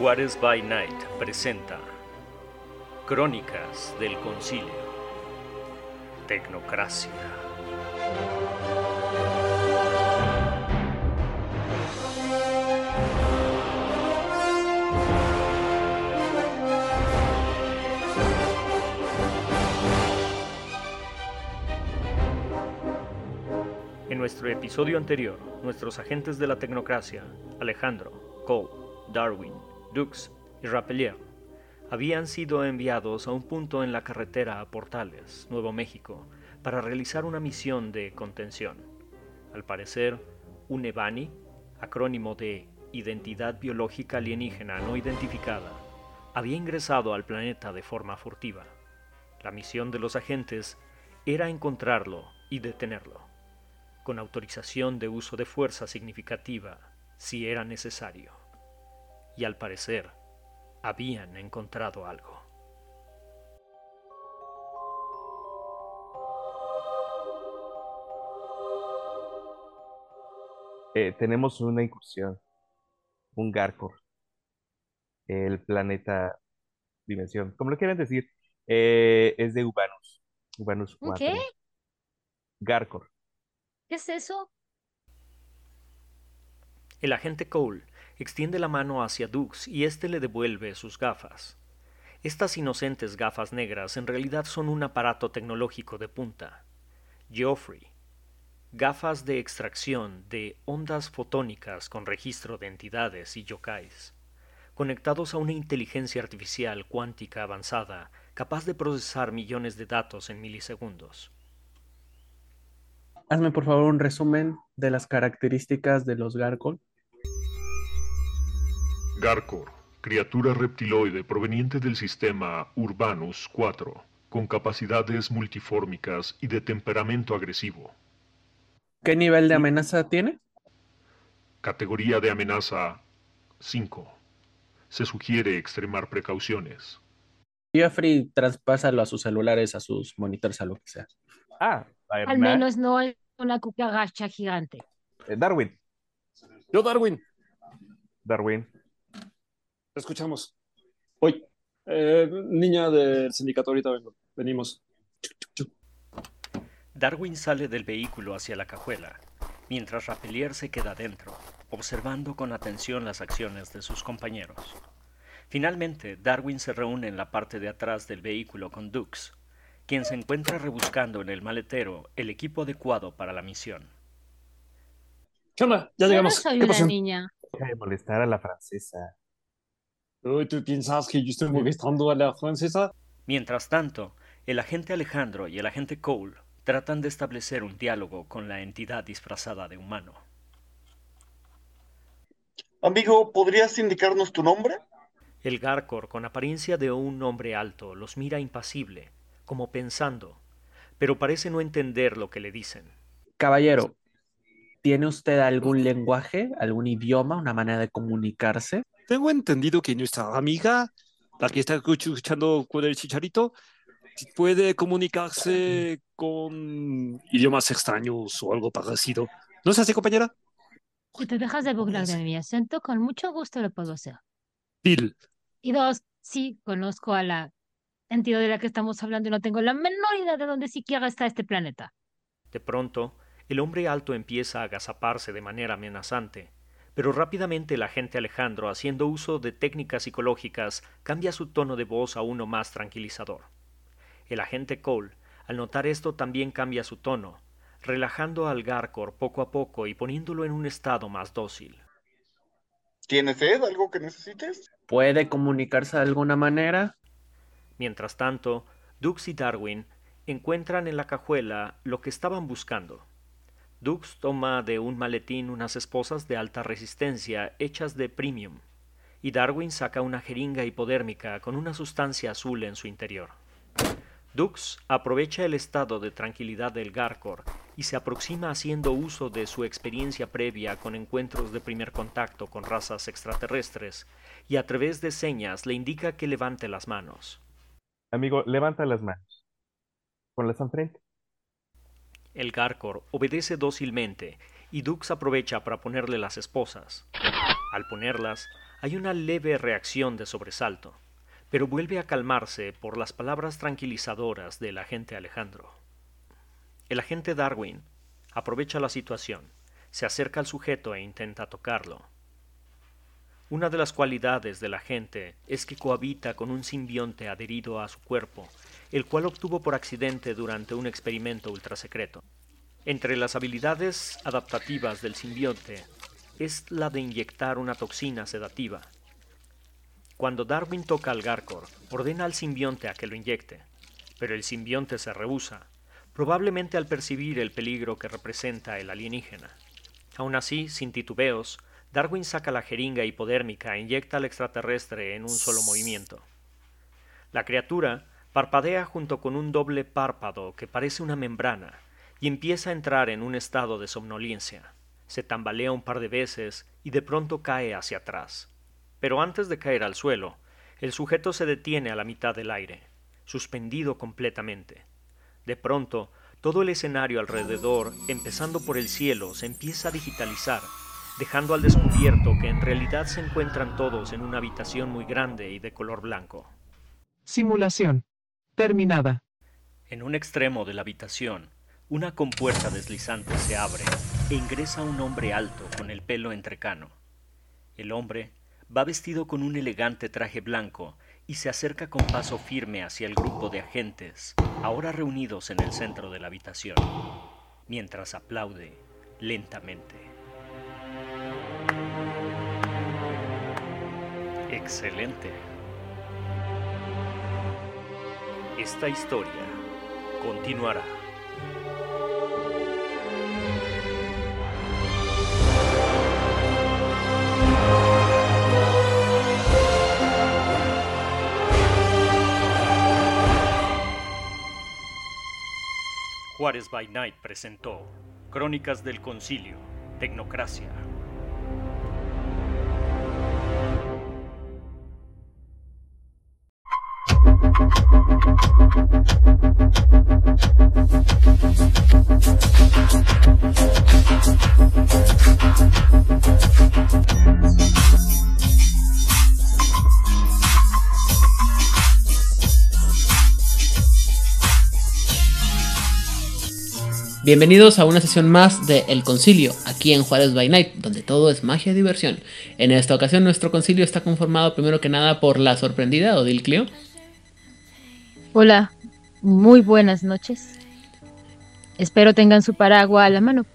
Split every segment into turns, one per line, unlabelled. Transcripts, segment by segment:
Juárez by Night presenta Crónicas del Concilio. Tecnocracia. En nuestro episodio anterior, nuestros agentes de la tecnocracia, Alejandro, Cole, Darwin, Dux y Rapelier, habían sido enviados a un punto en la carretera a Portales, Nuevo México, para realizar una misión de contención. Al parecer, un EBANI, acrónimo de Identidad Biológica Alienígena No Identificada, había ingresado al planeta de forma furtiva. La misión de los agentes era encontrarlo y detenerlo, con autorización de uso de fuerza significativa si era necesario. Y al parecer, habían encontrado algo.
Eh, tenemos una incursión, un Garcor, el planeta Dimensión, como lo quieran decir, eh, es de Uranus
¿Un
4.
qué?
Garcor.
¿Qué es eso?
El agente Cole extiende la mano hacia Dux y éste le devuelve sus gafas. Estas inocentes gafas negras en realidad son un aparato tecnológico de punta. Geoffrey. Gafas de extracción de ondas fotónicas con registro de entidades y yokais, conectados a una inteligencia artificial cuántica avanzada capaz de procesar millones de datos en milisegundos.
Hazme por favor un resumen de las características de los Gargoyle.
Garcor, criatura reptiloide proveniente del sistema Urbanus 4, con capacidades multifórmicas y de temperamento agresivo.
¿Qué nivel de amenaza tiene?
Categoría de amenaza 5. Se sugiere extremar precauciones.
Jeffrey, traspásalo a sus celulares, a sus monitores, a lo que sea.
Ah,
Al menos no hay una cucaracha gigante.
eh, Darwin.
Yo, Darwin,
Darwin.
Te escuchamos. Hoy, eh, niña del sindicato, ahorita vengo. Venimos.
Darwin sale del vehículo hacia la cajuela, mientras Rapelier se queda dentro, observando con atención las acciones de sus compañeros. Finalmente, Darwin se reúne en la parte de atrás del vehículo con Dux, quien se encuentra rebuscando en el maletero el equipo adecuado para la misión.
¿Qué onda? Ya
Yo no
llegamos.
soy
¿Qué
una
pasó?
niña.
Deja de molestar a la francesa.
Uy, ¿tú piensas que yo estoy molestando a la francesa?
Mientras tanto, el agente Alejandro y el agente Cole tratan de establecer un diálogo con la entidad disfrazada de humano.
Amigo, ¿podrías indicarnos tu nombre?
El Garcor, con apariencia de un hombre alto, los mira impasible, como pensando, pero parece no entender lo que le dicen.
Caballero, ¿tiene usted algún lenguaje, algún idioma, una manera de comunicarse?
Tengo entendido que nuestra amiga, la que está escuchando con el chicharito, puede comunicarse con idiomas extraños o algo parecido. ¿No es así, compañera?
Si te dejas de burlar de mi acento, con mucho gusto lo puedo hacer.
Bill.
Y dos, sí, conozco a la entidad de la que estamos hablando y no tengo la menor idea de dónde siquiera está este planeta.
De pronto, el hombre alto empieza a agazaparse de manera amenazante, pero rápidamente el agente Alejandro, haciendo uso de técnicas psicológicas, cambia su tono de voz a uno más tranquilizador. El agente Cole, al notar esto, también cambia su tono, relajando al Garcor poco a poco y poniéndolo en un estado más dócil.
¿Tienes sed? ¿Algo que necesites?
¿Puede comunicarse de alguna manera?
Mientras tanto, Dux y Darwin encuentran en la cajuela lo que estaban buscando. Dux toma de un maletín unas esposas de alta resistencia hechas de premium, y Darwin saca una jeringa hipodérmica con una sustancia azul en su interior. Dux aprovecha el estado de tranquilidad del Garcor y se aproxima haciendo uso de su experiencia previa con encuentros de primer contacto con razas extraterrestres y a través de señas le indica que levante las manos.
Amigo, levanta las manos. Ponlas enfrente.
El Garcor obedece dócilmente y Dux aprovecha para ponerle las esposas. Al ponerlas, hay una leve reacción de sobresalto, pero vuelve a calmarse por las palabras tranquilizadoras del agente Alejandro. El agente Darwin aprovecha la situación, se acerca al sujeto e intenta tocarlo. Una de las cualidades del agente es que cohabita con un simbionte adherido a su cuerpo, el cual obtuvo por accidente durante un experimento ultrasecreto. Entre las habilidades adaptativas del simbionte es la de inyectar una toxina sedativa. Cuando Darwin toca al Garcor, ordena al simbionte a que lo inyecte, pero el simbionte se rehúsa, probablemente al percibir el peligro que representa el alienígena. Aún así, sin titubeos, Darwin saca la jeringa hipodérmica e inyecta al extraterrestre en un solo movimiento. La criatura parpadea junto con un doble párpado que parece una membrana y empieza a entrar en un estado de somnolencia se tambalea un par de veces y de pronto cae hacia atrás. Pero antes de caer al suelo, el sujeto se detiene a la mitad del aire, suspendido completamente. De pronto, todo el escenario alrededor, empezando por el cielo, se empieza a digitalizar, dejando al descubierto que en realidad se encuentran todos en una habitación muy grande y de color blanco.
Simulación. Terminada.
En un extremo de la habitación, una compuerta deslizante se abre e ingresa un hombre alto con el pelo entrecano. El hombre va vestido con un elegante traje blanco y se acerca con paso firme hacia el grupo de agentes, ahora reunidos en el centro de la habitación, mientras aplaude lentamente. Excelente. Esta historia continuará. Juárez by Night presentó Crónicas del Concilio, Tecnocracia.
Bienvenidos a una sesión más de El Concilio, aquí en Juárez by Night, donde todo es magia y diversión. En esta ocasión nuestro concilio está conformado primero que nada por la sorprendida Odil Clio.
Hola, muy buenas noches. Espero tengan su paraguas a la mano,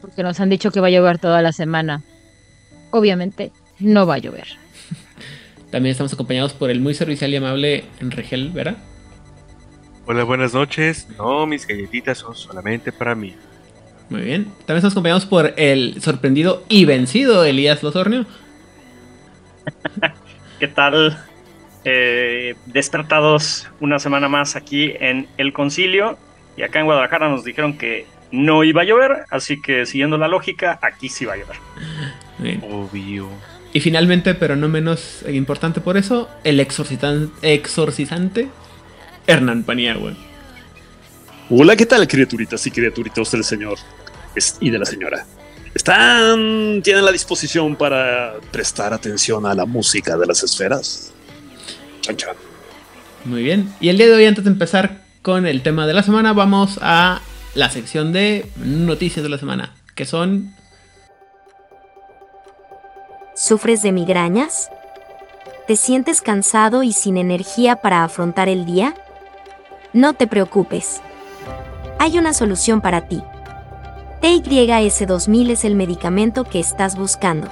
porque nos han dicho que va a llover toda la semana. Obviamente, no va a llover.
También estamos acompañados por el muy servicial y amable Enregel Vera.
Hola, buenas noches. No, mis galletitas son solamente para mí.
Muy bien. También estamos acompañados por el sorprendido y vencido Elías Losornio.
¿Qué tal? Eh, despertados una semana más aquí en El Concilio. Y acá en Guadalajara nos dijeron que no iba a llover, así que siguiendo la lógica, aquí sí va a llover.
Bien.
Obvio.
Y finalmente, pero no menos importante por eso, el exorcizante Hernán Paniagua.
Hola, ¿qué tal, criaturitas y criaturitos del Señor y de la Señora? ¿Están, tienen la disposición para prestar atención a la música de las esferas? Chan, chan.
Muy bien. Y el día de hoy, antes de empezar con el tema de la semana, vamos a la sección de noticias de la semana, que son
¿Sufres de migrañas? ¿Te sientes cansado y sin energía para afrontar el día? No te preocupes. Hay una solución para ti. TYS2000 es el medicamento que estás buscando.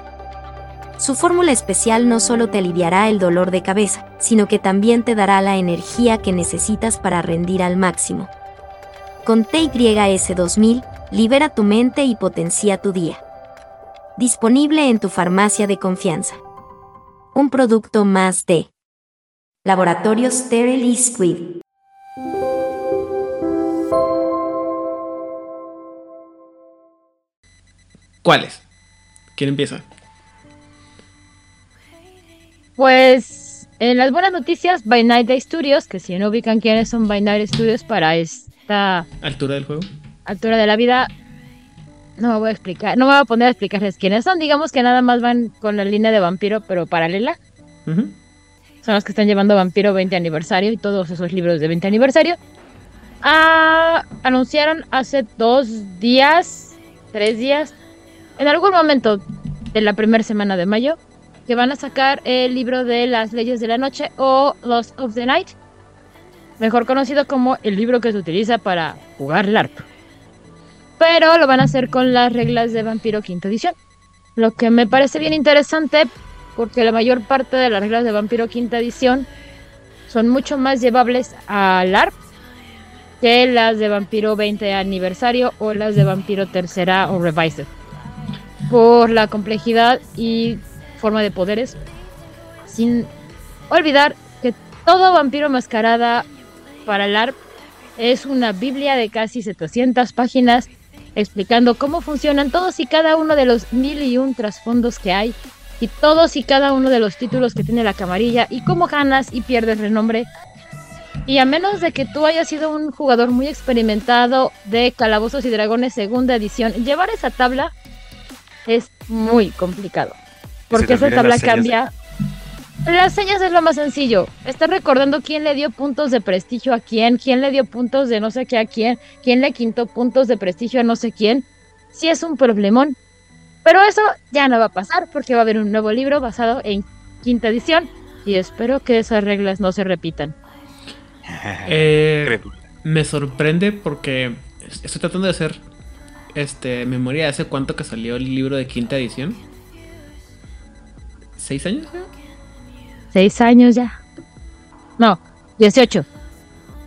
Su fórmula especial no solo te aliviará el dolor de cabeza, sino que también te dará la energía que necesitas para rendir al máximo. Con TYS2000, libera tu mente y potencia tu día. Disponible en tu farmacia de confianza. Un producto más de Laboratorios Sterile y Squid.
¿Cuáles? ¿Quién empieza?
Pues en las buenas noticias, By Night Day Studios, que si no ubican quiénes son By Night Studios para esta
¿Altura del juego?
altura de la vida, No me voy a explicar, no me voy a poner a explicarles quiénes son. Digamos que nada más van con la línea de vampiro, pero paralela. Son los que están llevando Vampiro 20 aniversario y todos esos libros de 20 aniversario. Ah, anunciaron hace dos días, tres días, en algún momento de la primera semana de mayo, que van a sacar el libro de las leyes de la noche o Lost of the Night, mejor conocido como el libro que se utiliza para jugar LARP. Pero lo van a hacer con las reglas de Vampiro quinta edición. Lo que me parece bien interesante porque la mayor parte de las reglas de Vampiro quinta edición son mucho más llevables a LARP que las de Vampiro 20 aniversario o las de Vampiro tercera o Revised. Por la complejidad y forma de poderes. Sin olvidar que todo vampiro mascarada para LARP es una biblia de casi 700 páginas explicando cómo funcionan todos y cada uno de los mil y un trasfondos que hay y todos y cada uno de los títulos que tiene la camarilla y cómo ganas y pierdes renombre. Y a menos de que tú hayas sido un jugador muy experimentado de Calabozos y Dragones segunda edición, llevar esa tabla es muy complicado. Porque esa tabla
las señas.
cambia. Las señas es lo más sencillo. Estás recordando quién le dio puntos de prestigio a quién, quién le dio puntos de no sé qué a quién, quién le quintó puntos de prestigio a no sé quién. Sí es un problemón. Pero eso ya no va a pasar porque va a haber un nuevo libro basado en quinta edición y espero que esas reglas no se repitan.
Eh, me sorprende porque estoy tratando de hacer este memoria de hace cuánto que salió el libro de quinta edición. ¿Seis años? ya?
Seis años ya. No, 18.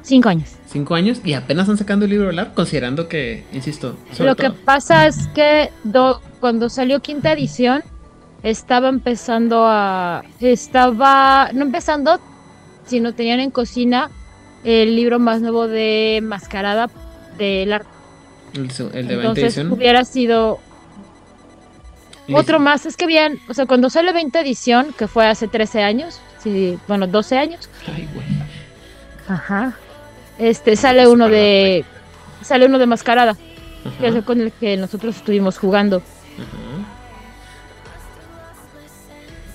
Cinco años.
Cinco años y apenas están sacando el libro de LARP, considerando que, insisto, sobre
Lo que
todo-
pasa es que do- cuando salió quinta edición estaba empezando a estaba no empezando sino tenían en cocina el libro más nuevo de Mascarada de la
el, de 20
entonces
edición.
hubiera sido otro más es que bien o sea cuando sale 20 edición que fue hace 13 años sí bueno 12 años
Ay, güey.
Ajá. Este sale uno de sale uno de Mascarada, que es con el que nosotros estuvimos jugando.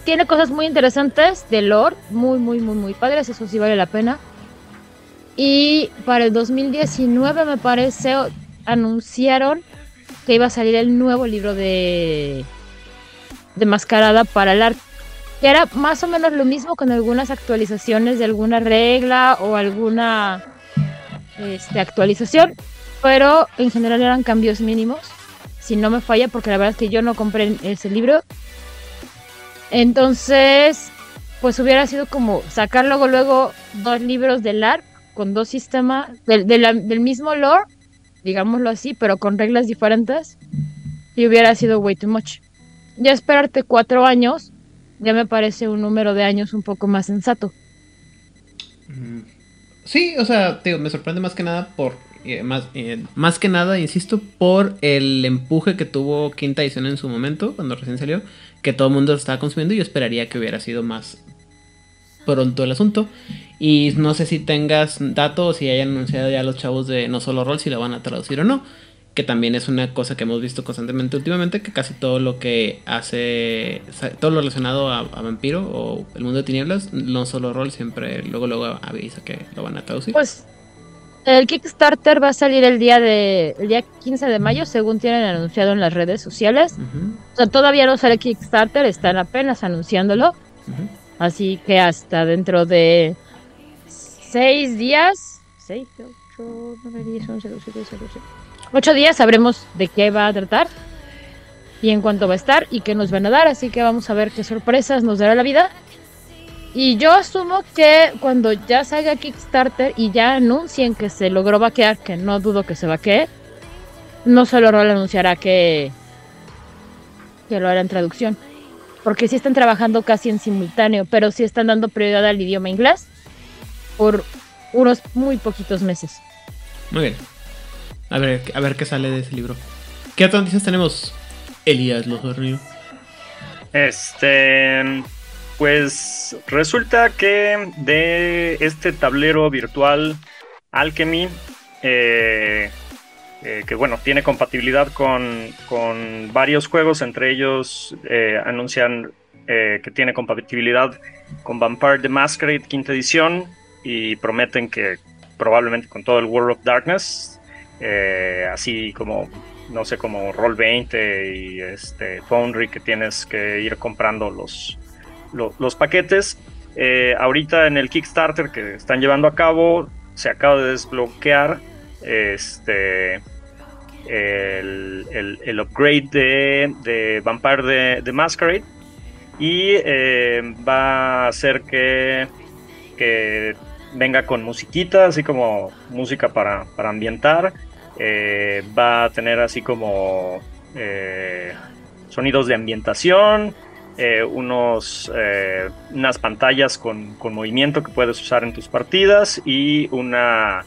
Tiene cosas muy interesantes de lore, muy muy muy muy padres, eso sí vale la pena. Y para el 2019 me parece anunciaron que iba a salir el nuevo libro de de Mascarada para el arte que era más o menos lo mismo con algunas actualizaciones de alguna regla o alguna este, actualización, pero en general eran cambios mínimos, si no me falla, porque la verdad es que yo no compré ese libro. Entonces, pues hubiera sido como sacar luego, luego dos libros del LARP con dos sistemas del, del mismo lore, digámoslo así, pero con reglas diferentes, y hubiera sido way too much. Ya esperarte cuatro años ya me parece un número de años un poco más sensato.
Sí, o sea, digo, me sorprende más que nada por. eh, más, eh, más que nada, insisto, por el empuje que tuvo quinta edición en su momento, cuando recién salió, que todo el mundo lo estaba consumiendo y yo esperaría que hubiera sido más pronto el asunto. Y no sé si tengas datos, si hayan anunciado ya los chavos de No Solo Roll, si lo van a traducir o no. Que también es una cosa que hemos visto constantemente últimamente, que casi todo lo que hace, todo lo relacionado a, a Vampiro o el mundo de tinieblas, No Solo Roll siempre luego luego avisa que lo van a traducir.
Pues el Kickstarter va a salir el día de el día 15 de mayo, según tienen anunciado en las redes sociales. O sea, todavía no sale Kickstarter, están apenas anunciándolo. Así que hasta dentro de seis días, seis, ocho, nueve, diez, once, doce, trece, ocho días sabremos de qué va a tratar y en cuánto va a estar y qué nos van a dar. Así que vamos a ver qué sorpresas nos dará la vida. Y yo asumo que cuando ya salga Kickstarter y ya anuncien que se logró vaquear, que no dudo que se vaquee, no solo Roll anunciará que, que lo hará en traducción. Porque sí están trabajando casi en simultáneo, pero sí están dando prioridad al idioma inglés por unos muy poquitos meses.
Muy bien. A ver, a ver qué sale de ese libro. ¿Qué otras noticias tenemos? Elías Lozorio.
Este, pues resulta que de este tablero virtual Alchemy, eh, eh, que bueno, tiene compatibilidad con, con varios juegos, entre ellos eh, anuncian eh, que tiene compatibilidad con Vampire the Masquerade quinta edición y prometen que probablemente con todo el World of Darkness, así como no sé, como Roll20 y este Foundry que tienes que ir comprando los, lo- los, paquetes. Ahorita en el Kickstarter que están llevando a cabo se acaba de desbloquear este el, el- el upgrade de, de Vampire de, de Masquerade y eh, va a hacer que, que venga con musiquita, así como música para, para ambientar. Eh, va a tener así como eh, sonidos de ambientación, eh, unos, unas pantallas con, con movimiento que puedes usar en tus partidas y una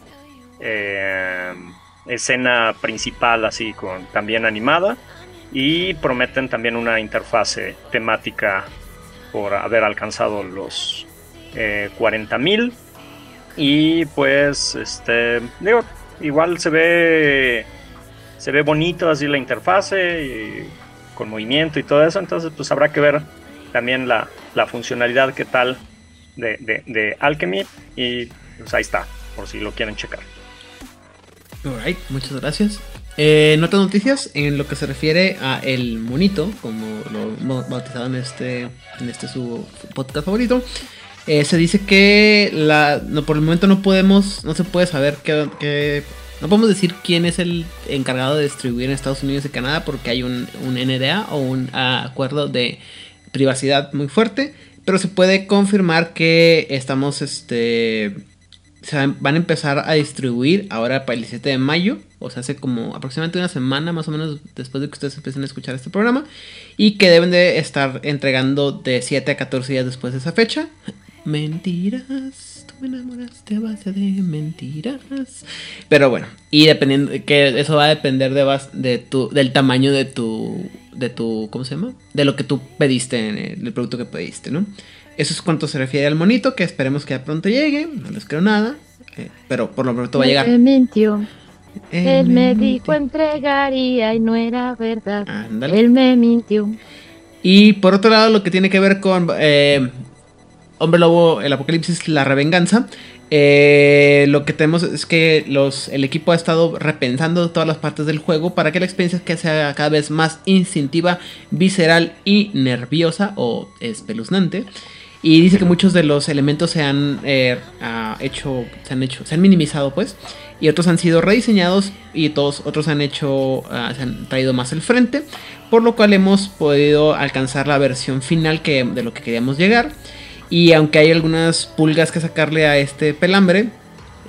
escena principal así con también animada y prometen también una interfase temática por haber alcanzado los eh, 40.000 y pues este digo igual se ve se ve bonito así la interfase y con movimiento y todo eso entonces pues habrá que ver también la, la funcionalidad que tal de, de, de Alchemy y pues ahí está por si lo quieren checar
Alright, muchas gracias. Eh, en otras noticias, en lo que se refiere a el monito, como lo hemos bautizado en este, en este su podcast favorito, eh, se dice que la, no, por el momento no podemos, no se puede saber qué, no podemos decir quién es el encargado de distribuir en Estados Unidos y Canadá porque hay un, un NDA o un acuerdo de privacidad muy fuerte, pero se puede confirmar que estamos, este, se van a empezar a distribuir ahora para el 17 de mayo, o sea, hace como aproximadamente una semana más o menos después de que ustedes empiecen a escuchar este programa, y que deben de estar entregando de 7 a 14 días después de esa fecha. Mentiras, tú me enamoraste a base de mentiras. Pero bueno, y dependiendo, que eso va a depender de, bas- de tu, del tamaño de tu, de tu, ¿cómo se llama? De lo que tú pediste, en el, del producto que pediste, ¿no? Eso es cuanto se refiere al monito, que esperemos que ya pronto llegue, no les creo nada, eh, pero por lo pronto va a llegar.
Me mintió.
Él
Él
me
dijo entregaría y no era verdad.
Ándale.
Él me mintió.
Y por otro lado, lo que tiene que ver con eh, Hombre Lobo, el Apocalipsis, la revenganza. eh, lo que tenemos es que los, el equipo ha estado repensando todas las partes del juego para que la experiencia que sea cada vez más instintiva, visceral y nerviosa o espeluznante. Y dice que muchos de los elementos se han eh, ah, hecho, se han hecho, se han minimizado pues, y otros han sido rediseñados y todos otros han hecho, ah, se han traído más al frente, por lo cual hemos podido alcanzar la versión final que de lo que queríamos llegar. Y aunque hay algunas pulgas que sacarle a este pelambre,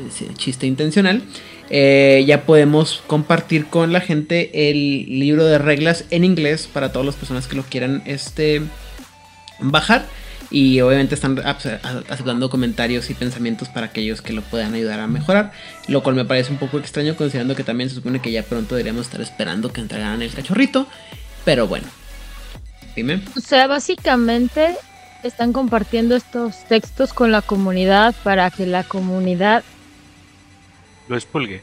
es chiste intencional, eh, ya podemos compartir con la gente el libro de reglas en inglés para todas las personas que lo quieran este, bajar. Y obviamente están aceptando comentarios y pensamientos para aquellos que lo puedan ayudar a mejorar. Lo cual me parece un poco extraño considerando que también se supone que ya pronto deberíamos estar esperando que entregaran el cachorrito. Pero bueno. Dime.
O sea, básicamente están compartiendo estos textos con la comunidad para que la comunidad
Lo expulgue.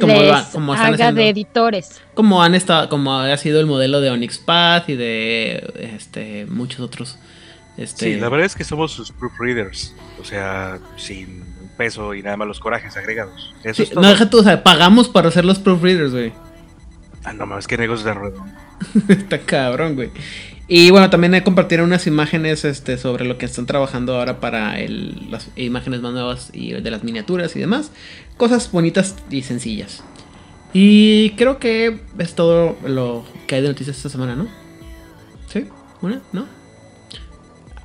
Como,
les
va- como están
haga
haciendo-
de editores.
como han estado, como ha sido el modelo de Onyx Path y de este muchos otros. Este,
Sí, la verdad es que somos sus proofreaders. O sea, sin peso y nada más los corajes agregados. Eso
sí,
es todo.
no deja tú, o sea, pagamos para ser los proofreaders, güey.
Ah, no mames, qué negocio tan redondo.
Está cabrón, güey. Y bueno, también he compartido unas imágenes este, sobre lo que están trabajando ahora para el- las imágenes más nuevas y de las miniaturas y demás. Cosas bonitas y sencillas. Y creo que es todo lo que hay de noticias esta semana, ¿no? ¿Sí? ¿Una? ¿No?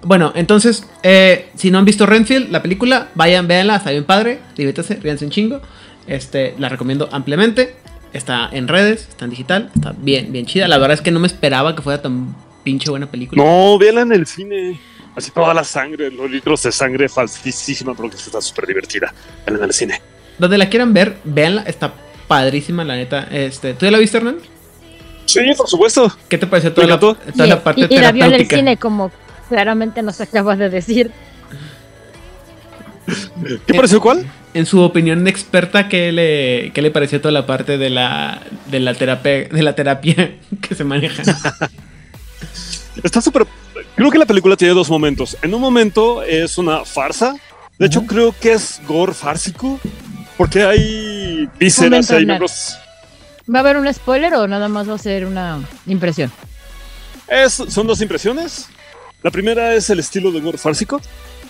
Bueno, entonces, eh, si no han visto Renfield, la película, vayan, véanla, está bien padre, diviértanse, ríanse un chingo. Este, la recomiendo ampliamente. Está en redes, está en digital, está bien, bien chida. La verdad es que no me esperaba que fuera tan pinche buena película.
No, véanla en el cine. Así toda la sangre, los litros de sangre falsísima, pero que está súper divertida. Véanla en el cine.
Donde la quieran ver, véanla, está padrísima, la neta. Este, ¿Tú ya la viste, Hernán?
Sí, por supuesto.
¿Qué te pareció toda, la, toda
Y,
la parte
y- y la vio en el cine, como claramente nos acabas de decir.
¿Qué pareció cuál?
en su opinión experta, ¿qué le, qué le pareció toda la parte de la, de la terapia, de la terapia que se maneja?
Está súper. Creo que la película tiene dos momentos. En un momento es una farsa. De hecho, creo que es gore fársico. Porque hay vísceras, hay miembros.
¿Va a haber un spoiler o nada más va a ser una impresión?
Es, son dos impresiones. La primera es el estilo de gore fársico.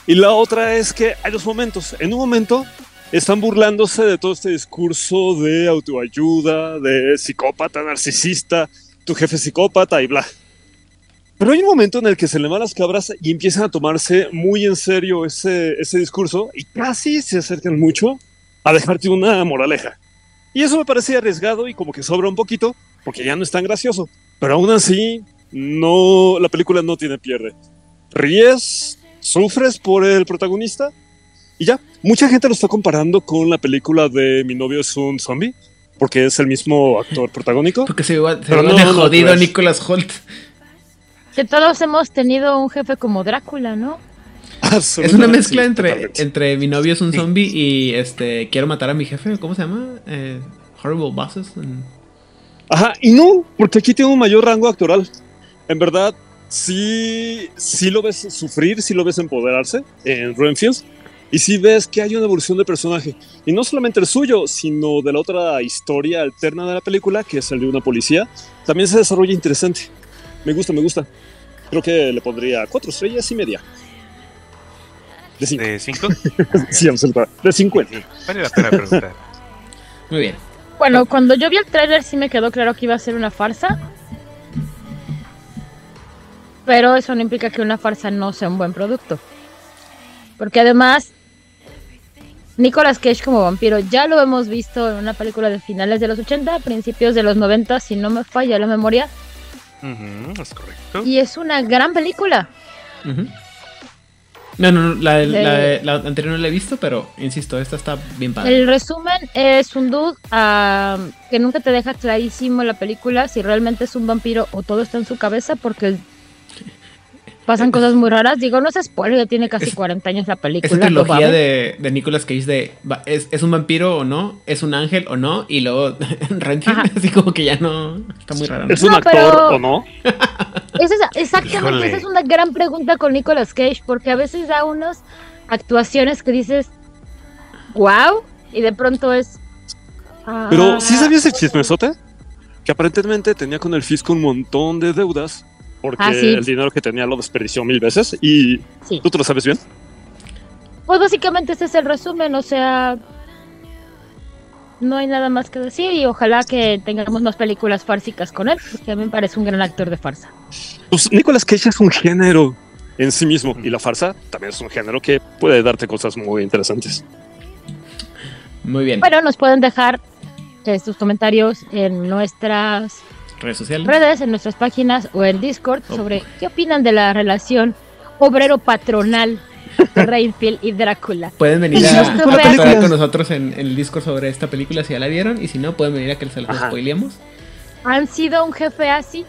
Y la otra es que hay dos momentos. En un momento están burlándose de todo este discurso de autoayuda, de psicópata, narcisista, tu jefe psicópata y bla. Pero hay un momento en el que se le van las cabras y empiezan a tomarse muy en serio ese, ese discurso y casi se acercan mucho a dejarte una moraleja. Y eso me parecía arriesgado y como que sobra un poquito porque ya no es tan gracioso. Pero aún así, no, la película no tiene pierde. Ríes, sufres por el protagonista y ya. Mucha gente lo está comparando con la película de Mi novio es un zombie porque es el mismo actor protagónico.
Porque se ve, se
Pero
ve
no,
de
no,
jodido
pues.
Nicholas Holt.
Que todos hemos tenido un jefe como Drácula, ¿no?
Es una mezcla entre, entre mi novio es un zombie y este quiero matar a mi jefe. ¿Cómo se llama? Eh, Horrible Bosses.
Ajá, y no, porque aquí tiene un mayor rango actoral. En verdad, sí, sí lo ves sufrir, sí lo ves empoderarse en Renfield. Y sí ves que hay una evolución de personaje. Y no solamente el suyo, sino de la otra historia alterna de la película, que es el de una policía. También se desarrolla interesante. Me gusta, me gusta. Creo que le pondría cuatro estrellas y media. De cinco.
¿De cinco?
sí, absolutamente. De 50.
Vale la pena preguntar.
Muy bien.
Bueno, cuando yo vi el tráiler sí me quedó claro que iba a ser una farsa. Pero eso no implica que una farsa no sea un buen producto. Porque además, Nicolas Cage como vampiro ya lo hemos visto en una película de finales de los 80, principios de los 90, si no me falla la memoria.
Ujú, es correcto.
Y es una gran película.
Ujú. No, no, no, la, la-
De-
la anterior no la he visto, pero insisto, esta está bien padre.
El resumen es un dude ah, que nunca te deja clarísimo la película si realmente es un vampiro o todo está en su cabeza porque pasan cosas muy raras. Digo, no se spoiler, ya tiene casi 40 años la película.
Esa trilogía de, de Nicolas Cage de ¿es, es un vampiro o no, es un ángel o no, y luego Renfield, así como que ya no está muy raro. ¿no?
¿Es un
No,
actor
pero-
o no?
Es esa- exactamente,
Híjole.
esa es una gran pregunta con Nicolas Cage porque a veces da unas actuaciones que dices, wow, y de pronto es... ah,
Pero ¿sí sabías el chismesote? Que aparentemente tenía con el fisco un montón de deudas porque
Ah, sí.
el dinero que tenía lo desperdició mil veces y
Sí.
tú te lo sabes bien.
Pues básicamente ese es el resumen, o sea, no hay nada más que decir y ojalá que tengamos más películas fársicas con él, porque a mí me parece un gran actor de farsa.
Pues Nicolas Cage es un género en sí mismo y la farsa también es un género que puede darte cosas muy interesantes.
Muy bien.
Bueno, nos pueden dejar eh, sus comentarios en nuestras
Redes sociales.
redes, en nuestras páginas o en Discord
Oh.
sobre qué opinan de la relación obrero-patronal de Rainfield y Drácula.
Pueden venir a, platicar con nosotros en, en el Discord sobre esta película si ya la vieron, y si no, pueden venir a que se spoileemos.
¿Han sido un jefe así?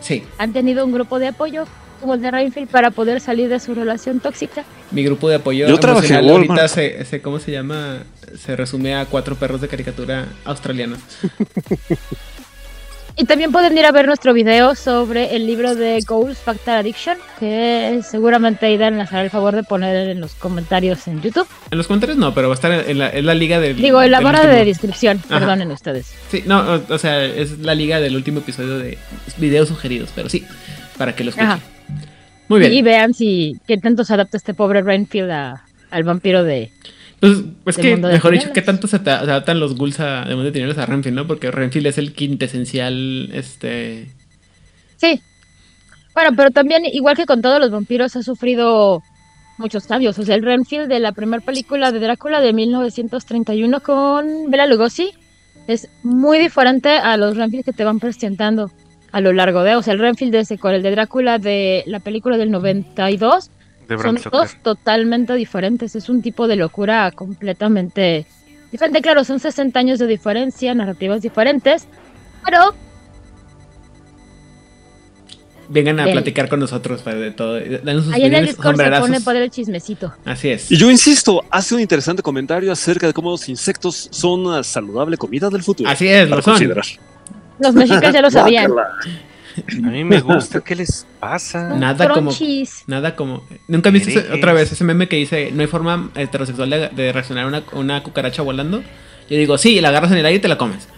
Sí,
¿Han tenido un grupo de apoyo como el de Rainfield para poder salir de su relación tóxica?
mi grupo de apoyo
Yo trabajé en
ahorita se, se- ¿cómo se llama? Se resume a cuatro perros de caricatura australianos.
Y también pueden ir a ver nuestro video sobre el libro de Goals Factor Addiction, que seguramente Aidan nos hará el favor de poner en los comentarios en YouTube.
En los comentarios no, pero va a estar en la, en la liga del.
Digo, en la barra
último-
de descripción,
Ajá.
perdonen ustedes.
Sí, no, o, o sea, es la liga del último episodio de videos sugeridos, pero sí, para que lo escuchen.
Ajá.
Muy bien.
Y vean si qué tanto se adapta este pobre Rainfield a- al vampiro de...
Pues, pues
del
que, mejor dicho. ¿qué tanto se, ta- se adaptan los ghouls a, de Mundo de Tinieblas a Renfield, no? Porque Renfield es el quintesencial, este...
Sí. Bueno, pero también, igual que con todos los vampiros, ha sufrido muchos cambios. O sea, el Renfield de la primera película de Drácula de 1931 con Bela Lugosi es muy diferente a los Renfield que te van presentando a lo largo de... O sea, el Renfield de ese con el de Drácula de la película del 92
De Bram
son dos totalmente diferentes. Es un tipo de locura completamente diferente. Claro, son 60 años de diferencia, narrativas diferentes, pero
vengan a
Ven.
platicar con nosotros de todo. Danos sus
Ahí en el Discord se pone poder el chismecito.
Así es.
Y yo insisto, hace un interesante comentario acerca de cómo los insectos son una saludable comida del futuro.
Así es, lo son.
Los mexicas ya lo sabían.
A mí me gusta. ¿Qué les pasa?
Nada como. Nada como. Nunca he visto ese- otra vez ese meme que dice: No hay forma heterosexual de, de reaccionar a una, una cucaracha volando. Yo digo: Sí, la agarras en el aire y te la comes.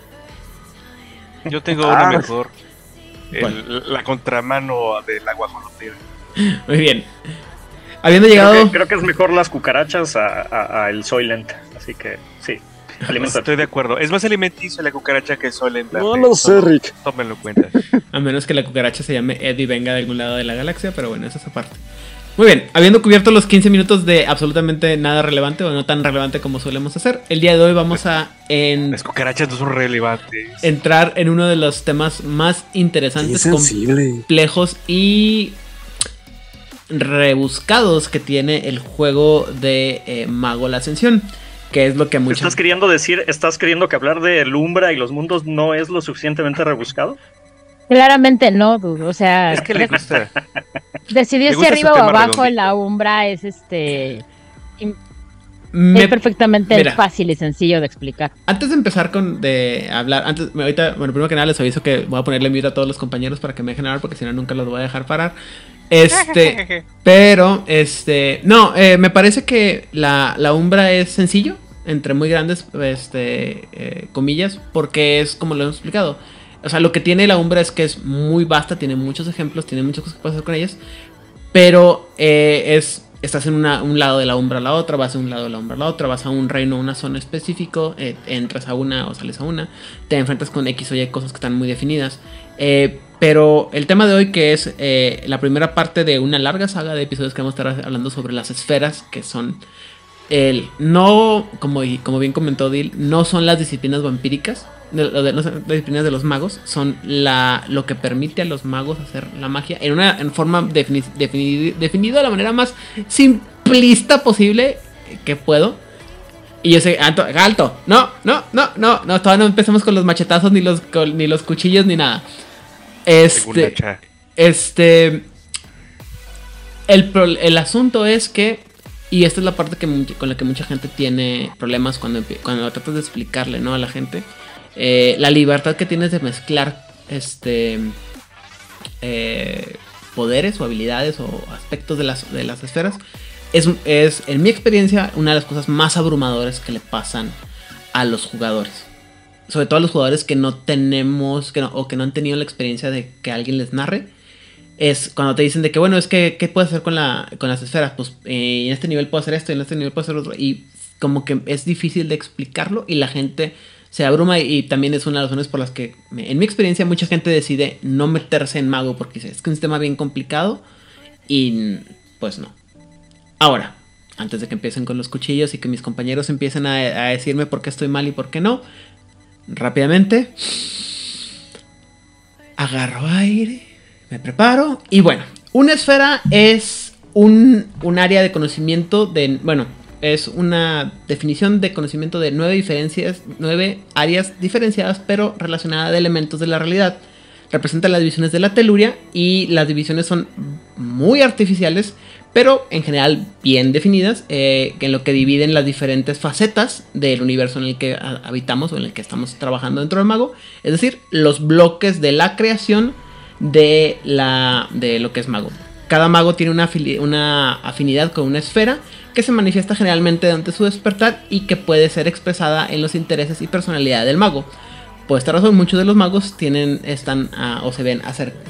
Yo tengo
Ah.
una mejor. El- la contramano del guajolotera.
Muy bien. Habiendo
Creo
llegado.
que, creo que es mejor las cucarachas a, a- a el Soylent. Así que sí.
Estoy de acuerdo. Es más alimenticio la cucaracha que solenta.
No lo sé, Rick.
Tómenlo en cuenta.
A menos que la cucaracha se llame Ed y venga de algún lado de la galaxia, pero bueno, esa es aparte. Muy bien, habiendo cubierto los 15 minutos de absolutamente nada relevante o no tan relevante como solemos hacer, el día de hoy vamos a en-
Las cucarachas no son relevantes.
entrar en uno de los temas más interesantes, complejos y rebuscados que tiene el juego de eh, Mago la Ascensión, que es lo que muchas...
¿Estás queriendo decir, estás queriendo que hablar de Lumbra y los mundos no es lo suficientemente rebuscado?
Claramente no, dude. O sea,
Es que le gusta.
decidir si arriba o abajo
redondito.
en la umbra es este.
Me-
es perfectamente
Mira.
fácil y sencillo de explicar.
Antes de empezar con de hablar, antes, ahorita, bueno, primero que nada les aviso que voy a ponerle mute a todos los compañeros para que me dejen hablar porque si no nunca los voy a dejar parar. Este, pero, este, no, eh, me parece que la, la umbra es sencillo, entre muy grandes, este, eh, comillas, porque es como lo hemos explicado. O sea, lo que tiene la umbra es que es muy vasta, tiene muchos ejemplos, tiene muchas cosas que puedes hacer con ellas, pero eh, es estás en una- un lado de la umbra a la otra, vas a un lado de la umbra a la otra, vas a un reino, una zona específico, entras a una o sales a una, te enfrentas con X o Y cosas que están muy definidas. Eh, pero el tema de hoy que es eh, la primera parte de una larga saga de episodios que vamos a estar hablando sobre las esferas, que son el no, como, como bien comentó Dil, no son las disciplinas vampíricas, no son las disciplinas de los magos, son la, lo que permite a los magos hacer la magia en una en forma defini, defini- definida de la manera más simplista posible que puedo. Y yo sé, alto, alto, no, no, no, no, no, todavía no empezamos con los machetazos, ni los, col- ni los cuchillos, ni nada. Este, este. El, pro- el asunto es que. Y esta es la parte que, con la que mucha gente tiene problemas cuando, cuando tratas de explicarle ¿no? a la gente. Eh, la libertad que tienes de mezclar este. eh, poderes o habilidades o aspectos de las, de las esferas. Es, es, en mi experiencia, una de las cosas más abrumadoras que le pasan a los jugadores sobre todo a los jugadores que no tenemos que no- o que no han tenido la experiencia de que alguien les narre es cuando te dicen de que bueno es que qué puedes hacer con la con las esferas pues eh, en este nivel puedo hacer esto en este nivel puedo hacer otro y como que es difícil de explicarlo y la gente se abruma y, y también es una de las razones por las que en mi experiencia mucha gente decide no meterse en mago porque es que es un sistema bien complicado y pues no ahora antes de que empiecen con los cuchillos y que mis compañeros empiecen a, a decirme por qué estoy mal y por qué no rápidamente. Agarro aire, me preparo y bueno, una esfera es un, un área de conocimiento de, bueno, es una definición de conocimiento de nueve diferencias, nueve áreas diferenciadas pero relacionadas de elementos de la realidad. Representa las divisiones de la teluria y las divisiones son muy artificiales, pero en general bien definidas, eh, en lo que dividen las diferentes facetas del universo en el que ha- habitamos o en el que estamos trabajando dentro del mago, es decir, los bloques de la creación de, la, de lo que es mago. Cada mago tiene una, una afinidad con una esfera que se manifiesta generalmente durante su despertar y que puede ser expresada en los intereses y personalidad del mago. Por esta razón, muchos de los magos tienen, están ah, o se ven,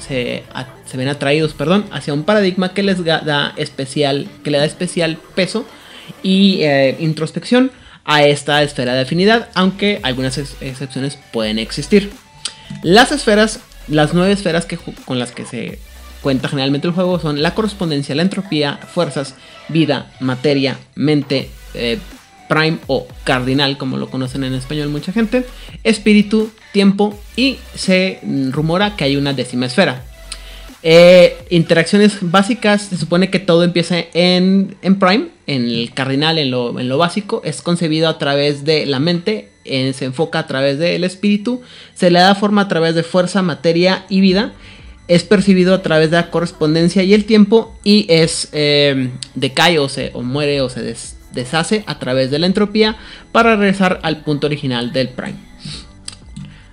se, se ven atraídos, perdón, hacia un paradigma que les da especial, que le da especial peso y eh, introspección a esta esfera de afinidad, aunque algunas ex- excepciones pueden existir. Las esferas, las nueve esferas que, con las que se cuenta generalmente el juego son la correspondencia, la entropía, fuerzas, vida, materia, mente, eh, prime o cardinal, como lo conocen en español mucha gente, espíritu, tiempo y se rumora que hay una décima esfera. Eh, interacciones básicas, se supone que todo empieza en, en Prime, en el cardinal, en lo, en lo básico, es concebido a través de la mente, eh, se enfoca a través del espíritu, se le da forma a través de fuerza, materia y vida. es percibido a través de la correspondencia y el tiempo y es eh, decae o, se, o muere o se des- deshace a través de la entropía para regresar al punto original del prime.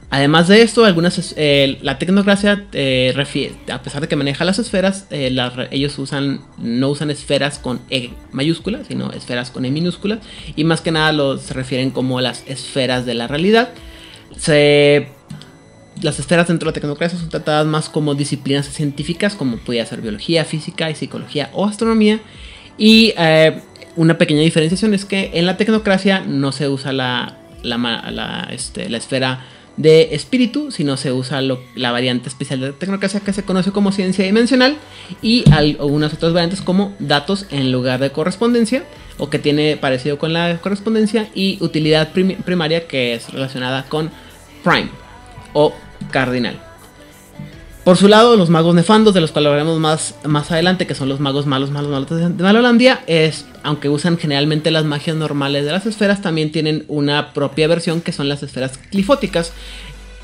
Además de esto, algunas eh, la tecnocracia eh, refie- a pesar de que maneja las esferas, eh, ellos usan no usan esferas con E mayúscula, sino esferas con E minúscula y más que nada los se refieren como las esferas de la realidad. Se las esferas dentro de la tecnocracia son tratadas más como disciplinas científicas, como podría ser biología, física y psicología o astronomía. Y una pequeña diferenciación es que en la tecnocracia no se usa la, la, la, este, la esfera de espíritu, sino se usa la variante especial de tecnocracia que se conoce como ciencia dimensional y algunas otras variantes como datos en lugar de correspondencia o que tiene parecido con la correspondencia y utilidad prim- primaria que es relacionada con prime o cardinal. Por su lado, los magos nefandos, de los cuales hablaremos más, más adelante, que son los magos malos, malos, malos de Malolandia, es, aunque usan generalmente las magias normales de las esferas, también tienen una propia versión que son las esferas clifóticas,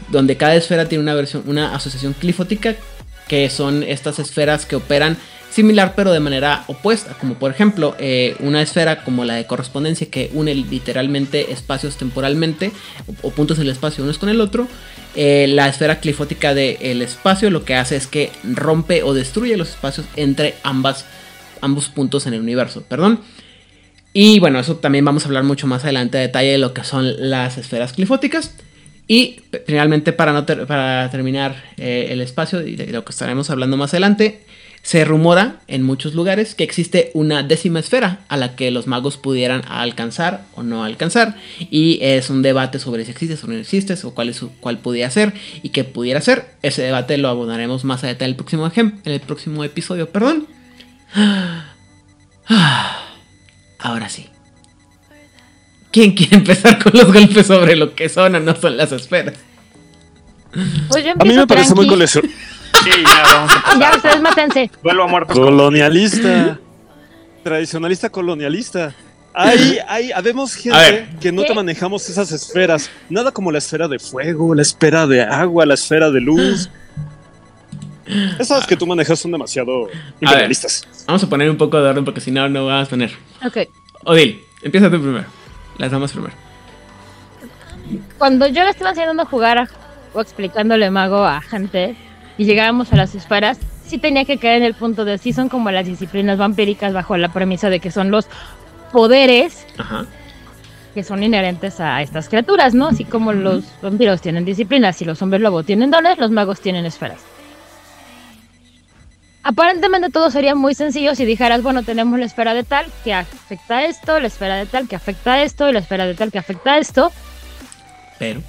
donde cada esfera tiene una versión, una asociación clifótica, que son estas esferas que operan similar pero de manera opuesta, como por ejemplo eh, una esfera como la de correspondencia que une literalmente espacios temporalmente o, o puntos del espacio unos con el otro. Eh, la esfera clifótica del espacio lo que hace es que rompe o destruye los espacios entre ambas, ambos puntos en el universo, perdón. Y bueno, eso también vamos a hablar mucho más adelante a detalle de lo que son las esferas clifóticas. Y finalmente, para, no para terminar eh, el espacio y de lo que estaremos hablando más adelante, se rumora en muchos lugares que existe una décima esfera a la que los magos pudieran alcanzar o no alcanzar. Y es un debate sobre si existe o no existe, o cuál, es su- cuál pudiera ser y qué pudiera ser. Ese debate lo abordaremos más a detalle en el próximo, en el próximo episodio. Perdón. Ahora sí. ¿Quién quiere empezar con los golpes sobre lo que son o no son las esferas?
Pues yo
A mí me parece muy
tranqui.
Sí, ya, vamos a.
Ya, ustedes mátense.
Vuelvo a muertos.
Colonialista. Tradicionalista colonialista. Hay, hay, habemos gente que no te manejamos esas esferas. Nada como la esfera de fuego, la esfera de agua, la esfera de luz. Esas que tú manejas son demasiado imperialistas.
Vamos a poner un poco de orden porque si no, no vamos a poner.
Ok.
Odil, empieza tú primero. Las damas primero.
Cuando yo le estaba enseñando a jugar a- o explicándole mago a gente y llegábamos a las esferas, sí tenía que caer en el punto de sí son como las disciplinas vampíricas bajo la premisa de que son los poderes
Ajá.
que son inherentes a estas criaturas, ¿no? Así como los vampiros tienen disciplinas y los hombres lobo tienen dones, los magos tienen esferas. Aparentemente todo sería muy sencillo si dijeras, bueno, tenemos la esfera de tal que afecta a esto, la esfera de tal que afecta a esto y la esfera de tal que afecta a esto.
Pero.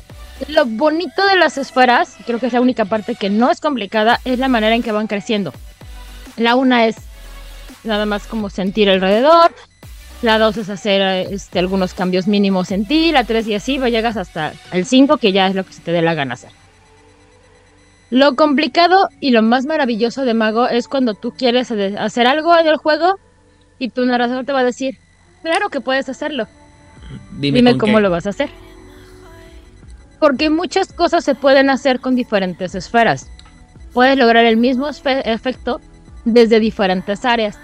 Lo bonito de las esferas, creo que es la única parte que no es complicada, es la manera en que van creciendo. La una es nada más como sentir alrededor, la dos es hacer este, algunos cambios mínimos en ti, la tres y así, va, llegas hasta el 5 que ya es lo que se te dé la gana hacer. Lo complicado y lo más maravilloso de Mago es cuando tú quieres hacer algo en el juego y tu narrador te va a decir, claro que puedes hacerlo.
Dime,
cómo
qué.
lo vas a hacer. Porque muchas cosas se pueden hacer con diferentes esferas. Puedes lograr el mismo efecto desde diferentes áreas.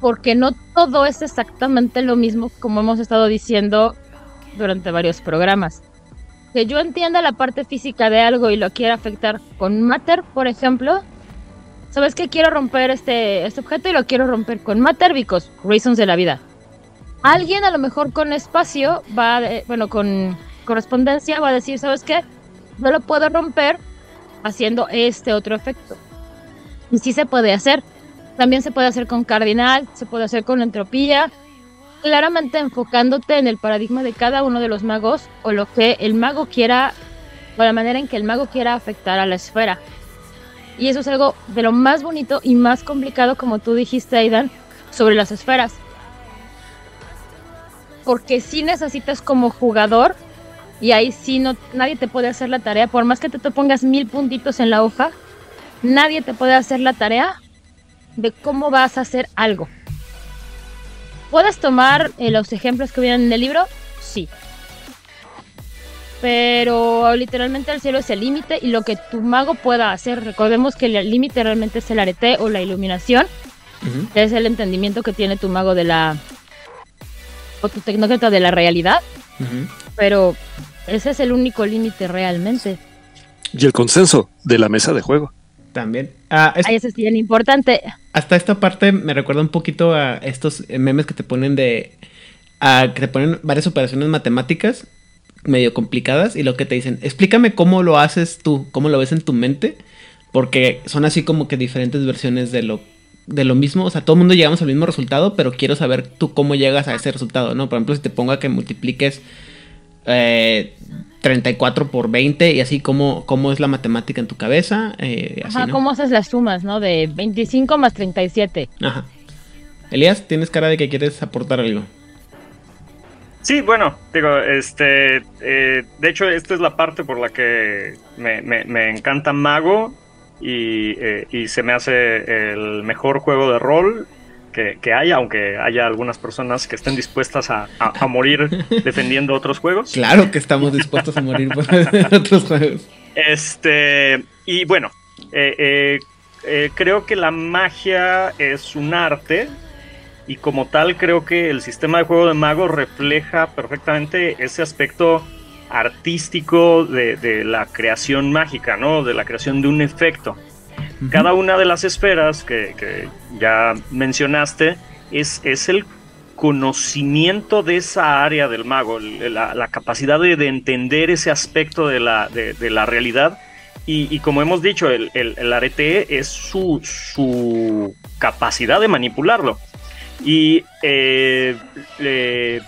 Porque no todo es exactamente lo mismo como hemos estado diciendo durante varios programas. Que yo entienda la parte física de algo y lo quiera afectar con Matter, por ejemplo. ¿Sabes que Quiero romper este, este objeto y lo quiero romper con Matter because reasons de la vida. Alguien a lo mejor con espacio va, de- bueno, con correspondencia va a decir, ¿sabes qué? No lo puedo romper haciendo este otro efecto. Y sí se puede hacer. También se puede hacer con cardinal, se puede hacer con entropía. Claramente enfocándote en el paradigma de cada uno de los magos o lo que el mago quiera, o la manera en que el mago quiera afectar a la esfera. Y eso es algo de lo más bonito y más complicado, como tú dijiste, Aidan, sobre las esferas porque sí necesitas como jugador y ahí sí no nadie te puede hacer la tarea por más que te, te pongas mil puntitos en la hoja nadie te puede hacer la tarea de cómo vas a hacer algo puedes tomar eh, los ejemplos que vienen en el libro sí pero literalmente el cielo es el límite y lo que tu mago pueda hacer. Recordemos que el límite realmente es el arete o la iluminación, es el entendimiento que tiene tu mago de la. o tu tecnócrata de la realidad, pero ese es el único límite realmente.
Y el consenso de la mesa de juego.
También. Ah, es-
Ahí eso es bien importante.
Hasta esta parte me recuerda un poquito a estos memes que te ponen de. a- que te ponen varias operaciones matemáticas medio complicadas y lo que te dicen, explícame cómo lo haces tú, cómo lo ves en tu mente, porque son así como que diferentes versiones de lo de lo mismo, o sea, todo el mundo llegamos al mismo resultado, pero quiero saber tú cómo llegas a ese resultado, ¿no? Por ejemplo, si te pongo a que multipliques eh, 34 por 20 y así cómo, cómo es la matemática en tu cabeza, eh, así,
Ajá,
¿no?
¿cómo haces las sumas, no? De 25 más 37.
Ajá. Elías, tienes cara de que quieres aportar algo.
Sí, bueno, digo, este, eh, de hecho, esta es la parte por la que me, me- me encanta Mago y, eh, y se me hace el mejor juego de rol que, que hay, aunque haya algunas personas que estén dispuestas a, a- a morir defendiendo otros juegos.
Claro que estamos dispuestos a morir por otros juegos.
Este, y bueno, eh, eh, eh, creo que la magia es un arte y como tal creo que el sistema de juego de mago refleja perfectamente ese aspecto artístico de, de la creación mágica, ¿no? De la creación de un efecto. Cada una de las esferas que, que ya mencionaste es, es el conocimiento de esa área del mago, la, la capacidad de, de entender ese aspecto de la, de, la realidad. Y, como hemos dicho, el, el- el arete es su, su capacidad de manipularlo. Y eh, le-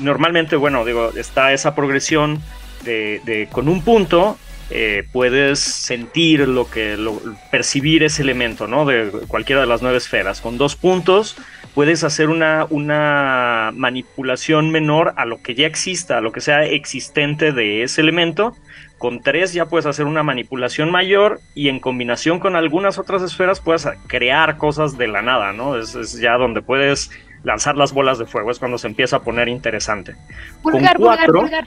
normalmente, bueno, digo, está esa progresión de, de con un punto eh, puedes sentir lo que, lo- percibir ese elemento, ¿no? De cualquiera de las nueve esferas. Con dos puntos puedes hacer una, una manipulación menor a lo que ya exista, a lo que sea existente de ese elemento. Con tres ya puedes hacer una manipulación mayor y en combinación con algunas otras esferas puedes crear cosas de la nada, ¿no? Es, es ya donde puedes lanzar las bolas de fuego, es cuando se empieza a poner interesante.
Vulgar,
con cuatro,
vulgar.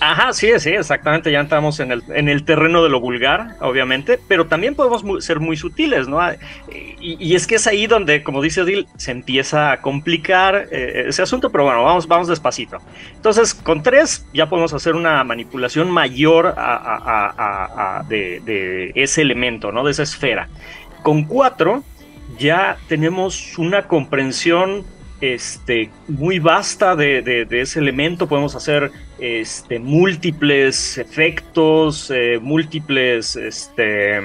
Ajá, sí, sí, exactamente. Ya entramos en el, en el terreno de lo vulgar, obviamente, pero también podemos ser muy sutiles, ¿no? Ah, Y, es que es ahí donde, como dice Odil, se empieza a complicar eh, ese asunto, pero bueno, vamos, vamos despacito. Entonces, con tres ya podemos hacer una manipulación mayor a- a- a- de, ese elemento, ¿no? De esa esfera. Con cuatro ya tenemos una comprensión este, muy vasta de- de ese elemento. Podemos hacer este, múltiples efectos, eh, múltiples, este,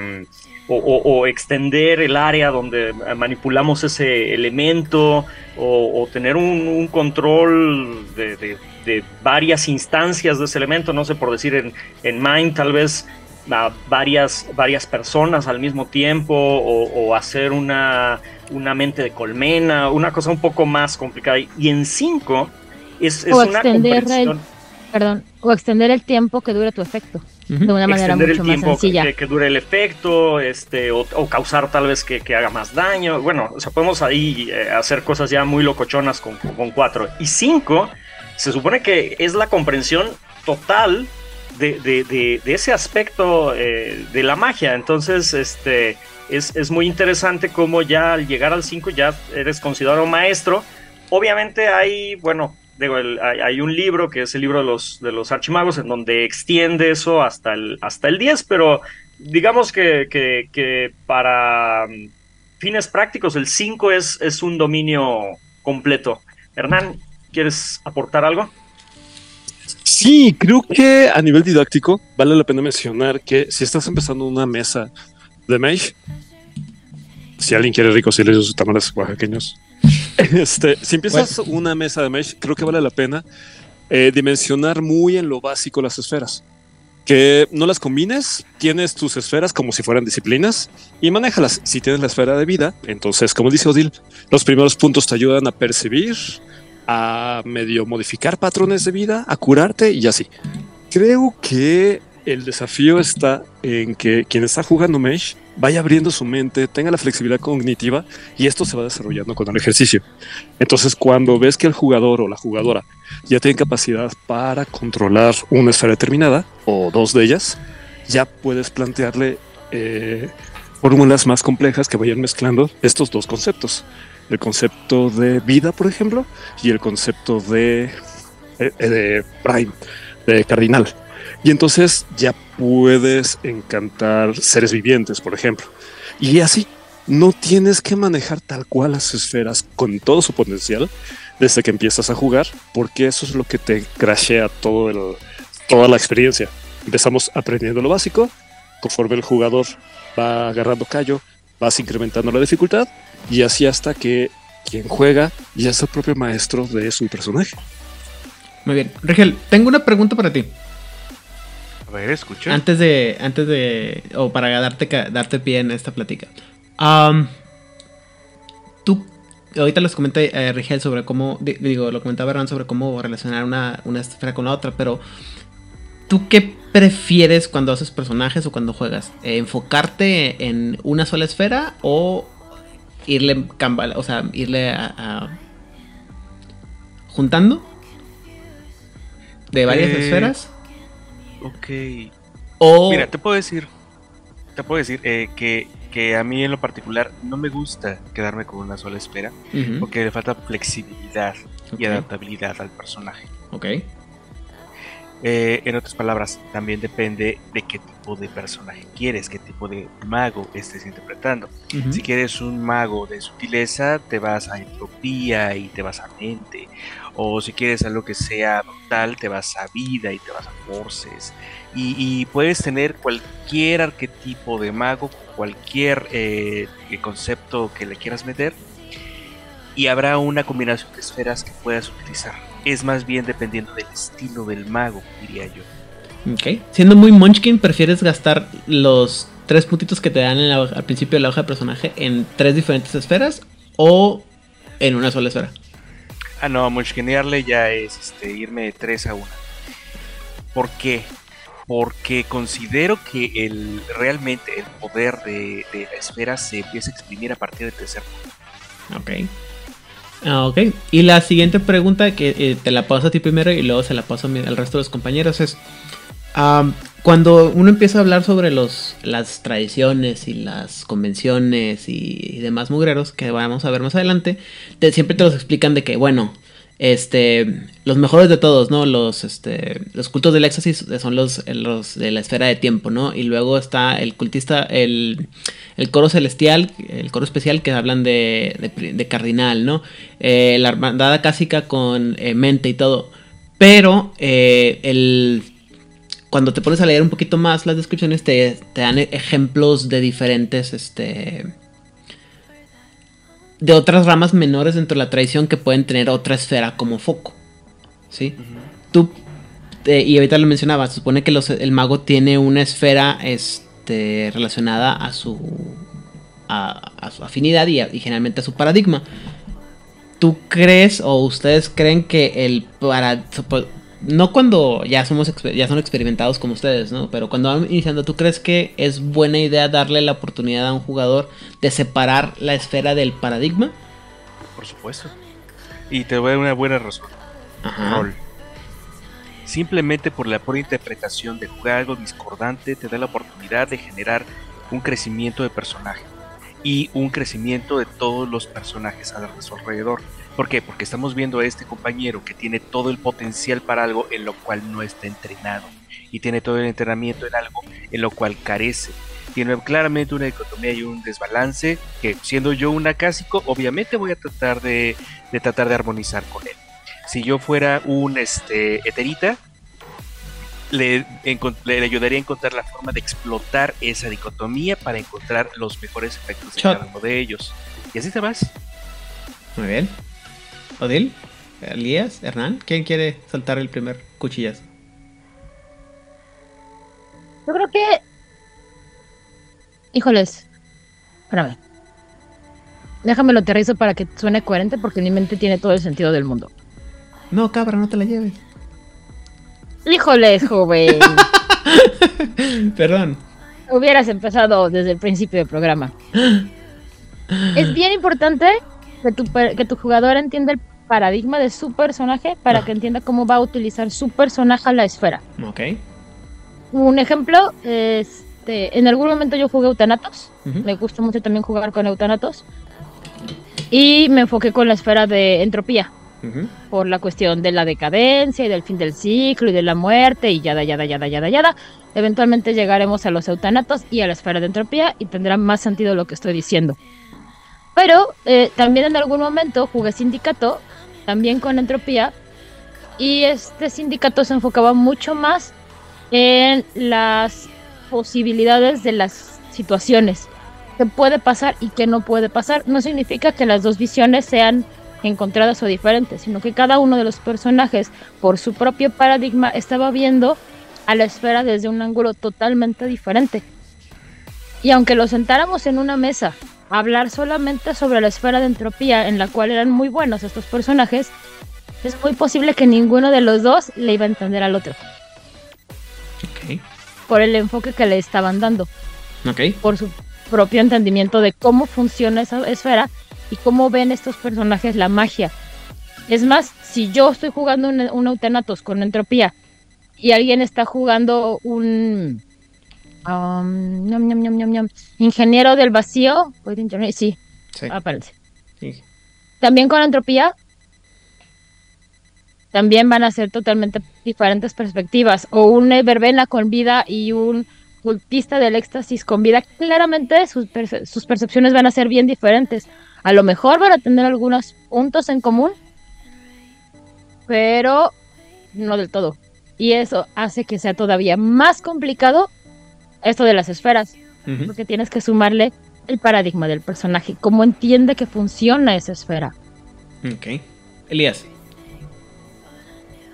o, o- o extender el área donde manipulamos ese elemento, o, o tener un, un control de, de- de varias instancias de ese elemento. No sé, por decir en, en Mind, tal vez a varias, varias personas al mismo tiempo o, o hacer una, una mente de colmena, una cosa un poco más complicada. Y en 5 es, es
o
una
extender el. Perdón, o extender el tiempo que dure tu efecto de una manera
extender
mucho
el
más
tiempo
sencilla.
que, que dure el efecto, este, o, o causar tal vez que, que haga más daño. Bueno, o sea, podemos ahí eh, hacer cosas ya muy locochonas con, con cuatro. Y cinco, se supone que es la comprensión total de, de- de- de ese aspecto eh, de la magia. Entonces, este, es, es muy interesante cómo ya al llegar al 5 ya eres considerado maestro. Obviamente hay, bueno, digo, el- hay, hay un libro que es el libro de los, de los archimagos en donde extiende eso hasta el, hasta el 10, pero digamos que, que- para mm, fines prácticos el 5 es, es un dominio completo. Hernán, ¿quieres aportar algo?
Sí, creo que a nivel didáctico vale la pena mencionar que si estás empezando una mesa de Mage, si alguien quiere reconciliar sus tamales oaxaqueños, este, si empiezas una mesa de Mage, creo que vale la pena eh, dimensionar muy en lo básico las esferas. Que no las combines, tienes tus esferas como si fueran disciplinas y manéjalas. Si tienes la esfera de vida, entonces, como dice Odil, los primeros puntos te ayudan a percibir, a medio modificar patrones de vida, a curarte y así. Creo que el desafío está en que quien está jugando Mesh vaya abriendo su mente, tenga la flexibilidad cognitiva y esto se va desarrollando con el ejercicio. Entonces, cuando ves que el jugador o la jugadora ya tienen capacidad para controlar una esfera determinada o dos de ellas, ya puedes plantearle eh, fórmulas más complejas que vayan mezclando estos dos conceptos. El concepto de vida, por ejemplo, y el concepto de, eh, eh, de prime, de cardinal. Y entonces ya puedes encantar seres vivientes, por ejemplo. Y así, no tienes que manejar tal cual las esferas con todo su potencial desde que empiezas a jugar, porque eso es lo que te crashea todo el, toda la experiencia. Empezamos aprendiendo lo básico, conforme el jugador va agarrando callo, vas incrementando la dificultad y así hasta que quien juega ya es el propio maestro de su personaje.
Muy bien. Rigel, tengo una pregunta para ti.
A ver, escucha.
Antes de, antes de, o para darte, darte pie en esta plática. Am, tú, ahorita les comenté, eh, Rigel, sobre cómo, di- digo, lo comentaba Hernán sobre cómo relacionar una, una esfera con la otra, pero ¿tú qué prefieres cuando haces personajes o cuando juegas? Eh, ¿Enfocarte en una sola esfera o irle, o sea, irle a- a- juntando de varias
Eh,
esferas?
Ok.
O
Mira, te puedo decir, te puedo decir eh, que, que a mí en lo particular no me gusta quedarme con una sola esfera
Ujú.
porque le falta flexibilidad y adaptabilidad al personaje.
Ok.
Eh, en otras palabras, también depende de qué tipo de personaje quieres, qué tipo de mago estés interpretando. Si quieres un mago de sutileza, te vas a entropía y te vas a mente. O si quieres algo que sea brutal, te vas a vida y te vas a forces. Y, puedes tener cualquier arquetipo de mago, cualquier eh, concepto que le quieras meter. Y habrá una combinación de esferas que puedas utilizar. Es más bien dependiendo del estilo del mago, diría yo.
Ok. Siendo muy Munchkin, ¿prefieres gastar los tres puntitos que te dan al principio de la hoja de personaje en tres diferentes esferas o en una sola esfera?
Ah, no, munchkinearle ya es este, irme de 3 a 1. ¿Por qué? Porque considero que el, realmente el poder de, la esfera se empieza a exprimir a partir del tercer punto.
Ok. Ah, ok. Y la siguiente pregunta que eh, te la paso a ti primero y luego se la paso al resto de los compañeros es... cuando uno empieza a hablar sobre los, las tradiciones y las convenciones y, demás mugreros que vamos a ver más adelante, te- siempre te los explican de que, bueno, este, los mejores de todos, ¿no? Los, este, los cultos del éxtasis son los, los de la esfera de tiempo, ¿no? Y luego está el cultista, el, el coro celestial, el coro especial que hablan de, de cardinal, ¿no? Eh, la hermandad acásica con eh, mente y todo. Pero eh, el, cuando te pones a leer un poquito más las descripciones, te, te dan e- ejemplos de diferentes, este, de otras ramas menores dentro de la tradición que pueden tener otra esfera como foco. ¿Sí? Tú, eh, y ahorita lo mencionaba, se supone que los- el mago tiene una esfera este, relacionada a su, a, a su afinidad y, a- y generalmente a su paradigma. ¿Tú crees o ustedes creen que el para no cuando ya somos ya son experimentados como ustedes, ¿no? Pero cuando van iniciando, ¿tú crees que es buena idea darle la oportunidad a un jugador de separar la esfera del paradigma?
Por supuesto. Y te voy a dar una buena razón.
Ajá.
Rol. Simplemente por la pura interpretación de jugar algo discordante te da la oportunidad de generar un crecimiento de personaje y un crecimiento de todos los personajes a su alrededor. ¿Por qué? Porque estamos viendo a este compañero que tiene todo el potencial para algo en lo cual no está entrenado y tiene todo el entrenamiento en algo en lo cual carece. Tiene claramente una dicotomía y un desbalance que siendo yo un acásico obviamente voy a tratar de, de tratar de armonizar con él. Si yo fuera un este, eterita, le, ayudaría a encontrar la forma de explotar esa dicotomía para encontrar los mejores efectos de
Shot.
cada uno de ellos. Y así te vas.
Muy bien. Odil, Elías, Hernán, ¿quién quiere saltar el primer cuchillazo?
Yo creo que. Híjoles. Espérame. Déjame lo aterrizo para que suene coherente porque mi mente tiene todo el sentido del mundo.
No, cabra, no te la lleves.
Híjoles, joven.
Perdón.
Hubieras empezado desde el principio del programa. Es bien importante que tu, que tu jugador entienda el paradigma de su personaje para que entienda cómo va a utilizar su personaje a la esfera.
Ok.
Un ejemplo, este, en algún momento yo jugué Eutanatos.
Ujú.
Me gusta mucho también jugar con Eutanatos. Y me enfoqué con la esfera de entropía.
Ujú.
Por la cuestión de la decadencia y del fin del ciclo y de la muerte y yada, yada, yada, yada, yada. Eventualmente llegaremos a los eutanatos y a la esfera de entropía y tendrá más sentido lo que estoy diciendo. Pero eh, también en algún momento jugué sindicato, también con entropía. Y este sindicato se enfocaba mucho más en las posibilidades de las situaciones. Que puede pasar y que no puede pasar. No significa que las dos visiones sean encontradas o diferentes, sino que cada uno de los personajes, por su propio paradigma, estaba viendo a la esfera desde un ángulo totalmente diferente. Y aunque los sentáramos en una mesa hablar solamente sobre la esfera de entropía, en la cual eran muy buenos estos personajes, es muy posible que ninguno de los dos le iba a entender al otro.
Ok.
Por el enfoque que le estaban dando.
Ok.
Por su propio entendimiento de cómo funciona esa esfera y cómo ven estos personajes la magia. Es más, si yo estoy jugando un, un Eutanatos con entropía y alguien está jugando un um, ingeniero del vacío, sí,
Sí.
aparece.
Sí.
También con entropía, también van a ser totalmente diferentes perspectivas. O un verbena con vida y un cultista del éxtasis con vida, claramente sus, perce- sus percepciones van a ser bien diferentes. A lo mejor van a tener algunos puntos en común, pero no del todo. Y eso hace que sea todavía más complicado esto de las esferas, porque tienes que sumarle el paradigma del personaje, cómo entiende que funciona esa esfera.
Ok. Elías.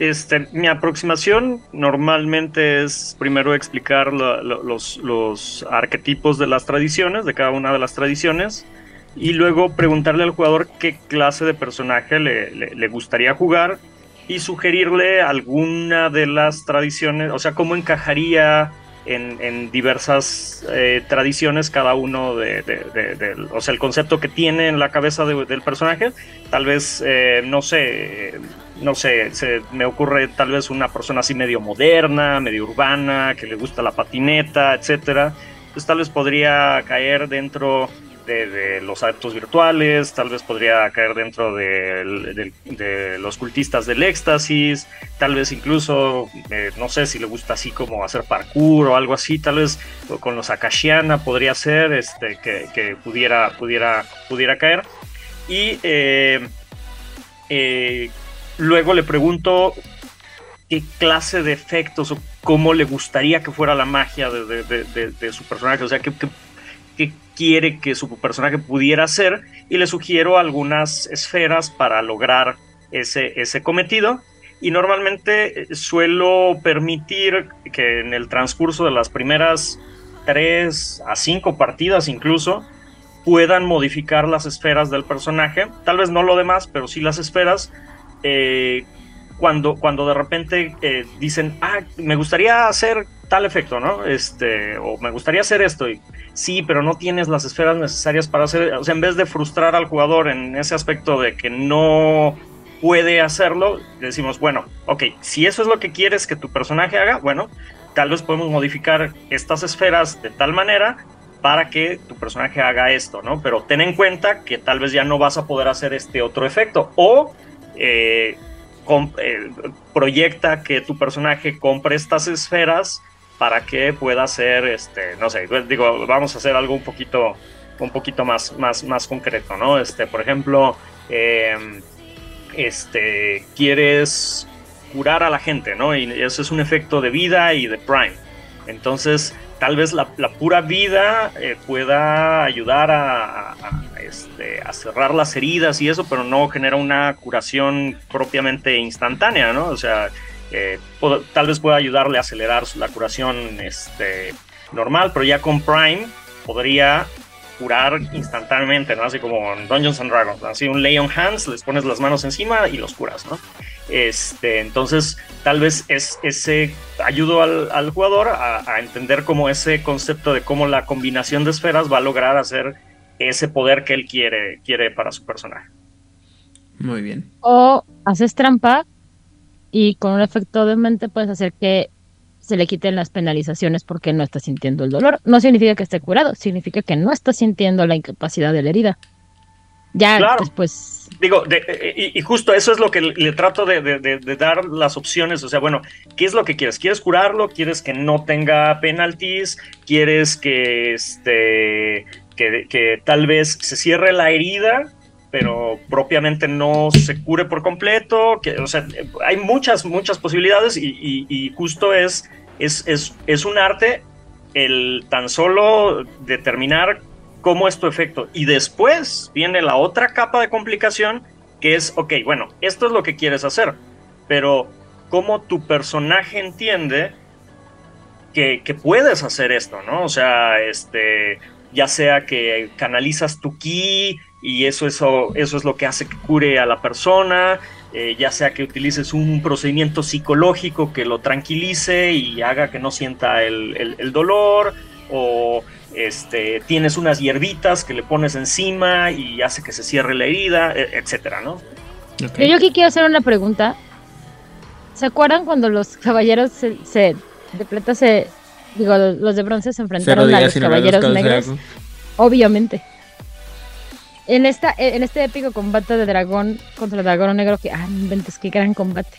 Este, mi aproximación normalmente es primero explicar la- la- los, los arquetipos de las tradiciones, de cada una de las tradiciones, y luego preguntarle al jugador qué clase de personaje le, le- le gustaría jugar y sugerirle alguna de las tradiciones, o sea, cómo encajaría en, en diversas eh, tradiciones cada uno de, de- de- del- o sea, el concepto que tiene en la cabeza de- del personaje, tal vez, eh, no sé, no sé, se me ocurre tal vez una persona así medio moderna, medio urbana, que le gusta la patineta, etcétera, pues tal vez podría caer dentro de, los adeptos virtuales, tal vez podría caer dentro de, los cultistas del éxtasis, tal vez incluso, eh, no sé si le gusta así como hacer parkour o algo así, tal vez con los Akashiana podría ser este, que, pudiera, pudiera, pudiera caer. Y eh, eh, luego le pregunto qué clase de efectos o cómo le gustaría que fuera la magia de, su personaje, o sea, qué quiere que su personaje pudiera hacer y le sugiero algunas esferas para lograr ese, ese cometido. Y normalmente eh, suelo permitir que en el transcurso de las primeras tres a cinco partidas incluso puedan modificar las esferas del personaje. Tal vez no lo demás, pero sí las esferas. eh, cuando, cuando de repente eh, dicen, ah, me gustaría hacer tal efecto, ¿no? Este, o me gustaría hacer esto. Y, sí, pero no tienes las esferas necesarias para hacer. O sea, en vez de frustrar al jugador en ese aspecto de que no puede hacerlo, decimos, bueno, ok, si eso es lo que quieres que tu personaje haga, bueno, tal vez podemos modificar estas esferas de tal manera para que tu personaje haga esto, ¿no? Pero ten en cuenta que tal vez ya no vas a poder hacer este otro efecto. O eh, eh, proyecta que tu personaje compre estas esferas para que pueda hacer, este, no sé, pues, digo, vamos a hacer algo un poquito, un poquito más, más, más concreto, ¿no? Este, por ejemplo, eh, este, quieres curar a la gente, ¿no? Y eso es un efecto de vida y de prime. Entonces, tal vez la, pura vida eh, pueda ayudar a, a- a, este, a cerrar las heridas y eso, pero no genera una curación propiamente instantánea, ¿no? O sea, eh, tal vez pueda ayudarle a acelerar la curación este, normal, pero ya con Prime podría curar instantáneamente, ¿no? Así como en Dungeons and Dragons, ¿no? así un Lay on Hands, les pones las manos encima y los curas, ¿no? Este, entonces, tal vez es ese ayudo al, al jugador a, a entender como ese concepto de cómo la combinación de esferas va a lograr hacer ese poder que él quiere, quiere para su personaje.
Muy bien.
O haces trampa y con un efecto de mente puedes hacer que se le quiten las penalizaciones porque no está sintiendo el dolor. No significa que esté curado, significa que no está sintiendo la incapacidad de la herida. Ya
Claro.
después.
Digo, de- eh, y, y justo eso es lo que le, trato de dar las opciones. O sea, bueno, ¿qué es lo que quieres? ¿Quieres curarlo? ¿Quieres que no tenga penalties? ¿Quieres que este que, que tal vez se cierre la herida, pero propiamente no se cure por completo? Que, o sea, hay muchas, muchas posibilidades y justo es, es, es, es un arte el tan solo determinar cómo es tu efecto. Y después viene la otra capa de complicación, que es, ok, bueno, esto es lo que quieres hacer, pero cómo tu personaje entiende que, que puedes hacer esto, ¿no? O sea, este, ya sea que canalizas tu ki y eso, eso, eso es lo que hace que cure a la persona, eh, ya sea que utilices un procedimiento psicológico que lo tranquilice y haga que no sienta el, el- el dolor, o este, tienes unas hierbitas que le pones encima y hace que se cierre la herida, e- etcétera, ¿no?
Yo, yo aquí quiero hacer una pregunta. ¿Se acuerdan cuando los caballeros se, se- de plata se digo los de bronce se enfrentaron a los caballeros negros? Obviamente. En esta en este épico combate de dragón contra el dragón negro que ah, no inventes qué gran combate.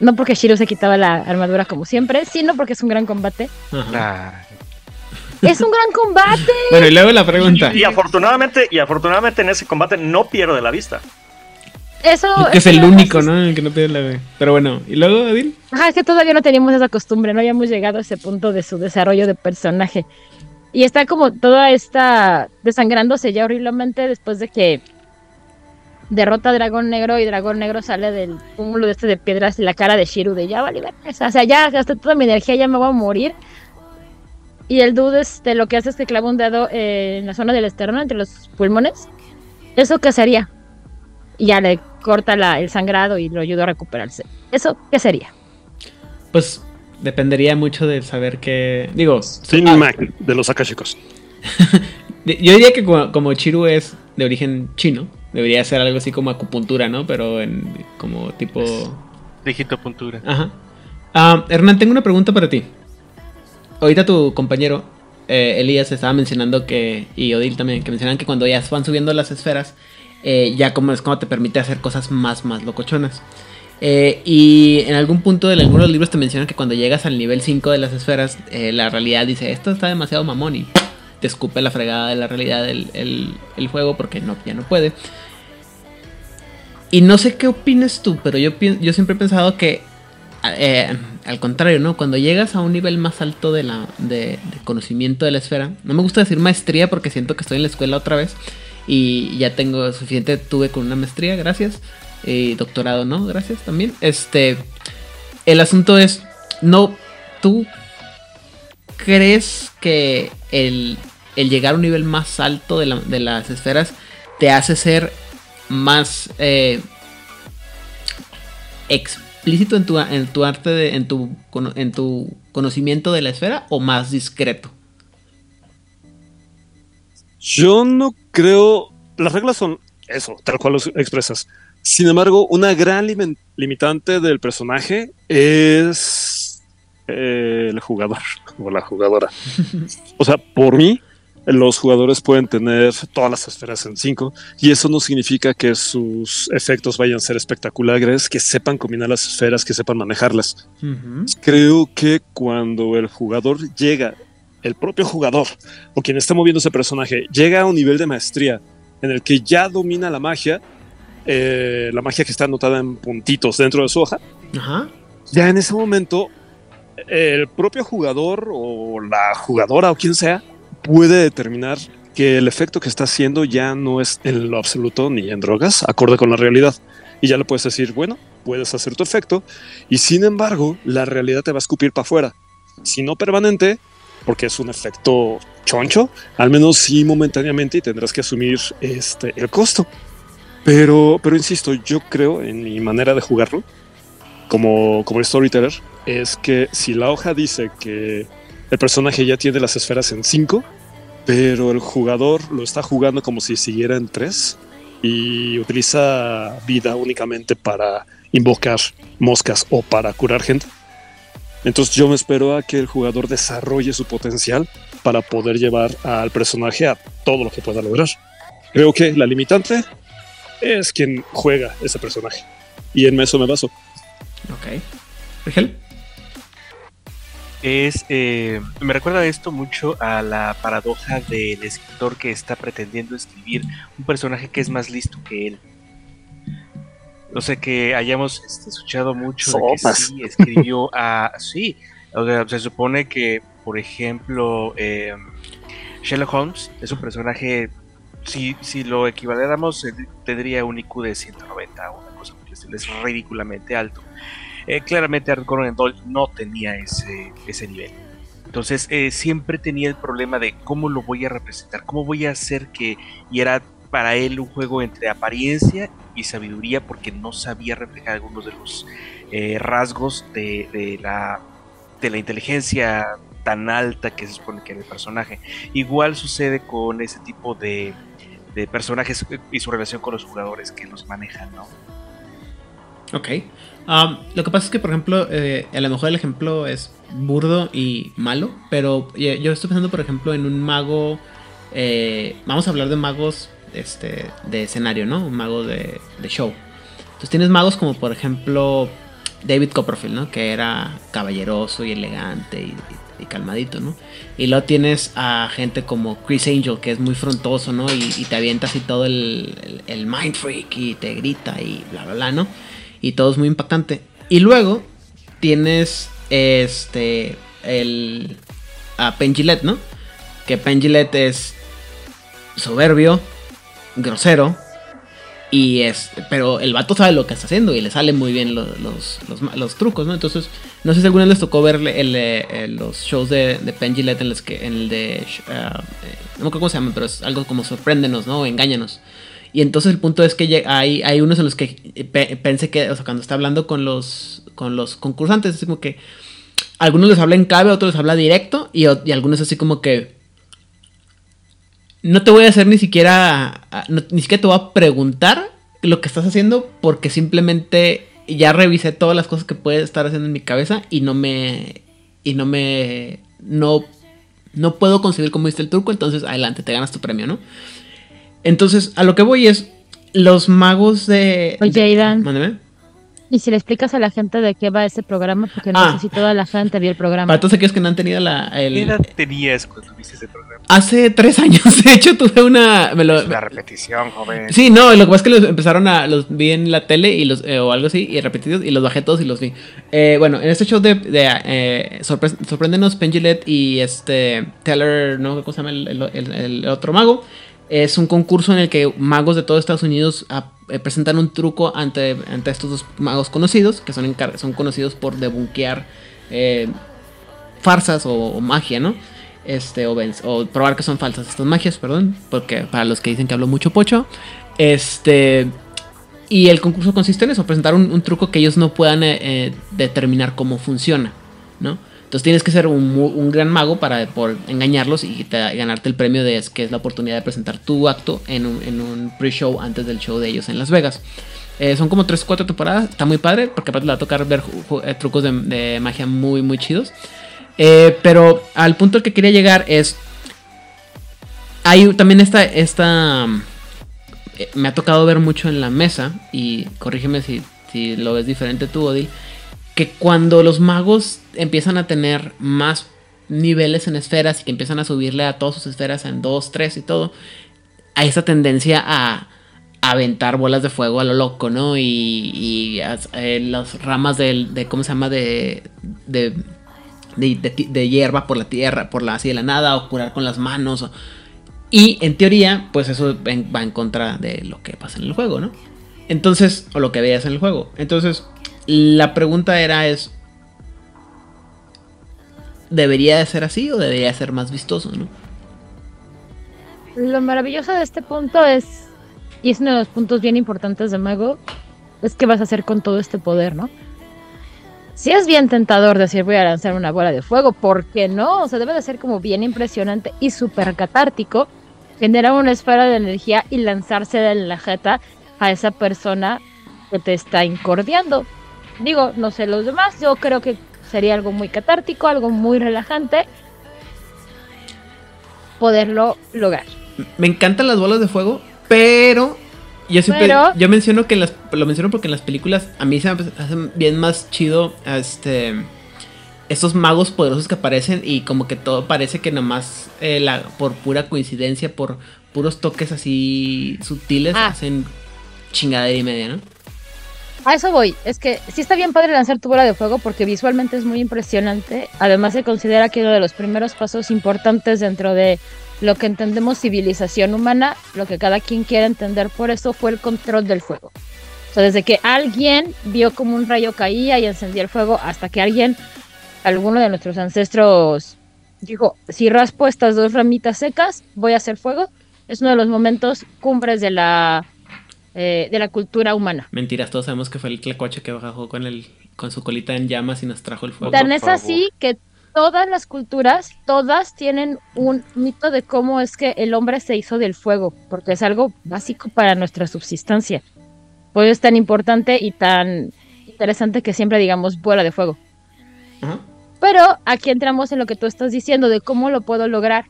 No porque Shiro se quitaba la armadura como siempre, sino porque es un gran combate. Es un gran combate.
Bueno, y luego la pregunta.
Y, y afortunadamente, y afortunadamente en ese combate no pierde la vista.
Eso
Que es el
eso-
único, ¿no? El que no pide la Pero bueno, ¿y luego, Adil?
Ajá, es que todavía no teníamos esa costumbre, no habíamos llegado a ese punto de su desarrollo de personaje. Y está como toda esta desangrándose ya horriblemente después de que derrota a Dragón Negro y Dragón Negro sale del cúmulo de este de piedras y la cara de Shiru de ya vale, verga". o sea, ya gasté toda mi energía, ya me voy a morir. Y el dude este, lo que hace es que clava un dedo en la zona del esterno, entre los pulmones. ¿Eso qué sería? Y ya le corta la- el sangrado y lo ayuda a recuperarse. ¿Eso qué sería?
Pues dependería mucho de saber que. Digo. Ah,
Mac, de los Akashicos.
Yo diría que como, como Chiru es de origen chino, debería ser algo así como acupuntura, ¿no? Pero en como tipo.
digitopuntura.
Ajá. Ah, Hernán, tengo una pregunta para ti. Ahorita tu compañero eh, Elías estaba mencionando que, y Odil también, que mencionan que cuando ya van subiendo las esferas, eh, ya como es como te permite hacer cosas más, más locochonas. Eh, y en algún punto de algunos libros te mencionan que cuando llegas al nivel 5 de las esferas, eh, la realidad dice, esto está demasiado mamón y te escupe la fregada de la realidad el, el- el juego porque no, ya no puede. Y no sé qué opines tú, pero yo, yo siempre he pensado que eh, al contrario, ¿no? Cuando llegas a un nivel más alto de, la, de conocimiento de la esfera, no me gusta decir maestría porque siento que estoy en la escuela otra vez y ya tengo suficiente, tuve con una maestría, gracias, doctorado, ¿no? Gracias también. Este, el asunto es, no, tú crees que el, el llegar a un nivel más alto de, la- de las esferas te hace ser más eh, explícito en tu, en tu arte, de- en, tu, en tu conocimiento de la esfera o más discreto?
Yo no creo. Las reglas son eso, tal cual lo expresas. Sin embargo, una gran limitante del personaje es eh, el jugador o la jugadora. O sea, por mí, los jugadores pueden tener todas las esferas en 5 y eso no significa que sus efectos vayan a ser espectaculares, que sepan combinar las esferas, que sepan manejarlas. Creo que cuando el jugador llega, el propio jugador o quien está moviendo ese personaje, llega a un nivel de maestría en el que ya domina la magia, eh, la magia que está anotada en puntitos dentro de su hoja,
Ajá.
ya en ese momento el propio jugador o la jugadora o quien sea puede determinar que el efecto que está haciendo ya no es en lo absoluto ni en drogas, acorde con la realidad. Y ya le puedes decir, bueno, puedes hacer tu efecto y sin embargo la realidad te va a escupir para afuera. Si no permanente, porque es un efecto choncho, al menos sí momentáneamente y tendrás que asumir este, el costo. Pero, pero insisto, yo creo en mi manera de jugarlo como, como storyteller es que si la hoja dice que el personaje ya tiene las esferas en 5, pero el jugador lo está jugando como si siguiera en 3, y utiliza vida únicamente para invocar moscas o para curar gente. Entonces yo me espero a que el jugador desarrolle su potencial para poder llevar al personaje a todo lo que pueda lograr. Creo que la limitante es quien juega ese personaje. Y en eso me baso.
Ok. Rigel.
Es, eh, me recuerda esto mucho a la paradoja del escritor que está pretendiendo escribir un personaje que es más listo que él. No sé que hayamos este, escuchado mucho de que sí escribió a. Sí, o sea, se supone que, por ejemplo, eh, Sherlock Holmes es un personaje. Si, si lo equivaléramos, eh, tendría un IQ de 190 o una cosa por el Es ridículamente alto. Eh, claramente Arthur Conan Doyle no tenía ese, ese nivel. Entonces eh, siempre tenía el problema de cómo lo voy a representar, cómo voy a hacer que... Y era para él un juego entre apariencia y sabiduría porque no sabía reflejar algunos de los eh, rasgos de, de la, de la inteligencia tan alta que se supone que era el personaje. Igual sucede con ese tipo de, de personajes y su relación con los jugadores que los manejan, ¿no?
Ok. Lo que pasa es que, por ejemplo, eh, a lo mejor el ejemplo es burdo y malo, pero yo, yo estoy pensando, por ejemplo, en un mago. eh, vamos a hablar de magos este, de escenario, ¿no? Un mago de, show. Entonces tienes magos como, por ejemplo, David Copperfield, ¿no? Que era caballeroso y elegante y- y calmadito, ¿no? Y luego tienes a gente como Chris Angel, que es muy frontoso, ¿no? Y, te avienta así todo el, el, mind freak y te grita y bla, bla, bla, ¿no? Y todo es muy impactante. Y luego tienes este, el, a Penn Jillette, ¿no? Que Penn Jillette es soberbio, grosero. Y es, pero el vato sabe lo que está haciendo y le salen muy bien lo- los, los, los trucos, ¿no? Entonces, no sé si alguna vez les tocó ver el, el, eh, los shows de, de en los que, en el de, ah, eh, no me acuerdo cómo se llama, pero es algo como sorpréndenos, ¿no? Engáñanos. Y entonces el punto es que hay, hay unos en los que pe- pensé que, o sea, cuando está hablando con los, con los concursantes, es como que algunos les habla en clave, otros les habla directo, y, y algunos así como que no te voy a hacer ni siquiera, no- ni siquiera te voy a preguntar lo que estás haciendo, porque simplemente ya revisé todas las cosas que puede estar haciendo en mi cabeza y no me, y no me, no, no puedo concebir cómo hiciste el truco, entonces adelante, te ganas tu premio, ¿no? Entonces, a lo que voy es, los magos de...
Oye,
de-
Aidan.
Mándeme.
Y si le explicas a la gente de qué va ese programa, porque no
Ah.
sé si toda la gente vio el programa.
Para todos aquellos que no han tenido la... el-
¿Qué edad tenías cuando viste ese programa?
Hace tres años, de hecho, tuve una... me lo-
Es una repetición, joven.
Sí, no, lo que pasa es que los empezaron a. Los vi en la tele y los, eh, o algo así, y repetidos, y los bajé todos y los vi. Eh, bueno, en este show de. de eh, sorpre- Sorpréndenos, Pengilet y este. Teller, ¿no? ¿Cómo se llama el, el- el- el otro mago? Es un concurso en el que magos de todo Estados Unidos ah, eh, presentan un truco ante, ante estos dos magos conocidos, que son, son conocidos por debunquear eh, farsas o, magia, ¿no? Este, o, probar que son falsas estas magias, perdón, porque para los que dicen que hablo mucho pocho, este, y el concurso consiste en eso, presentar un, truco que ellos no puedan eh, determinar cómo funciona, ¿no? Entonces tienes que ser un, gran mago para por engañarlos y te- ganarte el premio de que es la oportunidad de presentar tu acto en un, en pre-show antes del show de ellos en Las Vegas. Eh, son como 3 o 4 temporadas, está muy padre porque aparte le va a tocar ver eh, trucos de, magia muy muy chidos. Eh, pero al punto al que quería llegar es. Hay también esta. esta me ha tocado ver mucho en la mesa. Y corrígeme si, si lo ves diferente tú, Odil. Que cuando los magos empiezan a tener más niveles en esferas y que empiezan a subirle a todas sus esferas en 2, 3 y todo. Hay esa tendencia a, aventar bolas de fuego a lo loco, ¿no? Y, y eh, las ramas del, de. ¿Cómo se llama? De. de de, hierba por la tierra, por la así de la nada, o curar con las manos. y en teoría, pues eso va en contra de lo que pasa en el juego, ¿no? Entonces, o lo que veas en el juego. Entonces, la pregunta era es, ¿debería de ser así o debería de ser más vistoso, no?
Lo maravilloso de este punto es, y es uno de los puntos bien importantes de Mago, es que vas a hacer con todo este poder, ¿no? Si es bien tentador decir voy a lanzar una bola de fuego, ¿por qué no? O sea, debe de ser como bien impresionante y súper catártico generar una esfera de energía y lanzarse de la jeta a esa persona que te está incordiando. Digo, no sé los demás, yo creo que sería algo muy catártico, algo muy relajante poderlo lograr.
Me encantan las bolas de fuego, pero yo siempre
Pero-
yo menciono que en las lo menciono porque en las películas a mí se me hacen bien más chido este estos magos poderosos que aparecen y como que todo parece que nomás eh, la, por pura coincidencia, por puros toques así sutiles
Ah.
hacen chingadera y media, ¿no?
A eso voy. Es que sí está bien padre lanzar tu bola de fuego porque visualmente es muy impresionante. Además se considera que uno de los primeros pasos importantes dentro de lo que entendemos civilización humana, lo que cada quien quiere entender por eso fue el control del fuego. O sea, desde que alguien vio como un rayo caía y encendía el fuego hasta que alguien, alguno de nuestros ancestros dijo, si raspo estas dos ramitas secas, voy a hacer fuego. Es uno de los momentos cumbres de la, eh, de la cultura humana.
Mentiras, todos sabemos que fue el tlacuache que bajó con el con su colita en llamas y nos trajo el fuego.
Tan es así que todas las culturas, todas tienen un mito de cómo es que el hombre se hizo del fuego, porque es algo básico para nuestra subsistencia. Por eso es tan importante y tan interesante que siempre digamos bola de fuego.
Ajá.
Pero aquí entramos en lo que tú estás diciendo de cómo lo puedo lograr.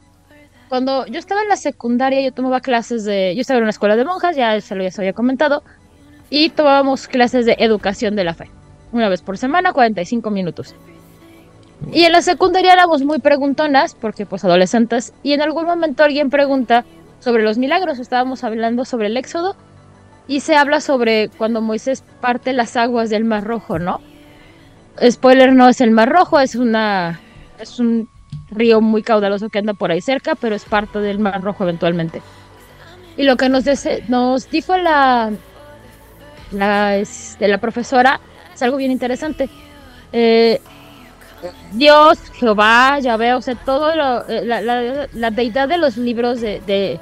Cuando yo estaba en la secundaria, yo tomaba clases de. Yo estaba en una escuela de monjas, ya se lo ya se había comentado, y tomábamos clases de educación de la fe. Una vez por semana, 45 minutos. Y en la secundaria éramos muy preguntonas, porque pues adolescentes, y en algún momento alguien pregunta sobre los milagros. Estábamos hablando sobre el Éxodo, y se habla sobre cuando Moisés parte las aguas del Mar Rojo, ¿no? Spoiler, no es el Mar Rojo, es una. es un río muy caudaloso que anda por ahí cerca, pero es parte del Mar Rojo eventualmente. Y lo que nos, nos dijo la, la, este, la profesora es algo bien interesante. Eh, Dios, Jehová, Yahvé, o sea, todo lo, eh, la, la- la deidad de los libros, de, de-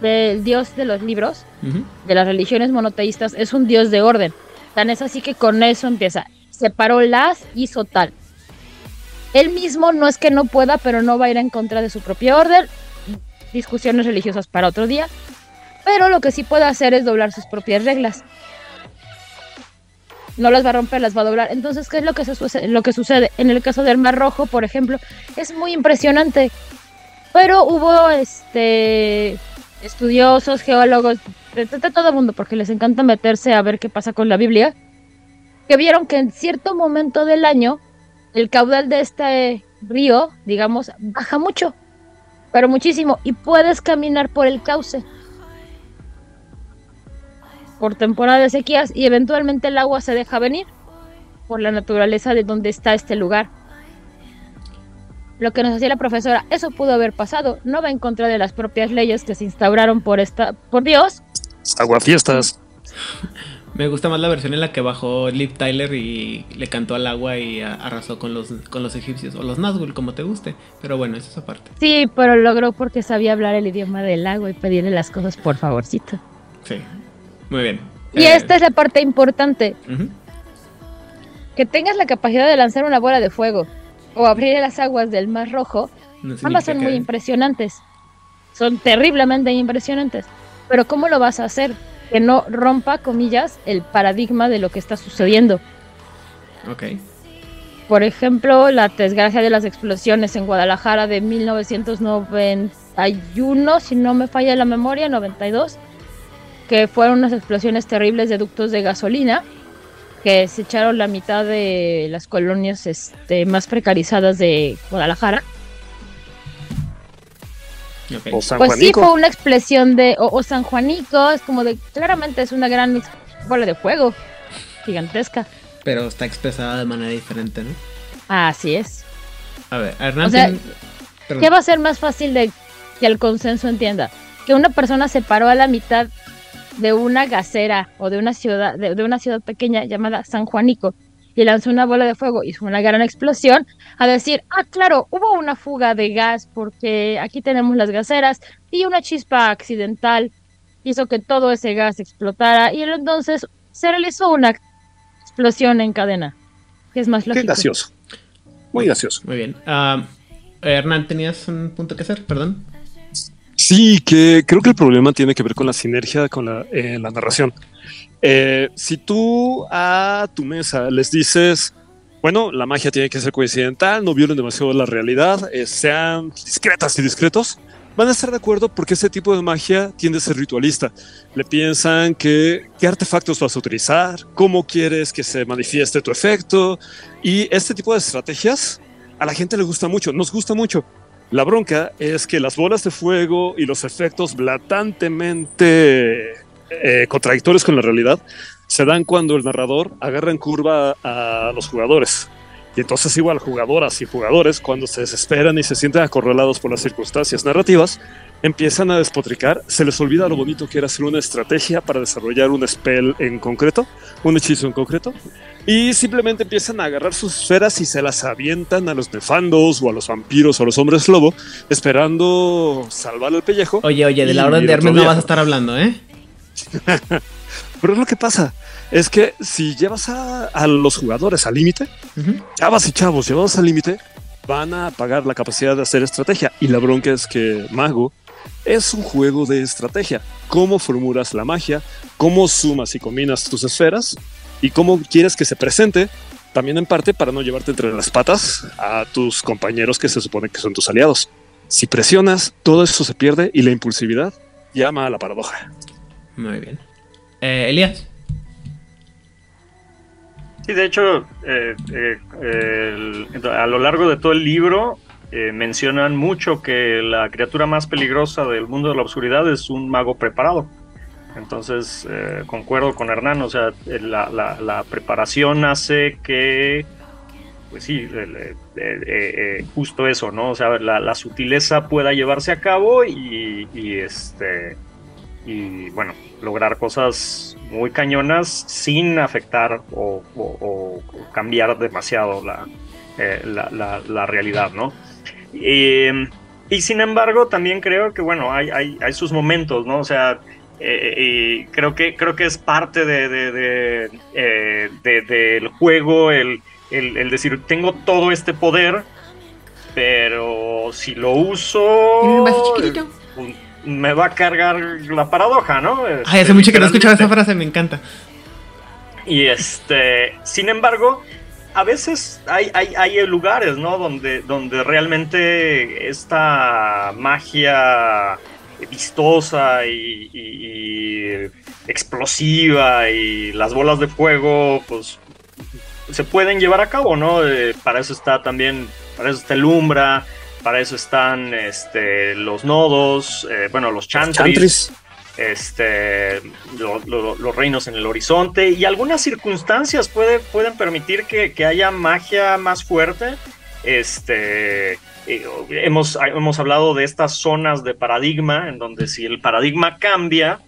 del Dios de los libros, de las religiones monoteístas, es un Dios de orden. Tan es así que con eso empieza. Separó las, hizo tal. Él mismo no es que no pueda, pero no va a ir en contra de su propio orden. Discusiones religiosas para otro día. Pero lo que sí puede hacer es doblar sus propias reglas. No las va a romper, las va a doblar. Entonces, ¿qué es lo que, se suce- lo que sucede? En el caso del Mar Rojo, por ejemplo, es muy impresionante. Pero hubo este estudiosos, geólogos, todo el mundo, porque les encanta meterse a ver qué pasa con la Biblia, que vieron que en cierto momento del año el caudal de este río, digamos, baja mucho, pero muchísimo, y puedes caminar por el cauce por temporada de sequías y eventualmente el agua se deja venir por la naturaleza de donde está este lugar. Lo que nos hacía la profesora, eso pudo haber pasado, no va en contra de las propias leyes que se instauraron por esta, por Dios,
Aguafiestas.
Me gusta más la versión en la que bajó Liv Tyler y le cantó al agua y arrasó con los, con los egipcios. O los Nazgûl, como te guste. Pero bueno, eso es aparte.
Sí, pero logró porque sabía hablar el idioma del agua y pedirle las cosas por favorcito.
Sí. Muy bien.
Y
Eh,
esta es la parte importante, que tengas la capacidad de lanzar una bola de fuego o abrir las aguas del Mar Rojo,
No
ambas son
que-
muy impresionantes. Son terriblemente impresionantes. Pero ¿cómo lo vas a hacer? Que no rompa, comillas, el paradigma de lo que está sucediendo.
Ok.
Por ejemplo, la desgracia de las explosiones en Guadalajara de 1991, si no me falla la memoria, 92, que fueron unas explosiones terribles de ductos de gasolina que se echaron la mitad de las colonias este, más precarizadas de Guadalajara.
Ok.
O San
Pues sí, fue una explosión de. O, o San Juanico, es como de. Claramente es una gran bola de fuego. Gigantesca.
Pero está expresada de manera diferente, ¿no?
Así es.
A ver, Hernán.
O sea,
tiene- perdón.
¿Qué va a ser más fácil de que el consenso entienda? Que una persona se paró a la mitad de una gasera o de una ciudad, de, de una ciudad pequeña llamada San Juanico y lanzó una bola de fuego y fue una gran explosión, a decir, ah, claro, hubo una fuga de gas porque aquí tenemos las gaseras y una chispa accidental hizo que todo ese gas explotara y entonces se realizó una explosión en cadena, que es más
Qué
lógico.
gracioso. Muy gracioso.
Muy bien. Ah, Hernán, ¿tenías un punto que hacer? Perdón.
Sí, que creo que el problema tiene que ver con la sinergia con la, eh, la narración. Eh, si tú a tu mesa les dices, bueno, la magia tiene que ser coincidental, no violen demasiado la realidad, eh, sean discretas y discretos, van a estar de acuerdo porque ese tipo de magia tiende a ser ritualista. Le piensan que qué artefactos vas a utilizar, cómo quieres que se manifieste tu efecto y este tipo de estrategias a la gente le gusta mucho, nos gusta mucho. La bronca es que las bolas de fuego y los efectos blatantemente eh, contradictorios con la realidad se dan cuando el narrador agarra en curva a los jugadores. Y entonces igual jugadoras y jugadores, cuando se desesperan y se sienten acorralados por las circunstancias narrativas, empiezan a despotricar, se les olvida lo bonito que era hacer una estrategia para desarrollar un spell en concreto, un hechizo en concreto, y simplemente empiezan a agarrar sus esferas y se las avientan a los nefandos o a los vampiros o a los hombres lobo, esperando salvar el pellejo.
Oye, oye, de la orden de Hermes no vas a estar hablando, ¿eh?
Pero es lo que pasa. Es que si llevas a, a los jugadores al límite, chavas y chavos llevados al límite, van a pagar la capacidad de hacer estrategia. Y la bronca es que Mago es un juego de estrategia. Cómo formulas la magia, cómo sumas y combinas tus esferas y cómo quieres que se presente, también en parte para no llevarte entre las patas a tus compañeros que se supone que son tus aliados. Si presionas, todo eso se pierde y la impulsividad llama a la paradoja.
Muy bien. Eh, Elías.
Sí, de hecho, eh, eh, a lo largo de todo el libro mencionan mucho que la criatura más peligrosa del mundo de la oscuridad es un mago preparado. Entonces, concuerdo con Hernán, o sea, la, preparación hace que, pues sí, justo eso, ¿no? O sea, la, la sutileza pueda llevarse a cabo y, este y bueno, lograr cosas muy cañonas sin afectar o, o- o- o cambiar demasiado la, eh, la, la- la realidad, ¿no? Eh, y sin embargo, también creo que, bueno, hay, hay, hay sus momentos, ¿no? O sea, eh, y creo, que, creo que es parte de, de- de, eh, de- del juego el, el- el decir, tengo todo este poder, pero si lo uso... Me va a cargar la paradoja, ¿no?
Ay, hace mucho que no escuchaba esa frase, me encanta.
Y este, sin embargo, a veces hay, hay, hay lugares, ¿no? Donde, donde realmente esta magia vistosa y, y- y explosiva y las bolas de fuego, pues se pueden llevar a cabo, ¿no? Eh, para eso está también, para eso está el Umbra, para eso están este, los nodos, eh, bueno, los chantris,
chantris.
este, lo- lo- los reinos en el horizonte y algunas circunstancias puede- pueden permitir que, que haya magia más fuerte. Este, eh, hemos, hemos hablado de estas zonas de paradigma, en donde si el paradigma cambia,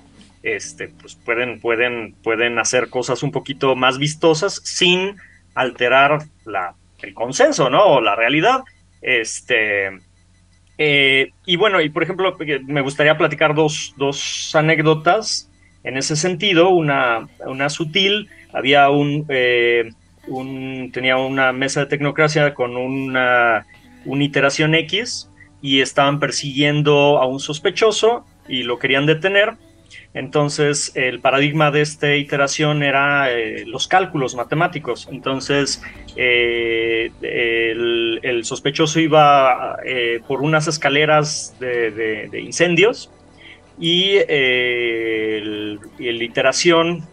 este, pues pueden, pueden, pueden hacer cosas un poquito más vistosas sin alterar la, el consenso, ¿no? O la realidad. Este, eh, y bueno, y por ejemplo, eh, me gustaría platicar dos, dos anécdotas en ese sentido. Una, una sutil, había un, eh, un- tenía una mesa de tecnocracia con una, una iteración X y estaban persiguiendo a un sospechoso y lo querían detener. Entonces, el paradigma de esta iteración era eh, los cálculos matemáticos. Entonces, eh, el, sospechoso iba eh, por unas escaleras de, incendios y el iteración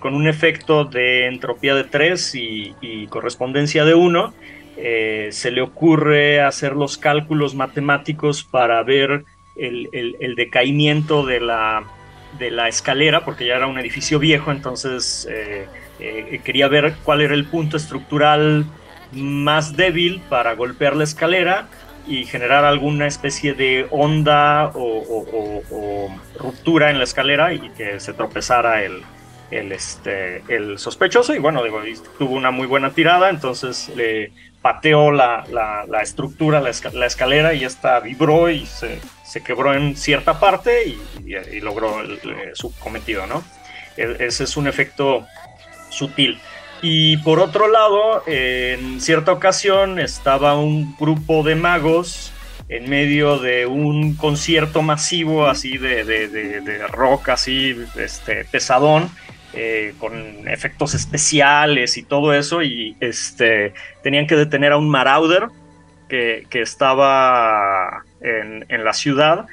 con un efecto de entropía de 3 y, correspondencia de 1, eh, se le ocurre hacer los cálculos matemáticos para ver el decaimiento de la, de la escalera, porque ya era un edificio viejo, entonces eh, eh, quería ver cuál era el punto estructural más débil para golpear la escalera y generar alguna especie de onda o, ruptura en la escalera y que se tropezara el, el, este, el sospechoso. Y bueno, digo, tuvo una muy buena tirada, entonces le pateó la, la- estructura, la, la escalera y esta vibró y se, se quebró en cierta parte y, logró eh, su cometido, ¿no? E- ese es un efecto sutil. Y por otro lado, en cierta ocasión estaba un grupo de magos en medio de un concierto masivo así de, de, de, de rock así este, pesadón. eh, con efectos especiales y todo eso y este tenían que detener a un marauder que, estaba en, en la ciudad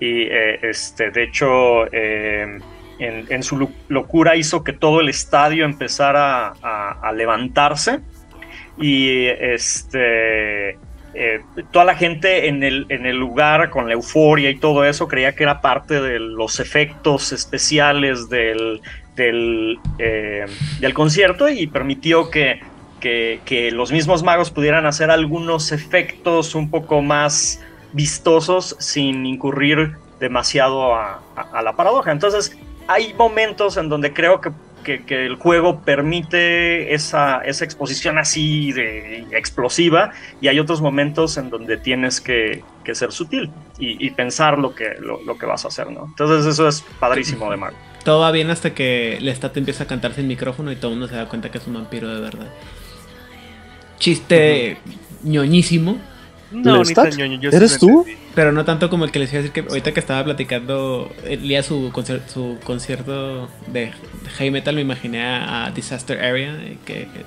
y eh, este de hecho eh, en, su lo- locura hizo que todo el estadio empezara a, levantarse y este eh, toda la gente en el, en el lugar con la euforia y todo eso creía que era parte de los efectos especiales del, del, del concierto y permitió que, que, los mismos magos pudieran hacer algunos efectos un poco más vistosos sin incurrir demasiado a, la paradoja. Entonces hay momentos en donde creo que, que- el juego permite esa, esa exposición así de explosiva y hay otros momentos en donde tienes que, ser sutil y, pensar lo que, lo, que vas a hacer, ¿no? Entonces eso es padrísimo de Mago.
Todo va bien hasta que Lestat empieza a cantar sin micrófono y todo el mundo se da cuenta que es un vampiro de verdad. Chiste ñoñísimo.
No, ni tan ñoño, yo ¿Eres tú? entendí.
Pero no tanto como el que les iba a decir que ahorita que estaba platicando, Lía su, concer- su concierto de, heavy metal, me imaginé a, a Disaster Area, eh, que, que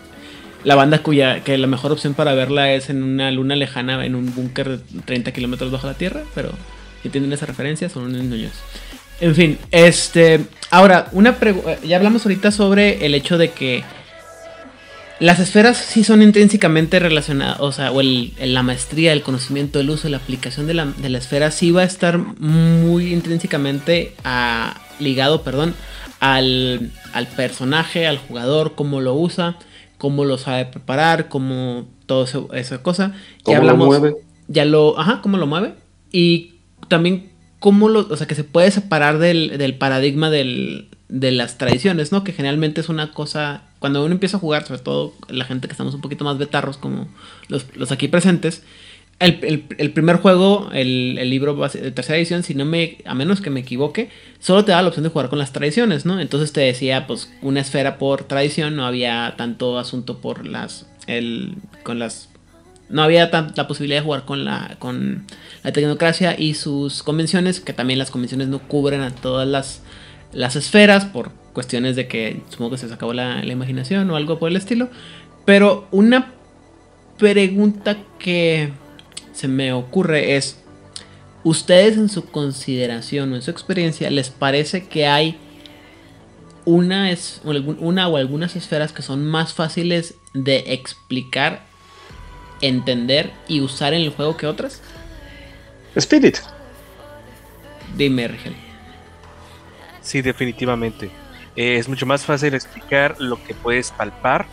la banda cuya que la mejor opción para verla es en una luna lejana, en un búnker de 30 kilómetros bajo la tierra, pero si entienden esa referencia, son unos niños. En fin, este. Ahora, una pregunta. Ya hablamos ahorita sobre el hecho de que las esferas sí son intrínsecamente relacionadas, o sea, o el, el- la maestría, el conocimiento, el uso, la aplicación de la, de la esfera sí va a estar muy intrínsecamente a- ligado, perdón, al, al personaje, al jugador, cómo lo usa, cómo lo sabe preparar, cómo todo eso, esa cosa.
¿Cómo lo mueve?
Ya lo, ajá, cómo lo mueve. Y también cómo lo, o sea, que se puede separar del, del paradigma del, de las tradiciones, ¿no? Que generalmente es una cosa, cuando uno empieza a jugar, sobre todo la gente que estamos un poquito más betarros como los, aquí presentes, el, primer juego, el, libro de tercera edición, si no me, a menos que me equivoque, solo te da la opción de jugar con las tradiciones, ¿no? Entonces te decía, pues, una esfera por tradición, no había tanto asunto por las, el, con las no había la posibilidad de jugar con la, con la tecnocracia y sus convenciones, que también las convenciones no cubren a todas las, las esferas por cuestiones de que supongo que se les acabó la, la imaginación o algo por el estilo. Pero una pregunta que se me ocurre es, ¿ustedes en su consideración o en su experiencia les parece que hay una, es, una o algunas esferas que son más fáciles de explicar entender y usar en el juego que otras?
Spirit.
Dime, Rigel.
Sí, definitivamente. Eh, es mucho más fácil explicar lo que puedes palpar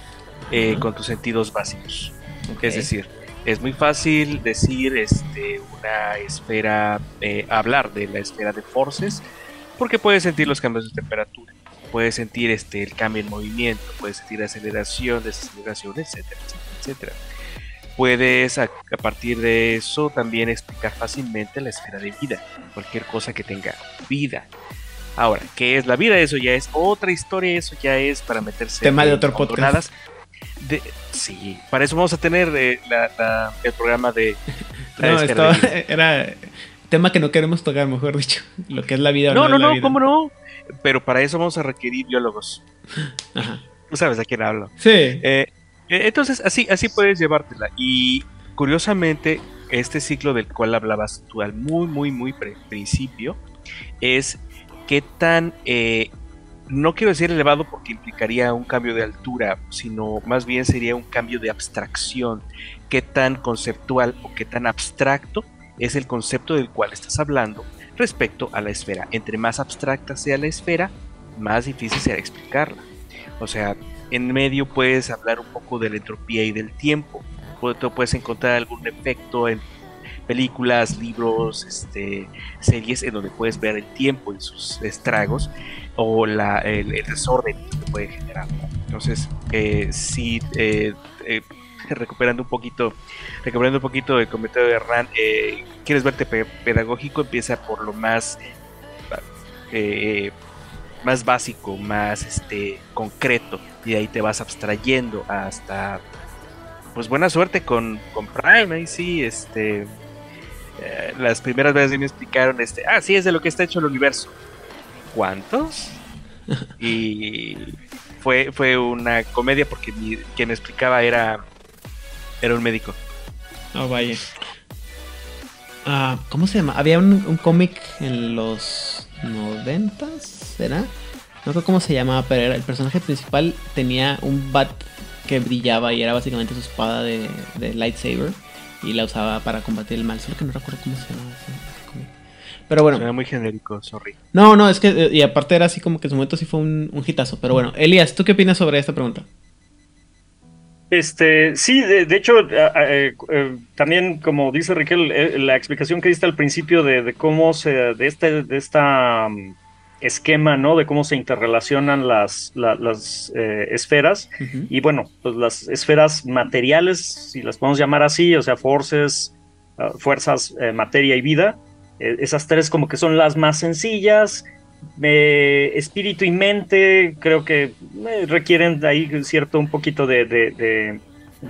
eh, con tus sentidos básicos. Es decir, es muy fácil decir este, una esfera, eh, hablar de la esfera de forces, porque puedes sentir los cambios de temperatura, puedes sentir este, el cambio en movimiento, puedes sentir aceleración, desaceleración, etcétera, etcétera, etcétera. Puedes a, a partir de eso también explicar fácilmente la esfera de vida, cualquier cosa que tenga vida. Ahora, ¿qué es la vida? Eso ya es otra historia, eso ya es para meterse
Tema de otro podcast.
De- sí, para eso vamos a tener eh, la- la- el programa de la
No, estaba, era tema que no queremos tocar, mejor dicho. Lo que es la vida o
No,
no,
no,
es la
no,
vida.
¿cómo no? Pero para eso vamos a requerir biólogos.
Ajá.
Tú sabes a quién hablo.
Sí.
Eh, eh, entonces, así, así puedes llevártela. Y curiosamente, este ciclo del cual hablabas tú al muy, muy, muy principio es qué tan, eh, no quiero decir elevado porque implicaría un cambio de altura, sino más bien sería un cambio de abstracción. Qué tan conceptual o qué tan abstracto es el concepto del cual estás hablando respecto a la esfera. Entre más abstracta sea la esfera, más difícil será explicarla. O sea, en medio puedes hablar un poco de la entropía y del tiempo. Puedes encontrar algún efecto en películas, libros, este, series en donde puedes ver el tiempo y sus estragos o la, el, el desorden que puede generar. Entonces, eh, sí, eh, eh, recuperando un poquito, recuperando un poquito el comentario de Hernán, eh, quieres verte pe- pedagógico, empieza por lo más eh, más básico, más este concreto, y de ahí te vas abstrayendo hasta pues buena suerte con, con Prime, ahí sí, este eh, las primeras veces me explicaron, este, ah, sí, es de lo que está hecho el universo. ¿Cuántos? y fue, fue una comedia porque mi- quien me explicaba era, era un médico.
Oh, vaya. Ah, ¿Cómo se llama? Había un, un cómic en los noventas, ¿será? No sé cómo se llamaba, pero era- el personaje principal tenía un bat que brillaba y era básicamente su espada de, de lightsaber y la usaba para combatir el mal. Solo que no recuerdo cómo se llamaba. Pero bueno.
Era muy genérico, sorry.
No, no, es que, eh, y aparte era así como que en su momento sí fue un, un hitazo. Pero bueno, Elias, ¿tú qué opinas sobre esta pregunta?
Este, sí, de, de hecho, eh, eh, también como dice Riquel, eh, la explicación que diste al principio de, de cómo se, de este, de esta mm, esquema, ¿no? De cómo se interrelacionan las, la- las eh, esferas. Y bueno, pues las esferas materiales, si las podemos llamar así, o sea, forces, ah, fuerzas, eh, materia y vida, eh, esas tres como que son las más sencillas. Espíritu y mente creo que requieren de ahí cierto un poquito de, de, de,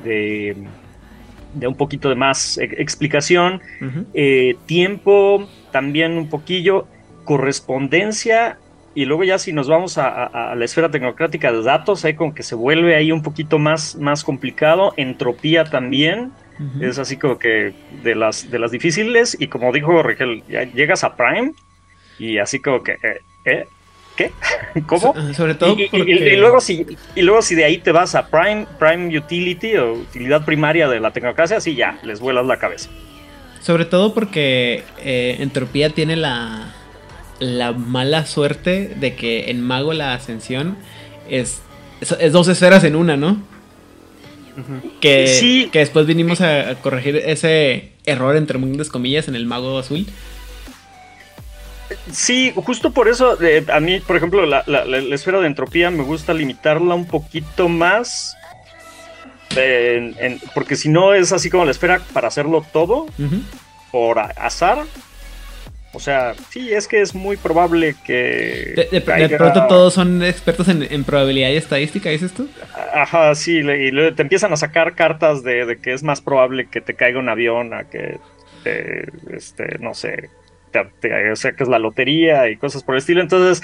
de- de un poquito de más explicación. Eh, tiempo también un poquillo, correspondencia y luego ya si nos vamos a, a- a la esfera tecnocrática de datos, ahí como que se vuelve ahí un poquito más, más complicado, entropía también. Es así como que de las, de las difíciles y como dijo Rigel, ya llegas a Prime y así como que, eh, ¿eh? ¿Qué? ¿Cómo?
So- sobre todo
y luego si, y luego si de ahí te vas a Prime, Prime Utility o utilidad primaria de la tecnocracia, así ya, les vuelas la cabeza.
Sobre todo porque eh, Entropía tiene la, la mala suerte de que en Mago la Ascensión es, es, es dos esferas en una, ¿no? Que,
Sí.
que después vinimos a, a corregir ese error entre muchas comillas en el Mago Azul.
Sí, justo por eso, eh, a mí, por ejemplo, la, la- la- la esfera de entropía me gusta limitarla un poquito más. en- en- porque si no es así como la esfera para hacerlo todo por azar. O sea, sí, es que es muy probable que.
De, de- de
caiga-
pronto todos son expertos en, en probabilidad y estadística, ¿dices tú?
Ajá, sí, y te empiezan a sacar cartas de, de que es más probable que te caiga un avión a que te, este, no sé, te, te saques la lotería y cosas por el estilo. Entonces,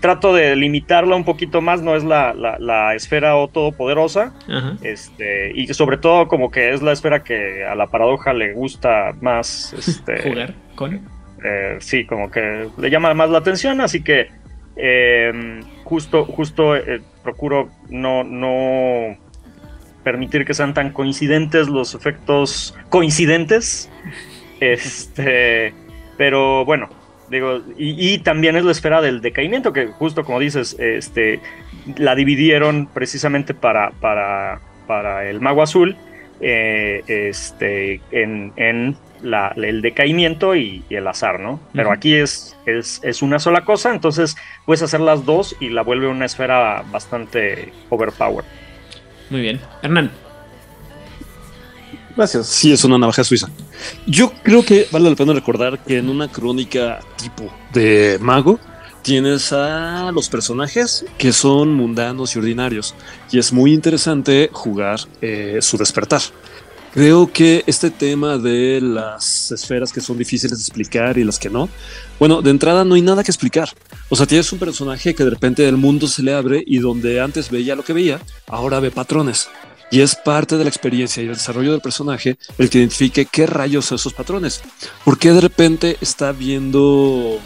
trato de limitarla un poquito más, no es la, la, la esfera o todopoderosa.
Ajá.
Este, y sobre todo como que es la esfera que a la paradoja le gusta más este,
Jugar con.
Eh, sí, como que le llama más la atención, así que eh, justo, justo eh, procuro no, no permitir que sean tan coincidentes los efectos coincidentes. Este, pero bueno, digo, y, y también es la esfera del decaimiento, que justo como dices, este, la dividieron precisamente para, para, para el mago azul. eh, este, en, en la- el decaimiento y, y el azar, ¿no? Pero aquí es, es, es una sola cosa, entonces puedes hacer las dos y la vuelve una esfera bastante overpowered.
Muy bien. Hernán.
Gracias. Sí, es una navaja suiza. Yo creo que vale la pena recordar que en una crónica tipo de mago tienes a los personajes que son mundanos y ordinarios y es muy interesante jugar eh, su despertar. Creo que este tema de las esferas que son difíciles de explicar y las que no, bueno, de entrada no hay nada que explicar. O sea, tienes un personaje que de repente el mundo se le abre y donde antes veía lo que veía, ahora ve patrones. Y es parte de la experiencia y el desarrollo del personaje el que identifique qué rayos son esos patrones. ¿Por qué de repente está viendo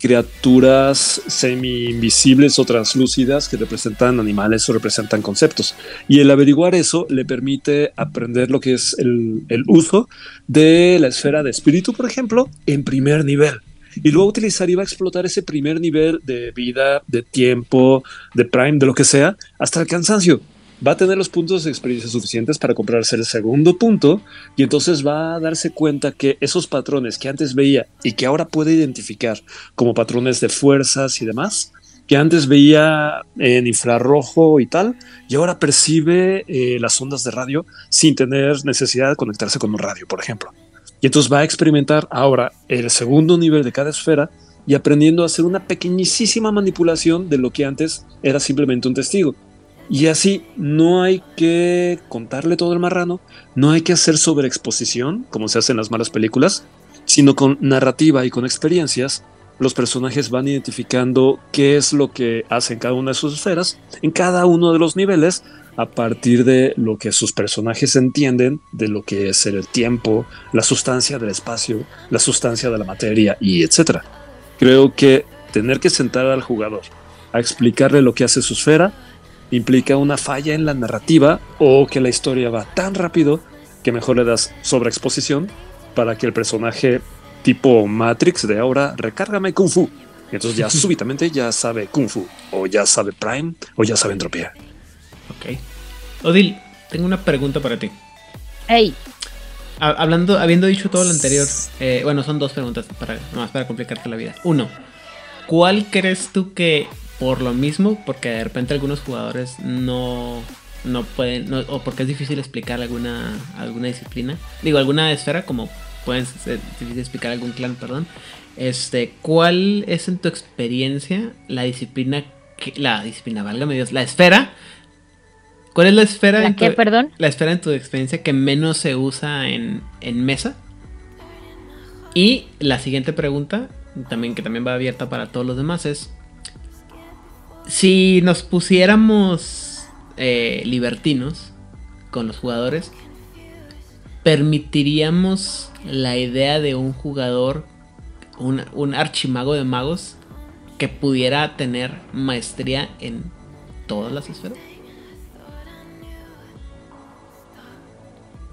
criaturas semi-invisibles o translúcidas que representan animales o representan conceptos? Y el averiguar eso le permite aprender lo que es el, el uso de la esfera de espíritu, por ejemplo, en primer nivel. Y luego utilizar y va a explotar ese primer nivel de vida, de tiempo, de prime, de lo que sea, hasta el cansancio va a tener los puntos de experiencia suficientes para comprarse el segundo punto y entonces va a darse cuenta que esos patrones que antes veía y que ahora puede identificar como patrones de fuerzas y demás, que antes veía en infrarrojo y tal, y ahora percibe eh, las ondas de radio sin tener necesidad de conectarse con un radio, por ejemplo. Y entonces va a experimentar ahora el segundo nivel de cada esfera y aprendiendo a hacer una pequeñísima manipulación de lo que antes era simplemente un testigo. Y así no hay que contarle todo el marrano, no hay que hacer sobreexposición, como se hace en las malas películas, sino con narrativa y con experiencias, los personajes van identificando qué es lo que hacen cada una de sus esferas en cada uno de los niveles a partir de lo que sus personajes entienden de lo que es el tiempo, la sustancia del espacio, la sustancia de la materia y etcétera. Creo que tener que sentar al jugador a explicarle lo que hace su esfera implica una falla en la narrativa o que la historia va tan rápido que mejor le das sobreexposición para que el personaje tipo Matrix de ahora recárgame Kung Fu. Y entonces ya súbitamente ya sabe Kung Fu, o ya sabe Prime, o ya sabe Entropía.
Ok. Odil, tengo una pregunta para ti.
Hey.
Hablando, habiendo dicho todo lo anterior, eh, bueno, son dos preguntas para, nomás para complicarte la vida. Uno, ¿cuál crees tú que por lo mismo, porque de repente algunos jugadores no, no pueden, o porque es difícil explicar alguna, alguna disciplina, digo, alguna esfera, como pueden ser difícil explicar algún clan, perdón. Este, ¿cuál es en tu experiencia la disciplina, que, la disciplina, válgame Dios, la esfera ¿Cuál es la esfera
¿La
en
qué,
tu,
perdón?
La esfera en tu experiencia que menos se usa en, en mesa? Y la siguiente pregunta, también que también va abierta para todos los demás, es si nos pusiéramos eh, libertinos con los jugadores, permitiríamos la idea de un jugador, un, un archimago de magos, que pudiera tener maestría en todas las esferas.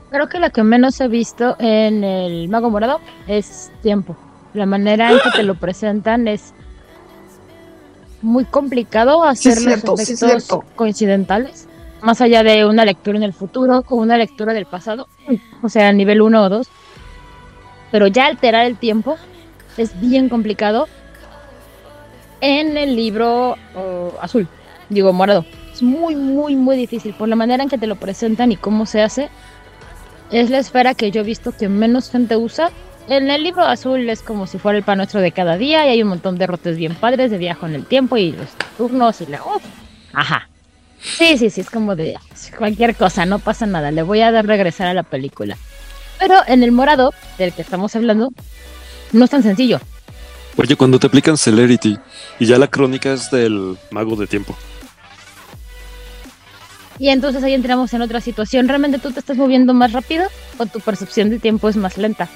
Creo que lo que menos he visto en el Mago Morado es tiempo. La manera en que te lo presentan es muy complicado hacer
Sí,
los
cierto, sí,
efectos
cierto.
coincidentales. Más allá de una lectura en el futuro o una lectura del pasado. O sea, nivel 1 o 2. Pero ya alterar el tiempo es bien complicado en el libro oh, azul. Digo, morado. Es muy, muy, muy difícil. Por la manera en que te lo presentan y cómo se hace. Es la esfera que yo he visto que menos gente usa. En el libro azul es como si fuera el pan nuestro de cada día y hay un montón de rotes bien padres de viaje en el tiempo y los turnos y la... uf, ajá. Sí, sí, sí, es como de cualquier cosa, no pasa nada, le voy a dar regresar a la película. Pero en el morado, del que estamos hablando, no es tan sencillo.
Oye, cuando te aplican Celerity y ya la crónica es del mago de tiempo.
Y entonces ahí entramos en otra situación. ¿Realmente tú te estás moviendo más rápido o tu percepción del tiempo es más lenta?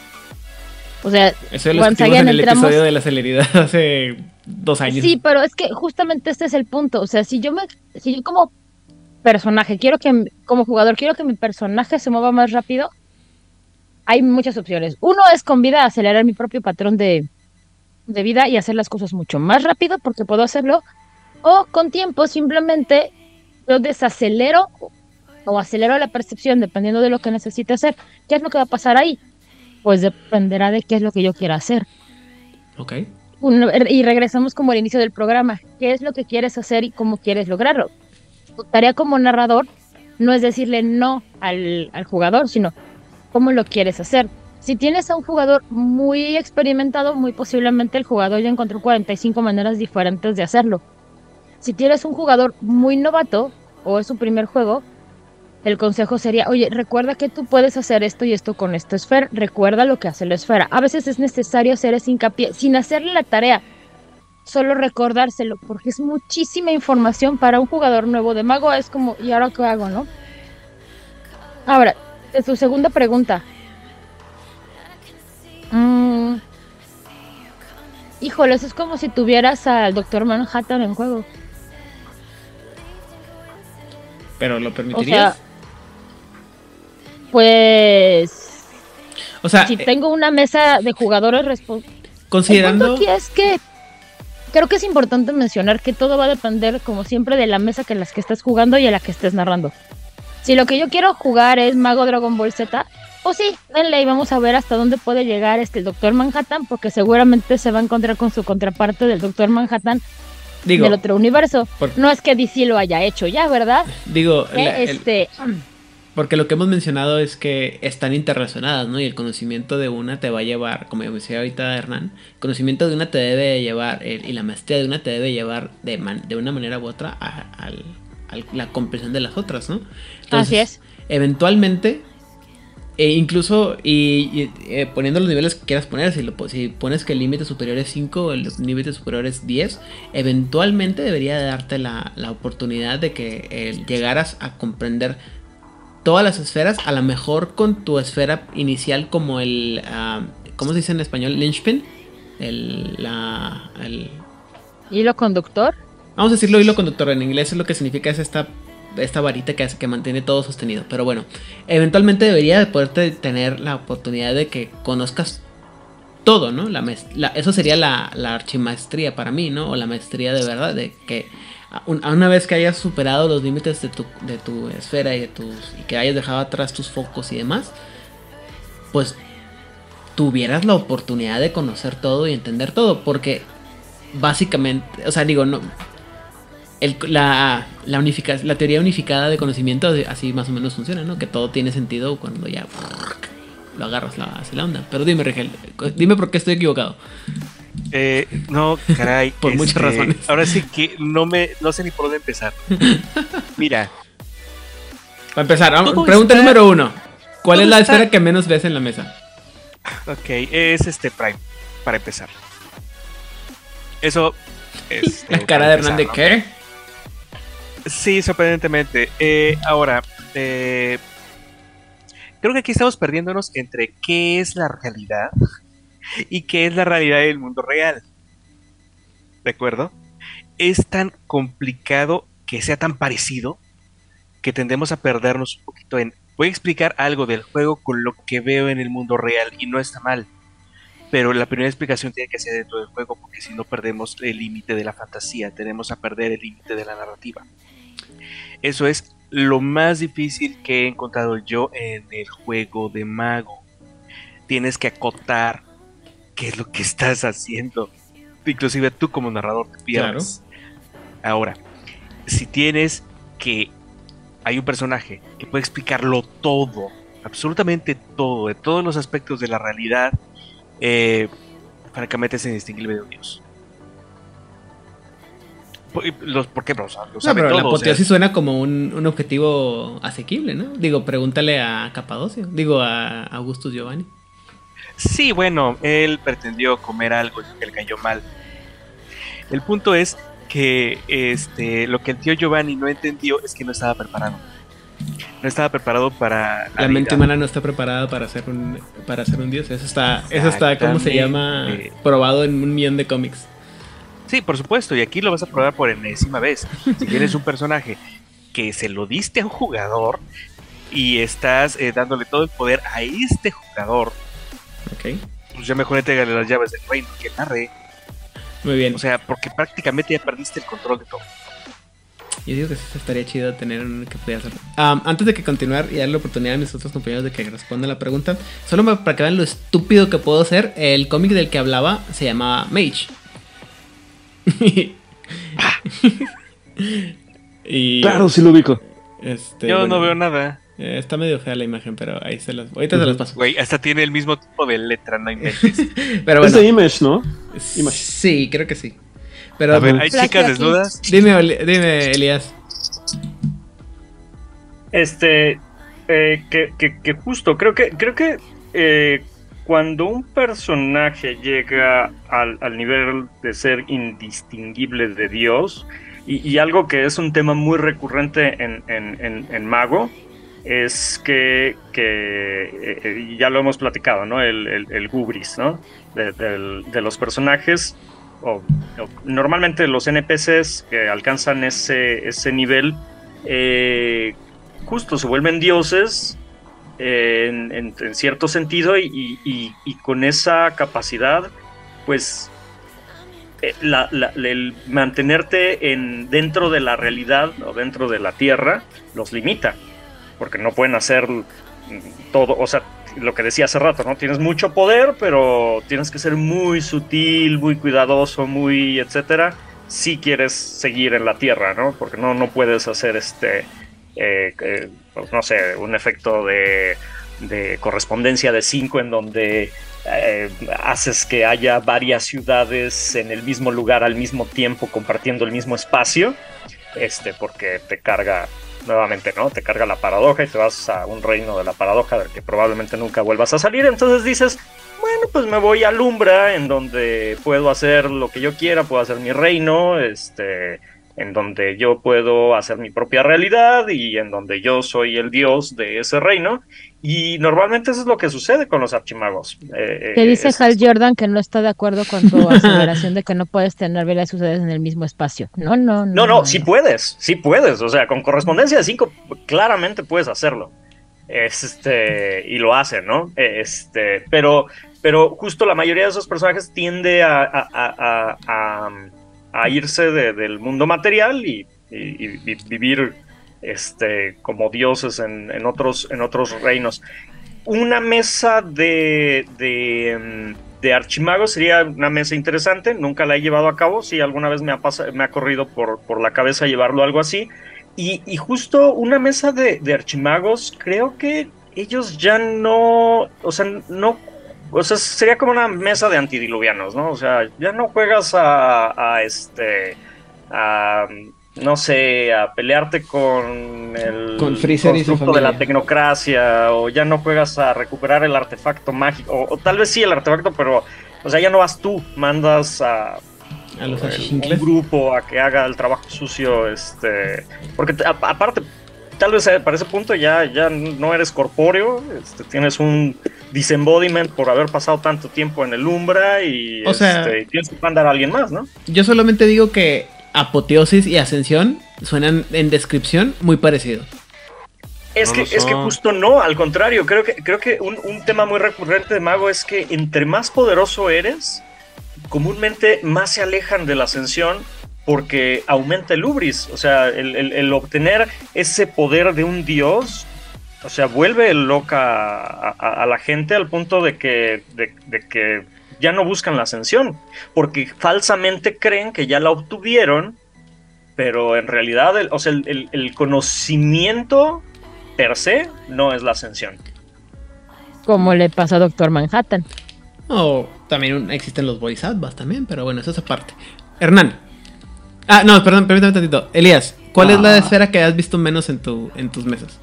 O sea,
Eso lo en el
entramos-
episodio de la celeridad hace dos años.
Sí, pero es que justamente este es el punto. O sea, si yo me, si yo como personaje quiero que, como jugador quiero que mi personaje se mueva más rápido, hay muchas opciones. Uno es con vida acelerar mi propio patrón de, de vida y hacer las cosas mucho más rápido porque puedo hacerlo. O con tiempo simplemente yo desacelero o acelero la percepción dependiendo de lo que necesite hacer. ¿Qué es lo que va a pasar ahí? Pues dependerá de qué es lo que yo quiera hacer.
Ok.
Y regresamos como al inicio del programa. ¿Qué es lo que quieres hacer y cómo quieres lograrlo? Tu tarea como narrador no es decirle no al, al jugador, sino cómo lo quieres hacer. Si tienes a un jugador muy experimentado, muy posiblemente el jugador ya encontró 45 maneras diferentes de hacerlo. Si tienes un jugador muy novato o es su primer juego, el consejo sería, oye, recuerda que tú puedes hacer esto y esto con esta esfera, recuerda lo que hace la esfera. A veces es necesario hacer ese hincapié sin hacerle la tarea, solo recordárselo, porque es muchísima información para un jugador nuevo de mago, es como, ¿y ahora qué hago, no? Ahora, de tu segunda pregunta. Mm, híjole, eso es como si tuvieras al Doctor Manhattan en juego.
Pero lo
O
permitirías.
sea, pues
O sea,
si
eh,
tengo una mesa de jugadores
considerando.
El aquí es que creo que es importante mencionar que todo va a depender, como siempre, de la mesa que en las que estés jugando y a la que estés narrando. Si lo que yo quiero jugar es Mago Dragon Ball Z, pues sí, denle y vamos a ver hasta dónde puede llegar este Doctor Manhattan, porque seguramente se va a encontrar con su contraparte del Doctor Manhattan
Digo,
del otro universo.
por-
No es que DC lo haya hecho ya, ¿verdad?
digo,
Eh,
la- el-
este,
porque lo que hemos mencionado es que están interrelacionadas, ¿no? Y el conocimiento de una te va a llevar, como decía ahorita Hernán, el conocimiento de una te debe llevar, el- y la maestría de una te debe llevar de, man- de una manera u otra a- la comprensión de las otras, ¿no?
Así es.
Eventualmente, e incluso y, y, eh, poniendo los niveles que quieras poner, si, lo, si pones que el límite superior es 5, el límite superior es 10, eventualmente debería de darte la, la oportunidad de que eh, llegaras a comprender todas las esferas, a lo mejor con tu esfera inicial como el, ah, ¿cómo se dice en español? Linchpin. El, la, el,
Hilo conductor.
Vamos a decirlo hilo conductor en inglés, es lo que significa es esta, esta varita que hace que mantiene todo sostenido. Pero bueno, eventualmente debería de poderte tener la oportunidad de que conozcas todo, ¿no? La, la- eso sería la, la archimaestría para mí, ¿no? O la maestría de verdad, de que una vez que hayas superado los límites de tu, de tu esfera y, de tus, y que hayas dejado atrás tus focos y demás, pues tuvieras la oportunidad de conocer todo y entender todo, porque básicamente, o sea, digo, no, el- la, la, unifica- la teoría unificada de conocimiento así más o menos funciona, ¿no? Que todo tiene sentido cuando ya lo agarras la, hacia la onda. Pero dime, Rigel, dime por qué estoy equivocado.
Eh, no, caray.
Por muchas
este,
razones.
Ahora sí que no me, no sé ni por dónde empezar. Mira,
Para empezar, pregunta
está-
número uno. ¿Cuál es la
está-
esfera que menos ves en la mesa?
ok, es este Prime, para empezar. Eso. este,
La cara
para
de
empezar,
Hernán de
¿no?
¿qué?
Sí, sorprendentemente. Eh, ahora, eh, creo que aquí estamos perdiéndonos entre qué es la realidad y qué es la realidad del mundo real. ¿De acuerdo? Es tan complicado que sea tan parecido que tendemos a perdernos un poquito en... Voy a explicar algo del juego con lo que veo en el mundo real y no está mal. Pero la primera explicación tiene que ser dentro del juego porque si no perdemos el límite de la fantasía, tenemos a perder el límite de la narrativa. Eso es lo más difícil que he encontrado yo en el juego de mago. Tienes que acotar qué es lo que estás haciendo. Inclusive tú como narrador te pierdes. Ahora, si tienes que... Hay un personaje que puede explicarlo todo, absolutamente todo, de todos los aspectos de la realidad, eh, francamente es indistinguible de un dios. Por- Los, ¿Por qué?
No, pero la
todo, o sea,
apoteosis suena como un, un objetivo asequible, ¿no? Digo, pregúntale a Capadocio. Digo, a Augustus Giovanni.
Sí, bueno, él pretendió comer algo que le cayó mal. El punto es que este, lo que el tío Giovanni no entendió es que no estaba preparado. No estaba preparado para
La mente
vida.
humana no está preparada para ser un, para ser un dios. Eso está, eso está, ¿cómo se llama? Probado en un millón de cómics.
Sí, por supuesto, y aquí lo vas a probar por enésima vez. Si tienes un personaje que se lo diste a un jugador y estás eh, dándole todo el poder a este jugador,
Ok.
pues ya mejor entregale las llaves del reino que narre.
Muy bien.
O sea, porque prácticamente ya perdiste el control de todo.
Yo digo que sí estaría chido tener un que pudiera hacerlo. Antes de que continuar y darle la oportunidad a mis otros compañeros de que respondan la pregunta, solo para que vean lo estúpido que puedo ser, el cómic del que hablaba se llamaba Mage. y,
Claro, sí lo ubico.
Este,
Yo
bueno,
no veo nada.
Eh, está medio fea la imagen, pero ahí se las. Ahorita se las paso.
Güey, hasta tiene el mismo tipo de letra, no inventes.
Pero
Es de Image, ¿no? Image.
Sí, creo que sí. Pero,
A ver, ¿hay chicas desnudas?
Dime, dime, Elías.
Este, eh, que, que- que justo, creo que, creo que eh, cuando un personaje llega al, al nivel de ser indistinguible de Dios, y, y algo que es un tema muy recurrente en, en- en- en Mago, es que, que, eh, eh, ya lo hemos platicado, ¿no? El, el, hubris, ¿no? De, los personajes, o, normalmente los NPCs que alcanzan ese, ese nivel, eh, justo se vuelven dioses en, en- cierto sentido y, y- y con esa capacidad, pues la- la- el mantenerte en, dentro de la realidad o dentro de la tierra los limita, porque no pueden hacer todo, o sea, lo que decía hace rato, ¿no? Tienes mucho poder, pero tienes que ser muy sutil, muy cuidadoso, muy etcétera, si quieres seguir en la tierra, ¿no? Porque no, no puedes hacer este, eh, eh, pues, no sé, un efecto de, de correspondencia de 5 en donde eh, haces que haya varias ciudades en el mismo lugar al mismo tiempo compartiendo el mismo espacio. este, porque te carga nuevamente, ¿no? Te carga la paradoja y te vas a un reino de la paradoja del que probablemente nunca vuelvas a salir. Entonces dices, bueno, pues me voy a Lumbra, en donde puedo hacer lo que yo quiera, puedo hacer mi reino, este, en donde yo puedo hacer mi propia realidad y en donde yo soy el dios de ese reino. Y normalmente eso es lo que sucede con los archimagos. Eh,
Te
eh,
dice
es-
Hal Jordan que no está de acuerdo con tu aseveración de que no puedes tener velas sucederes en el mismo espacio. No, no, no.
No, no, sí puedes, sí puedes. O sea, con correspondencia de 5 claramente puedes hacerlo. Este, y lo hacen, ¿no? Este, pero, pero justo la mayoría de esos personajes tiende a, a- a- a- a- irse de- del mundo material y, vivir este, como dioses en, otros, en otros reinos. Una mesa de, de, mm, de archimagos sería una mesa interesante, nunca la he llevado a cabo, sí, alguna vez me ha, me ha corrido por, por la cabeza llevarlo algo así. Y, y justo una mesa de, de archimagos, creo que ellos ya no, o sea, no, o sea, sería como una mesa de antidiluvianos, ¿no? O sea, ya no juegas a, a este, a, no sé, a pelearte con el
Con Freezer y
constructo de la tecnocracia, o ya no juegas a recuperar el artefacto mágico, o, o tal vez sí el artefacto, pero, o sea, ya no vas tú, mandas a,
A los
el-
achichincles.
un grupo a que haga el trabajo sucio, este, porque a- aparte, tal vez eh, para ese punto ya, ya no eres corpóreo, este, tienes un disembodiment por haber pasado tanto tiempo en el Umbra y
O sea-
este, tienes que mandar a alguien más, ¿no?
Yo solamente digo que apoteosis y ascensión suenan en descripción muy parecido.
Es,
No
que, es que justo no, al contrario, creo que, creo que un, un tema muy recurrente de Mago es que entre más poderoso eres, comúnmente más se alejan de la ascensión porque aumenta el ubris, o sea, el, el- el obtener ese poder de un dios, o sea, vuelve loca a, a- a la gente al punto de que, de, de que ya no buscan la ascensión, porque falsamente creen que ya la obtuvieron, pero en realidad, el, o sea, el- el- el conocimiento per se no es la ascensión.
Como le pasa a Doctor Manhattan.
O también existen los bodhisattvas también, pero bueno, eso es aparte. Hernán. Ah, no, perdón, permítame tantito. Elías, ¿cuál es la
Ah.
esfera que has visto menos en, tu, en tus mesas?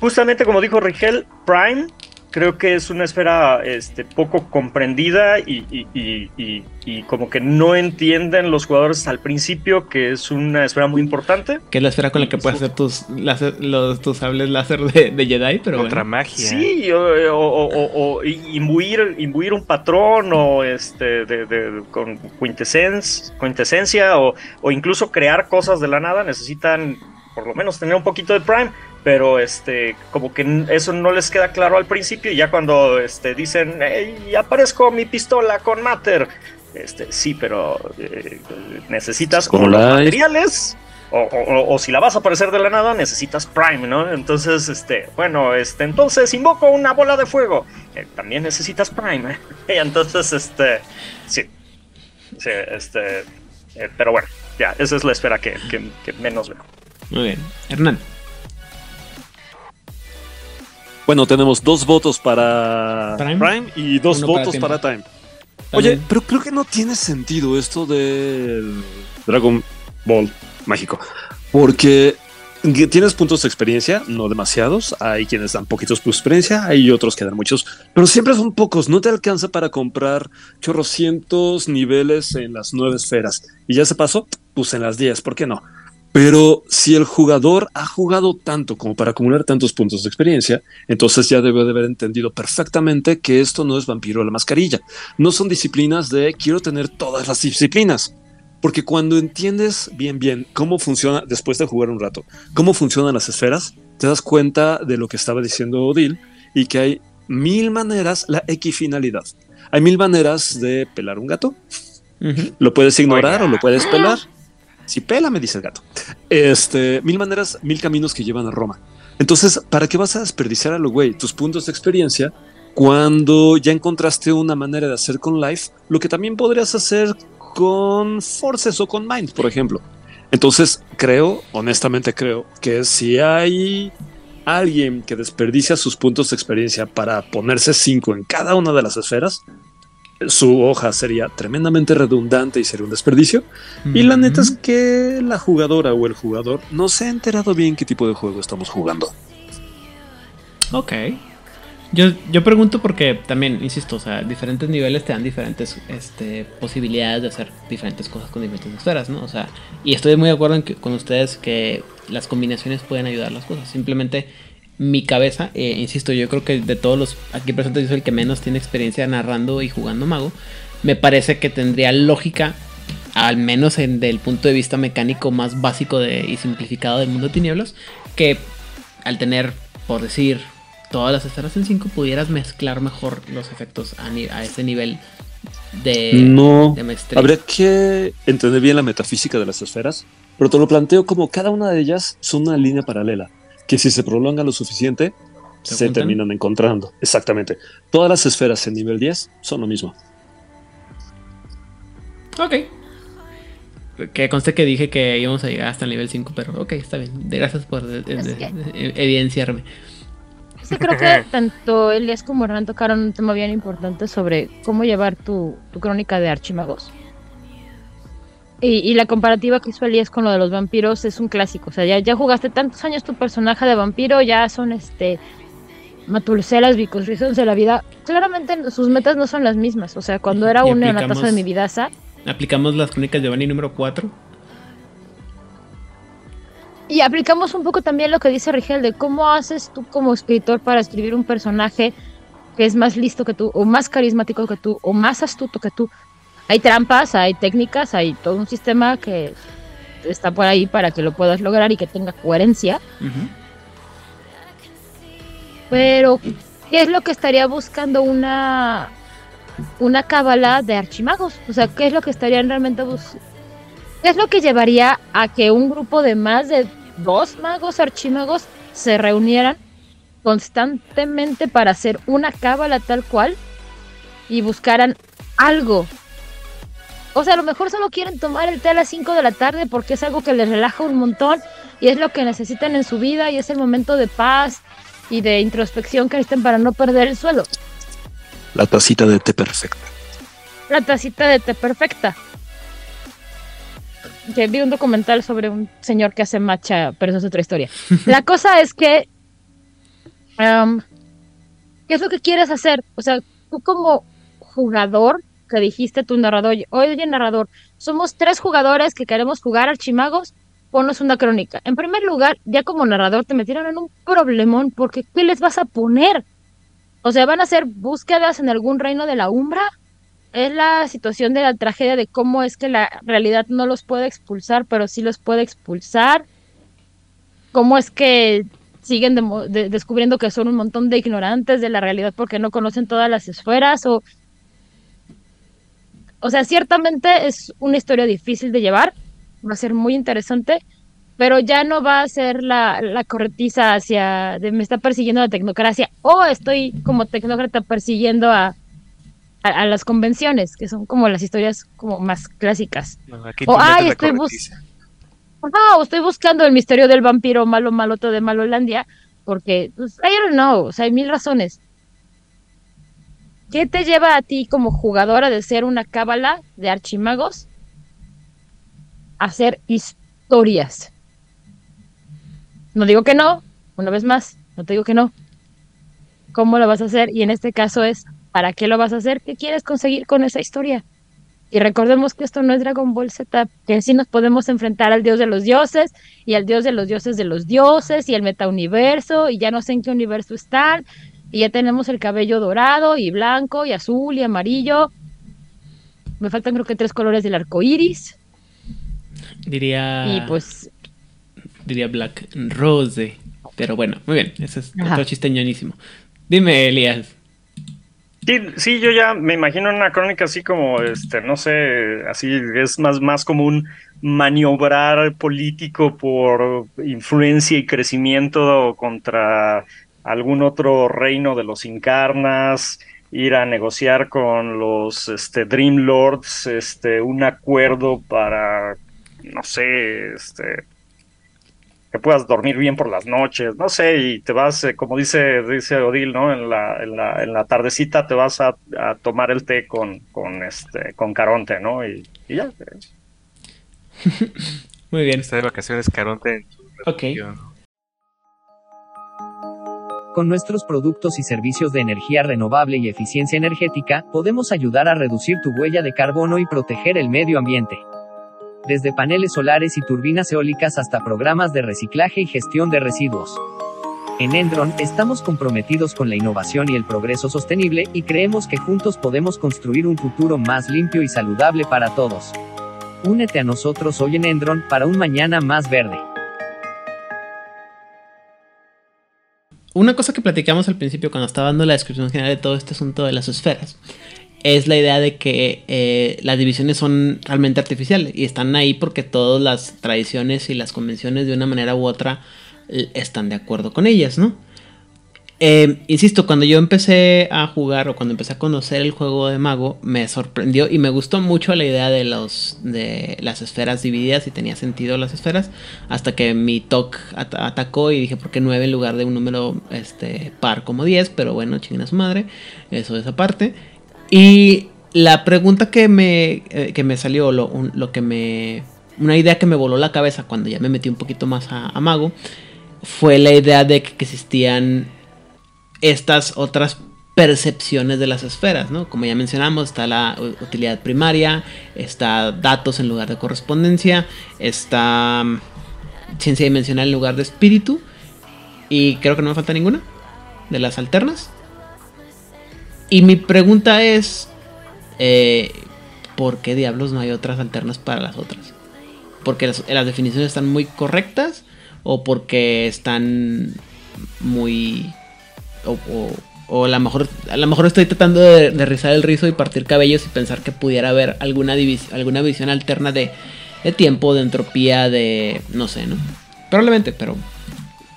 Justamente como dijo Rigel, Prime creo que es una esfera este, poco comprendida y, y- y- y- y como que no entienden los jugadores al principio que es una esfera muy importante.
Que es la esfera con la que puedes hacer tus, láser- los, tus sables láser de, de Jedi, pero
Contra
bueno.
magia.
Sí, o, o- o- o imbuir, imbuir un patrón o este de, de- con quintesencia o, o incluso crear cosas de la nada necesitan por lo menos tener un poquito de prime pero este como que eso no les queda claro al principio y ya cuando este dicen "Ey, aparezco mi pistola con matter este sí pero eh, necesitas
Con
o los materiales o, o- si la vas a aparecer de la nada, necesitas Prime, ¿no? Entonces, este, bueno, este, entonces invoco una bola de fuego. Eh, también necesitas Prime, ¿eh? Y entonces, este, sí. Sí, este, eh, pero bueno, ya, esa es la esfera que, que- que menos veo.
Muy bien. Hernán.
Bueno, tenemos dos votos para
Prime.
Prime, y dos
Uno para
votos para, Time. Oye, pero creo que no tiene sentido esto del Dragon Ball mágico. Porque que tienes puntos de experiencia, no demasiados. Hay quienes dan poquitos puntos de experiencia, hay otros que dan muchos, pero siempre son pocos. No te alcanza para comprar chorrocientos niveles en las nueve esferas. Y ya se pasó, pues en las 10, ¿por qué no? Pero si el jugador ha jugado tanto como para acumular tantos puntos de experiencia, entonces ya debe de haber entendido perfectamente que esto no es vampiro a la mascarilla. No son disciplinas de quiero tener todas las disciplinas. Porque cuando entiendes bien, bien cómo funciona, después de jugar un rato, cómo funcionan las esferas, te das cuenta de lo que estaba diciendo Odil y que hay mil maneras, la equifinalidad. Hay mil maneras de pelar un gato. Lo puedes ignorar o lo puedes pelar. Si pela, me dice el gato. Este, mil maneras, mil caminos que llevan a Roma. Entonces, ¿para qué vas a desperdiciar a lo güey tus puntos de experiencia cuando ya encontraste una manera de hacer con Life lo que también podrías hacer con Forces o con Mind, por ejemplo? Entonces, creo, honestamente creo, que si hay alguien que desperdicia sus puntos de experiencia para ponerse cinco en cada una de las esferas,
su hoja sería tremendamente redundante y sería un desperdicio. Y la neta es que la jugadora o el jugador no se ha enterado bien qué tipo de juego estamos jugando.
Ok. Yo, yo pregunto porque también, insisto, o sea, diferentes niveles te dan diferentes este, posibilidades de hacer diferentes cosas con diferentes esferas, ¿no? O sea, y estoy muy de acuerdo en que- con ustedes que las combinaciones pueden ayudar las cosas. Simplemente mi cabeza, eh, insisto, yo creo que de todos los aquí presentes yo soy el que menos tiene experiencia narrando y jugando mago. Me parece que tendría lógica, al menos en del punto de vista mecánico más básico de, y simplificado del mundo de tinieblas, que al tener, por decir, todas las esferas en 5, pudieras mezclar mejor los efectos a, ese nivel de,
no,
de
habría que entender bien la metafísica de las esferas, pero te lo planteo como cada una de ellas son una línea paralela, que si se prolonga lo suficiente,
¿Se
se, terminan encontrando. Exactamente. Todas las esferas en nivel 10 son lo mismo.
Ok. Que conste que dije que íbamos a llegar hasta el nivel 5, pero ok, está bien. Gracias por eh, eh, eh, evidenciarme.
Sí, creo que tanto Elias como Hernán tocaron un tema bien importante sobre cómo llevar tu, tu crónica de archimagos. Y, y la comparativa que hizo Elías con lo de los vampiros es un clásico. O sea, ya, ya jugaste tantos años tu personaje de vampiro, ya son este matulcelas, vicos, rizos de la vida. Claramente sus metas no son las mismas. O sea, cuando era un neonatazo de mi vidaza,
Aplicamos las crónicas de Giovanni número 4.
Y aplicamos un poco también lo que dice Rigel de cómo haces tú como escritor para escribir un personaje que es más listo que tú, o más carismático que tú, o más astuto que tú. Hay trampas, hay técnicas, hay todo un sistema que está por ahí para que lo puedas lograr y que tenga coherencia. Pero, ¿qué es lo que estaría buscando una una cábala de archimagos? O sea, ¿qué es lo que estarían realmente buscando? ¿Qué es lo que llevaría a que un grupo de más de dos magos archimagos se reunieran constantemente para hacer una cábala tal cual y buscaran algo? O sea, a lo mejor solo quieren tomar el té a las 5 de la tarde porque es algo que les relaja un montón y es lo que necesitan en su vida y es el momento de paz y de introspección que necesitan para no perder el suelo.
La tacita de té perfecta.
La tacita de té perfecta. Que vi un documental sobre un señor que hace matcha, pero eso es otra historia. La cosa es que. am, ¿Qué es lo que quieres hacer? O sea, tú como jugador, que dijiste tu narrador, oye, narrador, somos tres jugadores que queremos jugar archimagos, ponnos una crónica. En primer lugar, ya como narrador te metieron en un problemón porque ¿qué les vas a poner? O sea, van a hacer búsquedas en algún reino de la Umbra. Es la situación de la tragedia de cómo es que la realidad no los puede expulsar, pero sí los puede expulsar. Cómo es que siguen descubriendo que son un montón de ignorantes de la realidad porque no conocen todas las esferas o o sea, ciertamente es una historia difícil de llevar, va a ser muy interesante, pero ya no va a ser la, la corretiza hacia de me está persiguiendo la tecnocracia o estoy como tecnócrata persiguiendo a, a, a las convenciones, que son como las historias como más clásicas.
No, aquí
o ay, estoy, bus- buscando el misterio del vampiro malo maloto de Malolandia, porque, pues, I don't know, o sea, hay mil razones. ¿Qué te lleva a ti como jugadora de ser una cábala de archimagos a hacer historias? No digo que no, una vez más, no te digo que no. ¿Cómo lo vas a hacer? Y en este caso es, ¿para qué lo vas a hacer? ¿Qué quieres conseguir con esa historia? Y recordemos que esto no es Dragon Ball Z, que sí nos podemos enfrentar al dios de los dioses y al dios de los dioses de los dioses y el metauniverso y ya no sé en qué universo están y ya tenemos el cabello dorado y blanco y azul y amarillo. Me faltan creo que tres colores del arco iris
Diría.
y pues
Diría Black Rose. Pero bueno, muy bien. Ese es
Ajá.
otro chiste ñoñísimo. Dime, Elías.
Sí, sí, yo ya me imagino una crónica así como, este, no sé, así es más, más como un maniobrar político por influencia y crecimiento contra algún otro reino de los Incarnas, ir a negociar con los este, Dream Lords, este, un acuerdo para, no sé, este, que puedas dormir bien por las noches, no sé, y te vas, eh, como dice, dice Odil, ¿no? En la, en la, en la tardecita te vas a, a tomar el té con, con este, con Caronte, ¿no? Y, y ya.
Muy bien.
Está de vacaciones Caronte en su
Ok.
refugio.
Con nuestros productos y servicios de energía renovable y eficiencia energética, podemos ayudar a reducir tu huella de carbono y proteger el medio ambiente. Desde paneles solares y turbinas eólicas hasta programas de reciclaje y gestión de residuos. En Endron estamos comprometidos con la innovación y el progreso sostenible y creemos que juntos podemos construir un futuro más limpio y saludable para todos. Únete a nosotros hoy en Endron para un mañana más verde.
Una cosa que platicamos al principio cuando estaba dando la descripción general de todo este asunto de las esferas es la idea de que eh, las divisiones son realmente artificiales y están ahí porque todas las tradiciones y las convenciones de una manera u otra están de acuerdo con ellas, ¿no? Eh, insisto, cuando yo empecé a jugar o cuando empecé a conocer el juego de mago, me sorprendió y me gustó mucho la idea de los de las esferas divididas y tenía sentido las esferas. Hasta que mi TOC at- atacó y dije, ¿por qué 9 en lugar de un número este, par como 10? Pero bueno, chinguen a su madre. Eso es aparte. Y la pregunta que me, eh, que me salió, lo, lo que me. Una idea que me voló la cabeza cuando ya me metí un poquito más a mago fue la idea de que existían estas otras percepciones de las esferas, ¿no? Como ya mencionamos, está la utilidad primaria, está datos en lugar de correspondencia, está mm, ciencia dimensional en lugar de espíritu, y creo que no me falta ninguna de las alternas. Y mi pregunta es, eh, ¿por qué diablos no hay otras alternas para las otras? ¿Porque las definiciones están muy correctas o porque están muy o, o- o a lo mejor a lo mejor estoy tratando de, rizar el rizo y partir cabellos y pensar que pudiera haber alguna alguna visión alterna de, tiempo, de entropía, de no sé, ¿no? Probablemente, pero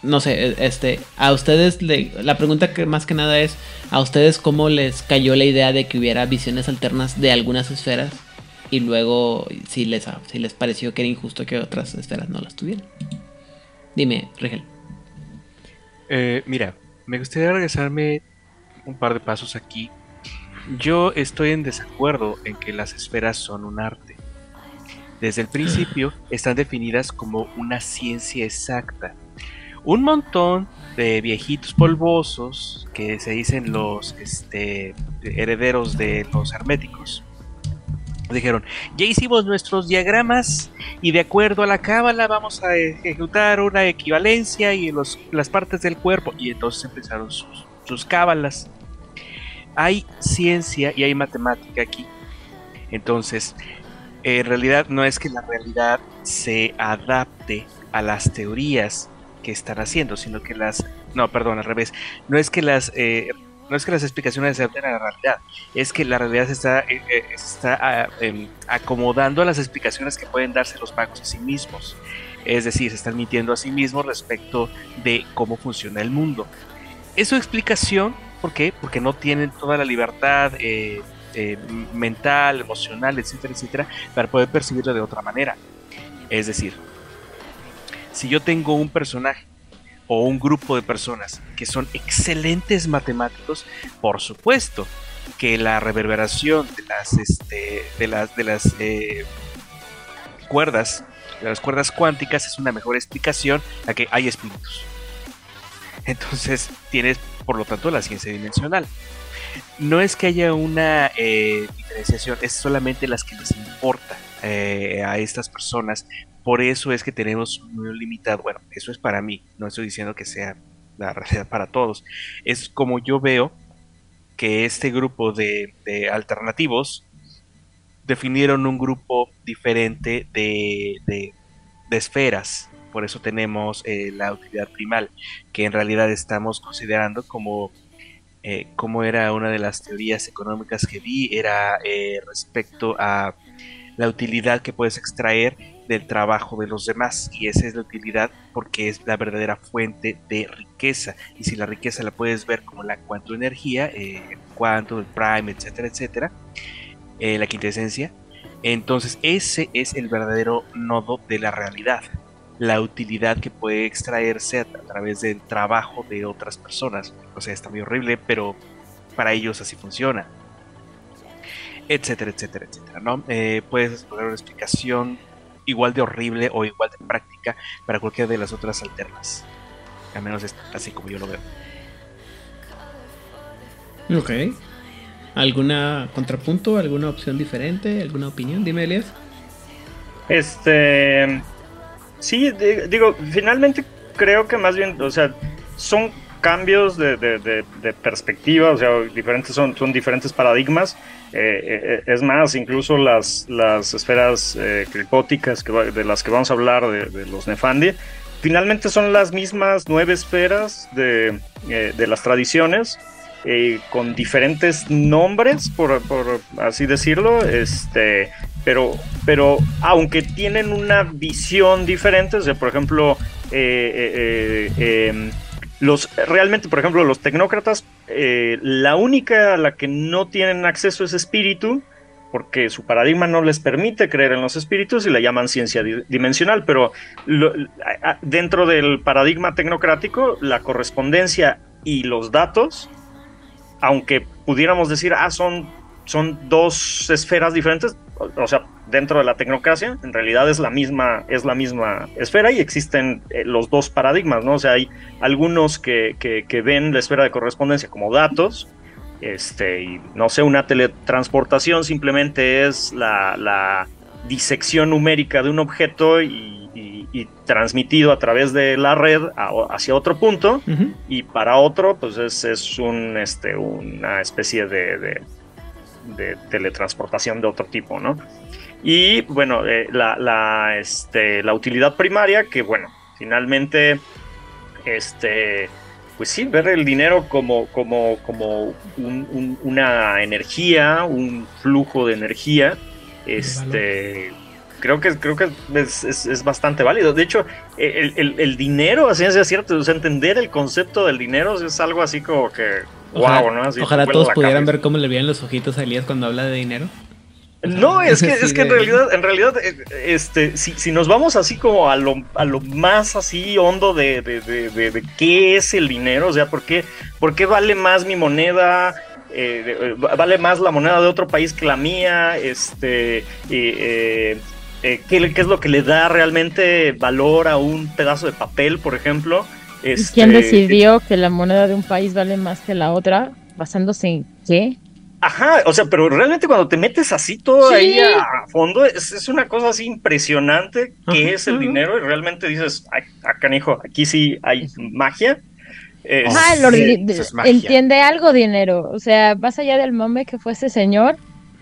no sé, e- este, a ustedes la pregunta que más que nada es a ustedes cómo les cayó la idea de que hubiera visiones alternas de algunas esferas y luego si les si les pareció que era injusto que otras esferas no las tuvieran. Dime, Rigel.
Eh, mira, me gustaría regresarme un par de pasos aquí. Yo estoy en desacuerdo en que las esferas son un arte. Desde el principio están definidas como una ciencia exacta. Un montón de viejitos polvosos que se dicen los este, herederos de los herméticos. Dijeron, ya hicimos nuestros diagramas y de acuerdo a la cábala vamos a ejecutar una equivalencia y los, las partes del cuerpo. Y entonces empezaron sus, sus cábalas. Hay ciencia y hay matemática aquí. Entonces, en realidad no es que la realidad se adapte a las teorías que están haciendo, sino que las... No, perdón, al revés. No es que las... eh, no es que las explicaciones se adapten a la realidad, es que la realidad se está, eh, eh, se está ah, em, acomodando a las explicaciones que pueden darse los magos a sí mismos. Es decir, se están mintiendo a sí mismos respecto de cómo funciona el mundo. Es su explicación, ¿por qué? Porque no tienen toda la libertad eh, mental, emocional, etcétera, etcétera, para poder percibirlo de otra manera. Es decir, si yo tengo un personaje o un grupo de personas que son excelentes matemáticos, por supuesto que la reverberación de las, este, de las, de las eh, cuerdas, de las cuerdas cuánticas es una mejor explicación a que hay espíritus. Entonces tienes, por lo tanto, la ciencia dimensional. No es que haya una eh, diferenciación, es solamente las que les importa eh, a estas personas. Por eso es que tenemos muy limitado. Bueno, eso es para mí. No estoy diciendo que sea la realidad para todos. Es como yo veo que este grupo de, alternativos definieron un grupo diferente de, de, de esferas. Por eso tenemos eh, la utilidad primal, que en realidad estamos considerando como, eh, como era una de las teorías económicas que vi, era eh, respecto a la utilidad que puedes extraer del trabajo de los demás y esa es la utilidad porque es la verdadera fuente de riqueza y si la riqueza la puedes ver como la cuanto energía eh, el cuanto el prime etcétera etcétera eh, la quinta esencia entonces ese es el verdadero nodo de la realidad la utilidad que puede extraerse a, través del trabajo de otras personas. O sea, está muy horrible, pero para ellos así funciona. Etcétera, etcétera, etcétera, ¿no? Eh, puedes lograr una explicación igual de horrible o igual de práctica para cualquiera de las otras alternas. Al menos es así como yo lo veo.
Ok. ¿Alguna contrapunto? ¿Alguna opción diferente? ¿Alguna opinión? Dime, Elias.
Este. Sí, di- digo, finalmente creo que más bien, o sea, son cambios de, de- de- de perspectiva, o sea, diferentes son, son diferentes paradigmas. Eh, eh, es más, incluso las, las esferas eh, de las que vamos a hablar, de, los Nefandi, finalmente son las mismas nueve esferas de, eh, las tradiciones. con diferentes nombres, por, por así decirlo, este, pero, pero aunque tienen una visión diferente, o sea, por ejemplo, em, los, realmente, por ejemplo, los tecnócratas, eh, la única a la que no tienen acceso es espíritu, porque su paradigma no les permite creer en los espíritus y la llaman ciencia di- dimensional, pero dentro del paradigma tecnocrático, la correspondencia y los datos, aunque pudiéramos decir, ah, son, son dos esferas diferentes, o, sea, dentro de la tecnocracia, en realidad es la misma, es la misma esfera y existen eh, los dos paradigmas, ¿no? O sea, hay algunos que, que- que ven la esfera de correspondencia como datos, este, y no sé, una teletransportación simplemente es la, la disección numérica de un objeto y, y- y transmitido a través de la red a- hacia otro punto y para otro pues es, es un, este, una especie de, de- de teletransportación de otro tipo, ¿no? Y bueno, eh, la, la, este, la utilidad primaria que bueno, finalmente este pues sí, ver el dinero como, como, como un- un- una energía, un flujo de energía, este, creo que, creo que es, es- es bastante válido. De hecho, el, el- el dinero, a ciencia cierta, o sea, entender el concepto del dinero es algo así como que,
Ojalá,
wow, ¿no? Así
ojalá
te vuela
todos pudieran
cabeza.
ver cómo le veían los ojitos a Elías cuando habla de dinero.
No, es que, es que en realidad, en realidad, eh, este, si, si nos vamos así como a lo, a lo más así hondo de, de, de- de- de qué es el dinero, o sea, ¿por qué, por qué vale más mi moneda? eh, eh, vale más la moneda de otro país que la mía, este, eh, ¿qué, qué es lo que le da realmente valor a un pedazo de papel, por ejemplo?
¿Y
Este,
¿Quién decidió que la moneda de un país vale más que la otra? ¿Basándose en qué?
Ajá, o sea, pero realmente cuando te metes así todo
Sí.
ahí a, fondo, es, es una cosa así impresionante que es el dinero y realmente dices, ay, ah, canijo, aquí sí hay magia. Eh,
Ah, lo
sí,
ri-
eso es magia.
entiende algo dinero. O sea, más allá del mame que fue ese señor,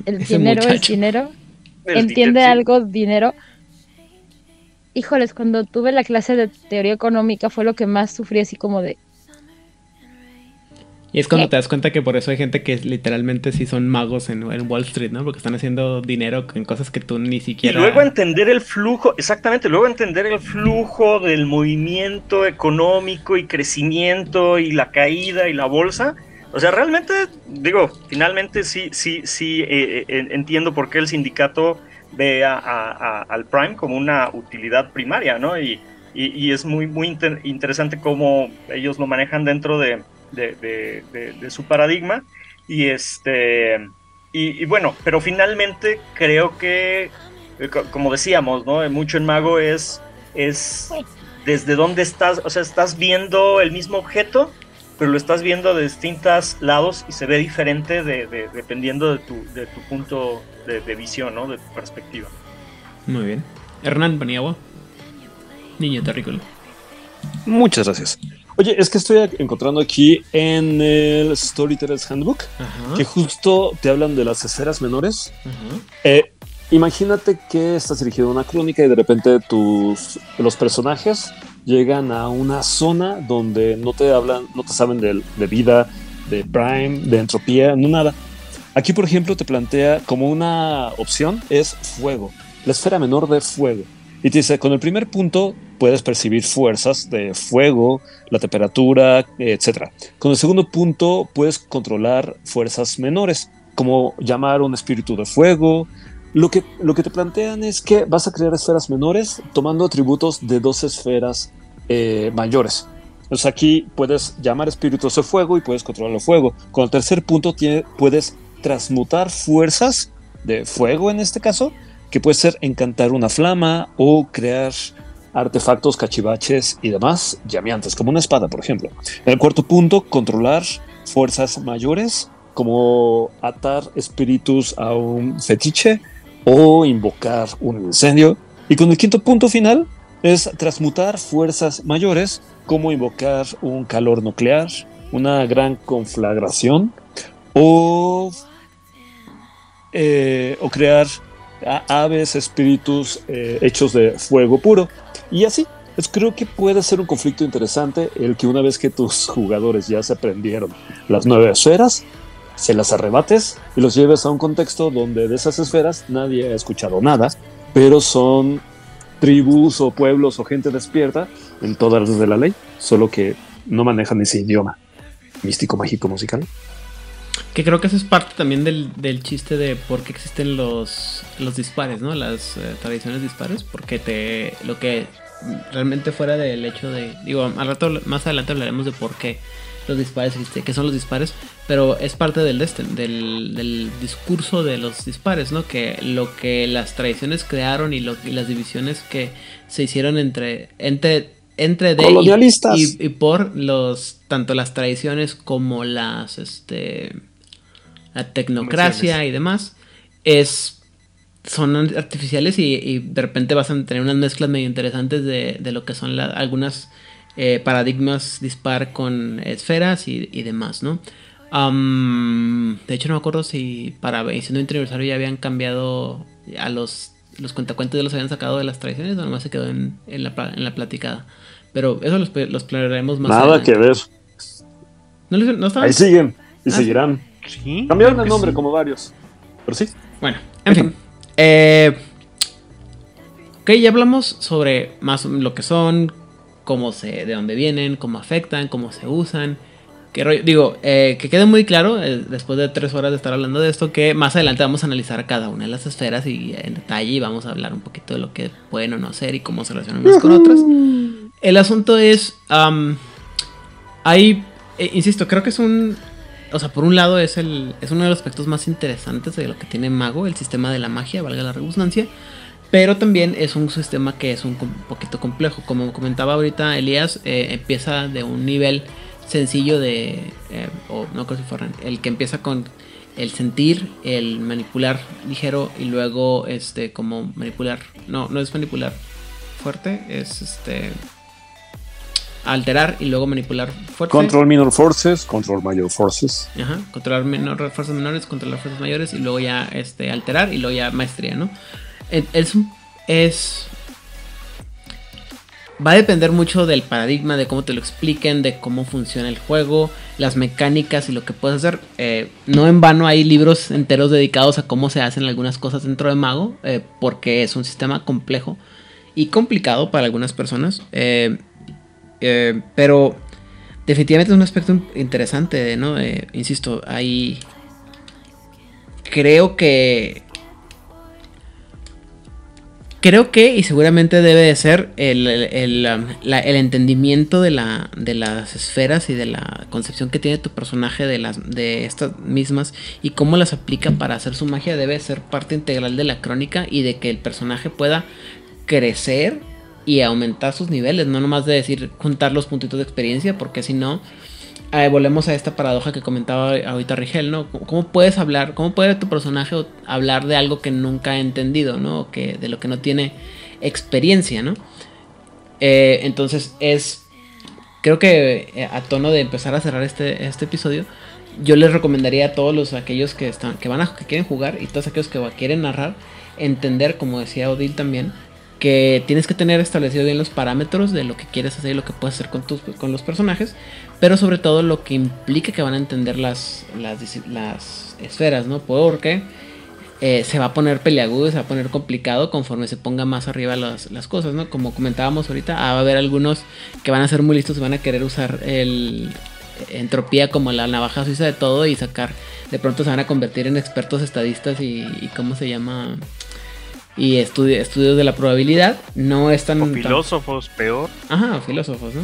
el
Ese
dinero es
muchacho.
dinero.
El
entiende
dinero, sí.
algo dinero. Híjoles, cuando tuve la clase de teoría económica fue lo que más sufrí así como de...
Y es cuando te das cuenta que por eso hay gente que literalmente sí son magos en, en Wall Street, ¿no? Porque están haciendo dinero en cosas que tú ni
Y
siquiera...
luego entender el flujo, exactamente, luego entender el flujo del movimiento económico y crecimiento y la caída y la bolsa. O sea, realmente, digo, finalmente sí, sí, sí eh, eh, entiendo por qué el sindicato ve a- al Prime como una utilidad primaria, ¿no? Y, y- y es muy, muy inter- interesante cómo ellos lo manejan dentro de, su paradigma. Y este. Y, y bueno, pero finalmente creo que, eh, co- como decíamos, ¿no? Mucho en Mago es, es desde dónde estás, o sea, estás viendo el mismo objeto, pero lo estás viendo de distintos lados y se ve diferente de, de- dependiendo de tu, de tu punto de, de visión, ¿no? De tu perspectiva.
Muy bien. Hernán Paniagua. Niño terrícola.
Muchas gracias. Oye, es que estoy encontrando aquí en el Storyteller's Handbook
Ajá.
que justo te hablan de las esferas menores.
Ajá.
Eh, imagínate que estás dirigiendo una crónica y de repente tus los personajes llegan a una zona donde no te hablan, no te saben de, de vida, de prime, de entropía, no nada. Aquí, por ejemplo, te plantea como una opción es fuego, la esfera menor de fuego. Y te dice, con el primer punto puedes percibir fuerzas de fuego, la temperatura, etc. Con el segundo punto puedes controlar fuerzas menores, como llamar un espíritu de fuego,
lo que, lo que te plantean es que vas a crear esferas menores tomando atributos de dos esferas eh, mayores. Entonces aquí puedes llamar espíritus de fuego y puedes controlar el fuego. Con el tercer punto puedes transmutar fuerzas de fuego en este caso, que puede ser encantar una flama o crear artefactos, cachivaches y demás llameantes, como una espada, por ejemplo. En el cuarto punto, controlar fuerzas mayores, como atar espíritus a un fetiche o invocar un incendio. Y con el quinto punto final es transmutar fuerzas mayores, como invocar un calor nuclear, una gran conflagración o, eh, o crear aves, espíritus eh, hechos de fuego puro. Y así, pues creo que puede ser un conflicto interesante el que una vez que tus jugadores ya se aprendieron las nueve esferas, se las arrebates y los lleves a un contexto donde de esas esferas nadie ha escuchado nada, pero son tribus o pueblos o gente despierta en todas las de la ley, solo que no manejan ese idioma místico, mágico, musical.
Que creo que eso es parte también del, del chiste de por qué existen los, los dispares, ¿no? Las eh, tradiciones dispares, porque te lo que realmente fuera del hecho de, digo, al rato más adelante hablaremos de por qué los dispares existen, qué son los dispares, pero es parte del, de este- del, del discurso de los dispares, ¿no? Que lo que las tradiciones crearon y, lo, y las divisiones que se hicieron entre, entre, entre de y-
Colonialistas.
y, y por los tanto las tradiciones como las este la tecnocracia y demás es son artificiales y, y de repente vas a tener unas mezclas medio interesantes de, de lo que son la- algunas eh, paradigmas dispar con esferas y, y demás, ¿no? De hecho no me acuerdo si para edición de 20 aniversario ya habían cambiado a los los cuentacuentos ya los habían sacado de las tradiciones o nomás se quedó en, en la, en la platicada. Pero eso los, los planearemos más
Nada
adelante.
que ver.
¿No, les- no estaban?
Ahí siguen y
Ah,
seguirán.
Sí,
Cambiaron el nombre
sí.
como varios. Pero sí.
Bueno, en fin. Eh, ok, ya hablamos sobre más lo que son, cómo se, de dónde vienen, cómo afectan, cómo se usan. Qué rollo. Digo, eh, que quede muy claro, eh, después de tres horas de estar hablando de esto, que más adelante vamos a analizar cada una de las esferas y en detalle y vamos a hablar un poquito de lo que pueden o no hacer y cómo se relacionan unas con otras. El asunto es, am, hay, eh, insisto, creo que es un, o sea, por un lado es el, es uno de los aspectos más interesantes de lo que tiene Mago, el sistema de la magia, valga la redundancia, pero también es un sistema que es un poquito complejo. Como comentaba ahorita Elías, eh, empieza de un nivel sencillo de, eh, o no creo si fueran, el que empieza con el sentir, el manipular ligero y luego este como manipular, no, no es manipular fuerte, es este alterar y luego manipular fuerte.
Control Minor Forces, Control Major Forces.
Ajá, controlar menor, fuerzas menores, controlar fuerzas mayores y luego ya este, alterar y luego ya maestría, ¿no? Es, es, Va a depender mucho del paradigma, de cómo te lo expliquen, de cómo funciona el juego, las mecánicas y lo que puedes hacer. Eh, no en vano hay libros enteros dedicados a cómo se hacen algunas cosas dentro de Mago, eh, porque es un sistema complejo y complicado para algunas personas. Eh, pero definitivamente es un aspecto in- interesante, ¿no? Insisto, hay... Creo que... Creo que, y seguramente debe de ser, el, el- um, el entendimiento de, la, de las esferas y de la concepción que tiene tu personaje de, las, de estas mismas y cómo las aplica para hacer su magia debe ser parte integral de la crónica y de que el personaje pueda crecer y aumentar sus niveles, no nomás de decir juntar los puntitos de experiencia, porque si no, eh, volvemos a esta paradoja que comentaba ahorita Rigel, ¿no? ¿Cómo- ¿Cómo puedes hablar, cómo puede tu personaje hablar de algo que nunca ha entendido, ¿no? Que, de lo que no tiene experiencia, ¿no? Eh, entonces es, creo que eh, a tono de empezar a cerrar este, este episodio, yo les recomendaría a todos los aquellos que están, que van a, que quieren jugar y todos aquellos que quieren narrar, entender, como decía Odil también, que tienes que tener establecido bien los parámetros de lo que quieres hacer y lo que puedes hacer con, tus, con los personajes, pero sobre todo lo que implica que van a entender las, las, las esferas, ¿no? Porque eh, se va a poner peleagudo, se va a poner complicado conforme se ponga más arriba las, las cosas, ¿no? Como comentábamos ahorita, ah, va a haber algunos que van a ser muy listos y van a querer usar el, entropía como la navaja suiza de todo y sacar, de pronto se van a convertir en expertos estadistas y, y ¿cómo se llama? Y estudi- estudios de la probabilidad. No es tan...
O
tan-
filósofos, peor.
Ajá, filósofos, ¿no?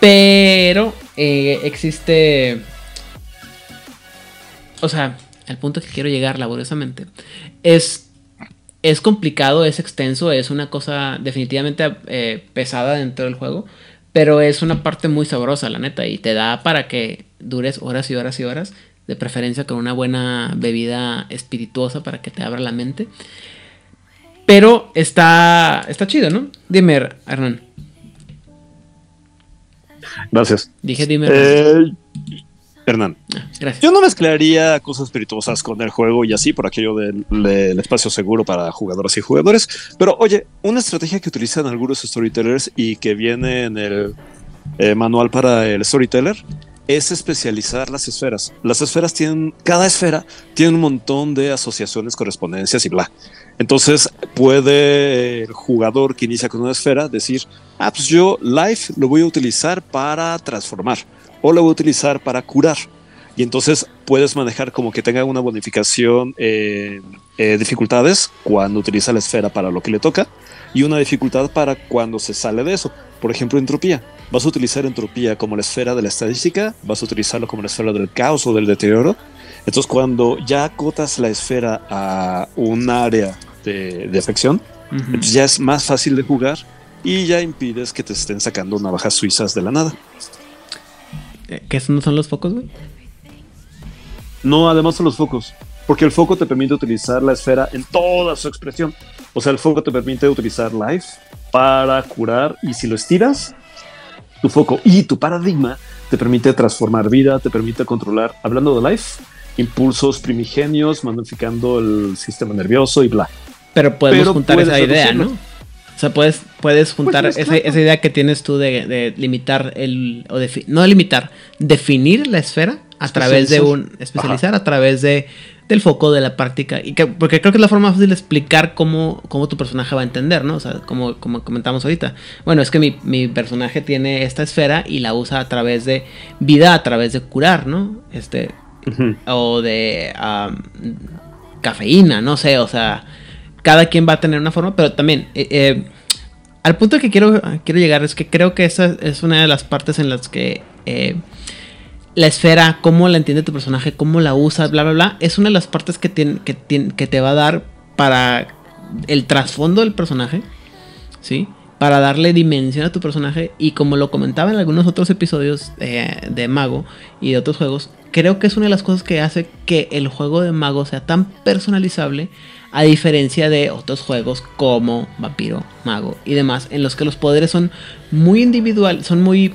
Pero eh, existe. O sea, al punto que quiero llegar laboriosamente. Es. Es complicado, es extenso, es una cosa definitivamente eh, pesada dentro del juego. Pero es una parte muy sabrosa, la neta. Y te da para que dures horas y horas y horas. De preferencia con una buena bebida espirituosa para que te abra la mente. Pero está. Está chido, ¿no? Dime, Hernán.
Gracias.
Dije dime.
Eh, Hernán.
Gracias.
Yo no mezclaría cosas espirituosas con el juego y así por aquello del, del espacio seguro para jugadoras y jugadores. Pero oye, una estrategia que utilizan algunos storytellers y que viene en el eh, manual para el storyteller es especializar las esferas. Las esferas tienen, cada esfera tiene un montón de asociaciones, correspondencias y bla. Entonces puede el jugador que inicia con una esfera decir, ah, pues yo life lo voy a utilizar para transformar o lo voy a utilizar para curar. Y entonces puedes manejar como que tenga una bonificación en eh, dificultades cuando utiliza la esfera para lo que le toca y una dificultad para cuando se sale de eso. Por ejemplo, entropía. Vas a utilizar entropía como la esfera de la estadística, vas a utilizarlo como la esfera del caos o del deterioro. Entonces, cuando ya acotas la esfera a un área de, de afección, entonces ya es más fácil de jugar y ya impides que te estén sacando navajas suizas de la nada.
Eh, ¿Qué no son los focos, güey?
No, además son los focos. Porque el foco te permite utilizar la esfera en toda su expresión. O sea, el foco te permite utilizar life para curar y si lo estiras, tu foco y tu paradigma te permite transformar vida, te permite controlar, hablando de life, impulsos primigenios, modificando el sistema nervioso y bla.
Pero podemos
Pero
juntar esa idea. ¿no? O sea, puedes, puedes juntar
Pues,
esa, esa idea que tienes tú de, de limitar el. o defi- no limitar, definir la esfera a través de un.
Especializar.
especializar a través de del foco de la práctica. Y que, porque creo que es la forma más fácil de explicar cómo, cómo tu personaje va a entender, ¿no? O sea, como, como comentamos ahorita. Bueno, es que mi, mi personaje tiene esta esfera y la usa a través de vida, a través de curar, ¿no? Este. O de cafeína, no sé, o sea, cada quien va a tener una forma, pero también, eh, eh, al punto que quiero, quiero llegar es que creo que esa es una de las partes en las que eh, la esfera, cómo la entiende tu personaje, cómo la usa, bla, bla, bla, es una de las partes que, tien- que, tien- que te va a dar para el trasfondo del personaje, ¿sí? Para darle dimensión a tu personaje y como lo comentaba en algunos otros episodios eh, de Mago y de otros juegos, creo que es una de las cosas que hace que el juego de Mago sea tan personalizable a diferencia de otros juegos como Vampiro, Mago y demás, en los que los poderes son muy individual, son muy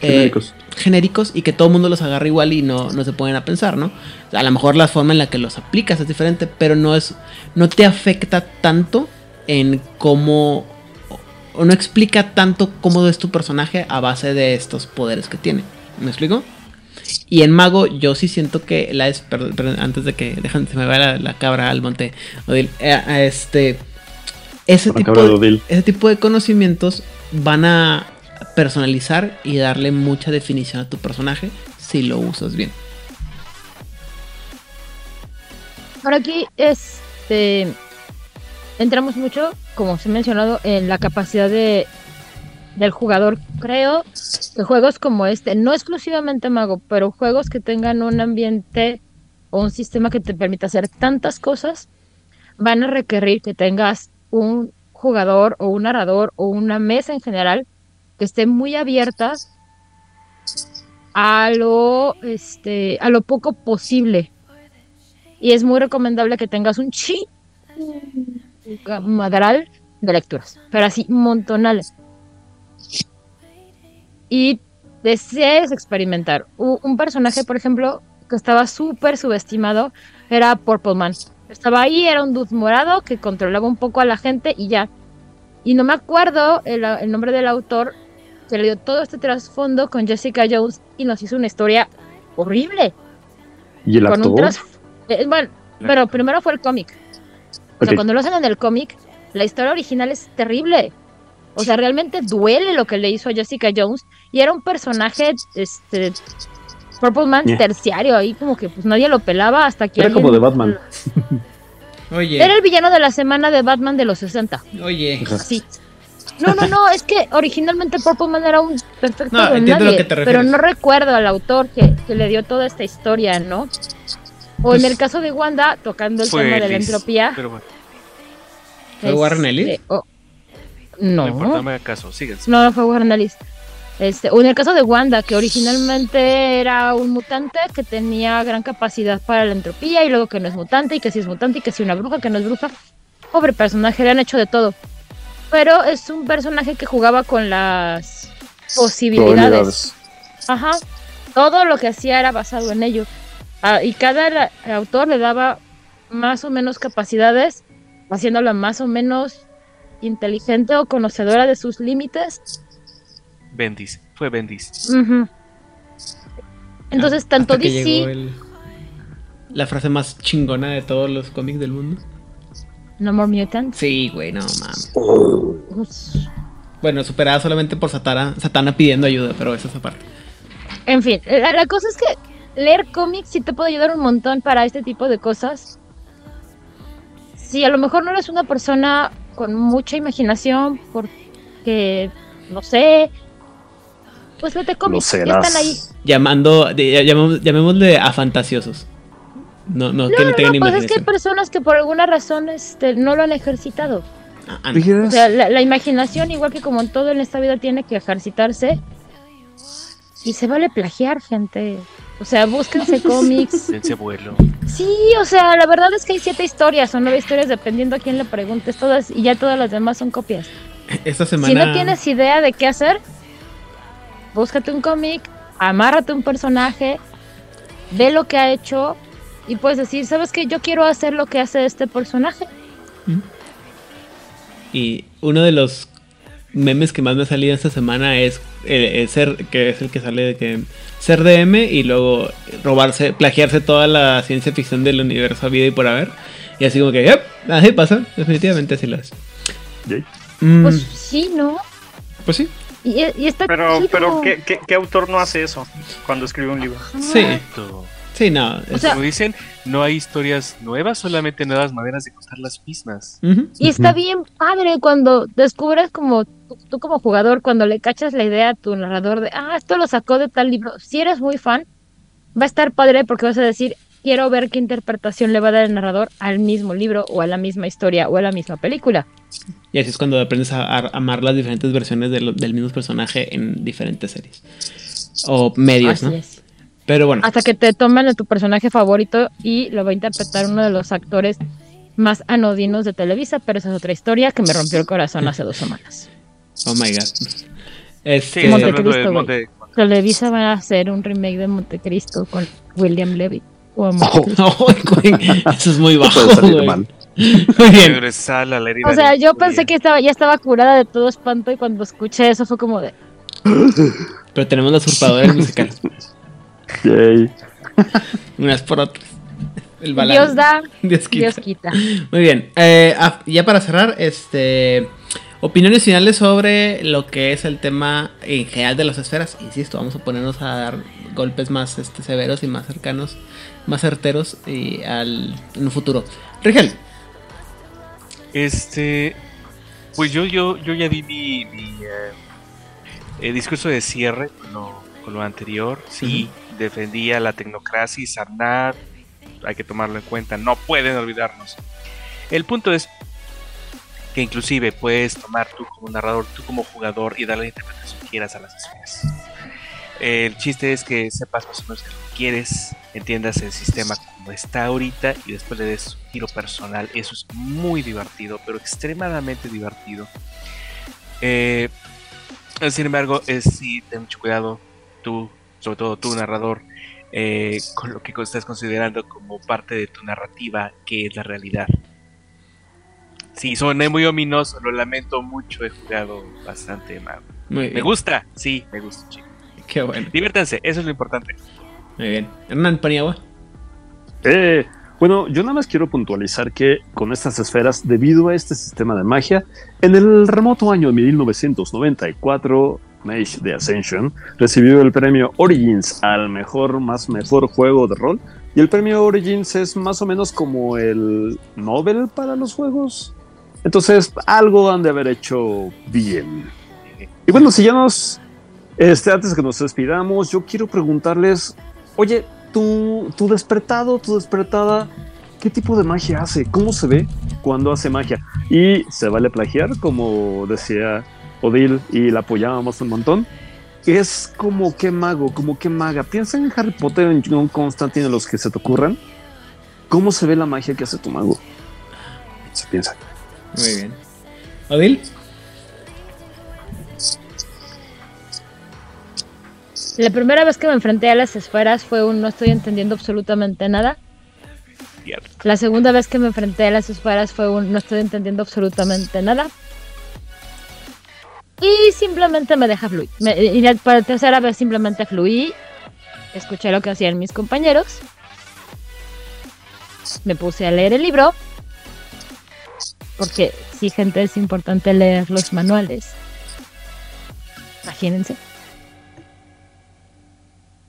eh,
Genéricos.
genéricos y que todo el mundo los agarra igual y no, no se ponen a pensar, ¿no? A lo mejor la forma en la que los aplicas es diferente, pero no es. no te afecta tanto en cómo. O no explica tanto cómo es tu personaje a base de estos poderes que tiene. ¿Me explico? Y en Mago, yo sí siento que la es. Perdón, perdón, antes de que dejan, se me vaya la, la cabra al monte. Odil, eh, este. Ese tipo,
de
ese tipo de conocimientos van a personalizar y darle mucha definición a tu personaje si lo usas bien.
Ahora aquí este entramos mucho, como se ha mencionado, en la capacidad de del jugador. Creo que juegos como este, no exclusivamente mago, pero juegos que tengan un ambiente o un sistema que te permita hacer tantas cosas, van a requerir que tengas un jugador o un narrador o una mesa en general que esté muy abierta a lo este a lo poco posible y es muy recomendable que tengas un chi madral de lecturas, pero así montonales. Y desees experimentar. Un personaje, por ejemplo, que estaba súper subestimado era Purple Man. Estaba ahí, era un dude morado que controlaba un poco a la gente y ya. Y no me acuerdo el, el nombre del autor que le dio todo este trasfondo con Jessica Jones y nos hizo una historia horrible.
¿Y el
con
actor?
eh, bueno, pero primero fue el cómic. O sea, cuando lo hacen en el cómic, la historia original es terrible. O sea, realmente duele lo que le hizo a Jessica Jones y era un personaje, este, Purple Man
Yeah.
terciario, ahí como que pues nadie lo pelaba hasta que
Era
alguien-
como de Batman.
Oye,
Era el villano de la semana de Batman de los 60.
oye.
Sí. No, no, no, es que originalmente Purple Man era un perfecto
No, a lo que te
pero no recuerdo al autor que, que le dio toda esta historia, ¿no? O en
Pues-
el caso de Wanda, tocando el tema de la entropía.
Pero bueno,
¿Fue Warren
este,
Ellis?
oh,
no, importa,
no,
no me haga caso, síguense.
no, no fue Warren Ellis. Este, o en el caso de Wanda, que originalmente era un mutante que tenía gran capacidad para la entropía y luego que no es mutante y que sí es mutante y que sí una bruja, que no es bruja. Pobre personaje, le han hecho de todo. Pero es un personaje que jugaba con las posibilidades. Ajá. Todo lo que hacía era basado en ello. Ah, y cada autor le daba más o menos capacidades, haciéndola más o menos inteligente o conocedora de sus límites.
Bendis, fue Bendis.
Entonces, tanto
Hasta que
DC,
llegó el- la frase más chingona de todos los cómics del mundo.
No More Mutants.
Sí, güey, no mames. Bueno, superada solamente por Satana, Satana pidiendo ayuda, pero eso es aparte.
En fin, la, la cosa es que leer cómics sí te puede ayudar un montón para este tipo de cosas. Si a lo mejor no eres una persona con mucha imaginación, porque, no sé, pues vete cómics, ya están ahí.
Llamando, de- llamémosle a fantasiosos. No, no, que no
No, no, pues es que hay personas que por alguna razón este, no lo han ejercitado.
Ah, no.
O sea, la, la imaginación, igual que como en todo en esta vida, tiene que ejercitarse. Y se vale plagiar, gente. O sea, búsquense cómics.
Dense vuelo.
Sí, o sea, la verdad es que hay siete historias o nueve historias dependiendo a quién le preguntes todas y ya todas las demás son copias.
Esta semana.
Si no tienes idea de qué hacer, búscate un cómic, amárrate un personaje, ve lo que ha hecho y puedes decir, ¿sabes qué? Yo quiero hacer lo que hace este personaje.
Y uno de los memes que más me ha salido esta semana es el, el ser, que es el que sale de que ser DM y luego robarse, plagiarse toda la ciencia ficción del universo vida y por haber. Y así como que, yep, así pasa, definitivamente así lo es. Mm,
Pues sí, ¿no?
pues sí.
Y, y está
Pero,
chido.
pero ¿qué, qué, qué autor no hace eso cuando escribe un libro?
Sí. Sí, no.
O sea-
Como dicen, no hay historias nuevas, solamente nuevas maneras de contar las mismas.
Y está bien padre cuando descubres como tú, tú como jugador, cuando le cachas la idea a tu narrador de, ah, esto lo sacó de tal libro. Si eres muy fan, va a estar padre porque vas a decir, quiero ver qué interpretación le va a dar el narrador al mismo libro o a la misma historia o a la misma película.
Y así es cuando aprendes a, a amar las diferentes versiones de lo- del mismo personaje en diferentes series. O medios,
Así
¿no?
es.
Pero bueno.
Hasta que te toman a tu personaje favorito y lo va a interpretar uno de los actores más anodinos de Televisa, pero esa es otra historia que me rompió el corazón hace dos semanas.
Oh my god. Este,
Sí,
Montecristo,
de
güey.
Monte-
Televisa va a hacer un remake de Montecristo con William Levy. O
Oh,
Montecristo.
eso es muy bajo,
puede salir
güey.
mal.
Muy bien.
O sea, yo pensé que estaba, ya estaba curada de todo espanto y cuando escuché eso fue como de...
Pero tenemos la usurpadora musical.
Yay.
Unas por otras. El balance.
Dios da,
Dios quita.
Dios quita.
Muy bien. eh, ah, ya para cerrar, este. Opiniones finales sobre lo que es el tema en general de las esferas. Insisto, vamos a ponernos a dar golpes más este, severos y más cercanos, más certeros y al, en un futuro. Rigel,
Este, pues yo, yo, yo ya di mi, mi, eh, eh, discurso de cierre con lo, con lo anterior. Sí, defendía la tecnocracia y Sarnat. Hay que tomarlo en cuenta. No pueden olvidarnos. El punto es que inclusive puedes tomar tú como narrador, tú como jugador y darle la interpretación que quieras a las esferas. El chiste es que sepas más o menos lo que quieres, entiendas el sistema como está ahorita y después le des un giro personal. Eso es muy divertido, pero extremadamente divertido. Eh, sin embargo, es sí, ten mucho cuidado, tú, sobre todo tú, narrador, eh, con lo que estás considerando como parte de tu narrativa, que es la realidad. Sí, soné muy ominoso, lo lamento mucho, he jugado bastante mal.
Muy
Me gusta, sí, me gusta, chicos.
qué bueno.
Diviértanse, eso es lo importante.
Muy bien. Hernán Paniagua.
Eh,
Bueno, yo nada más quiero puntualizar que con estas esferas, debido a este sistema de magia, en el remoto año de 1994, Mage de Ascension recibió el premio Origins al mejor más mejor juego de rol. Y el premio Origins es más o menos como el Nobel para los juegos. Entonces, algo han de haber hecho bien. Y bueno, si ya nos. Este, antes que nos despidamos, yo quiero preguntarles: Oye, tu, tu despertado, tu despertada, ¿qué tipo de magia hace? ¿Cómo se ve cuando hace magia? Y se vale plagiar, como decía Odil y la apoyábamos un montón. Es como que mago, como que maga. Piensa en Harry Potter, en John Constantine, los que se te ocurran. ¿Cómo se ve la magia que hace tu mago? Se piensa.
Muy bien. ¿Odil?
La primera vez que me enfrenté a las esferas fue un no estoy entendiendo absolutamente nada. La segunda vez que me enfrenté a las esferas fue un no estoy entendiendo absolutamente nada. Y simplemente me deja fluir. Y para la tercera vez simplemente fluí. Escuché lo que hacían mis compañeros. Me puse a leer el libro. Porque sí, gente, es importante leer los manuales. Imagínense.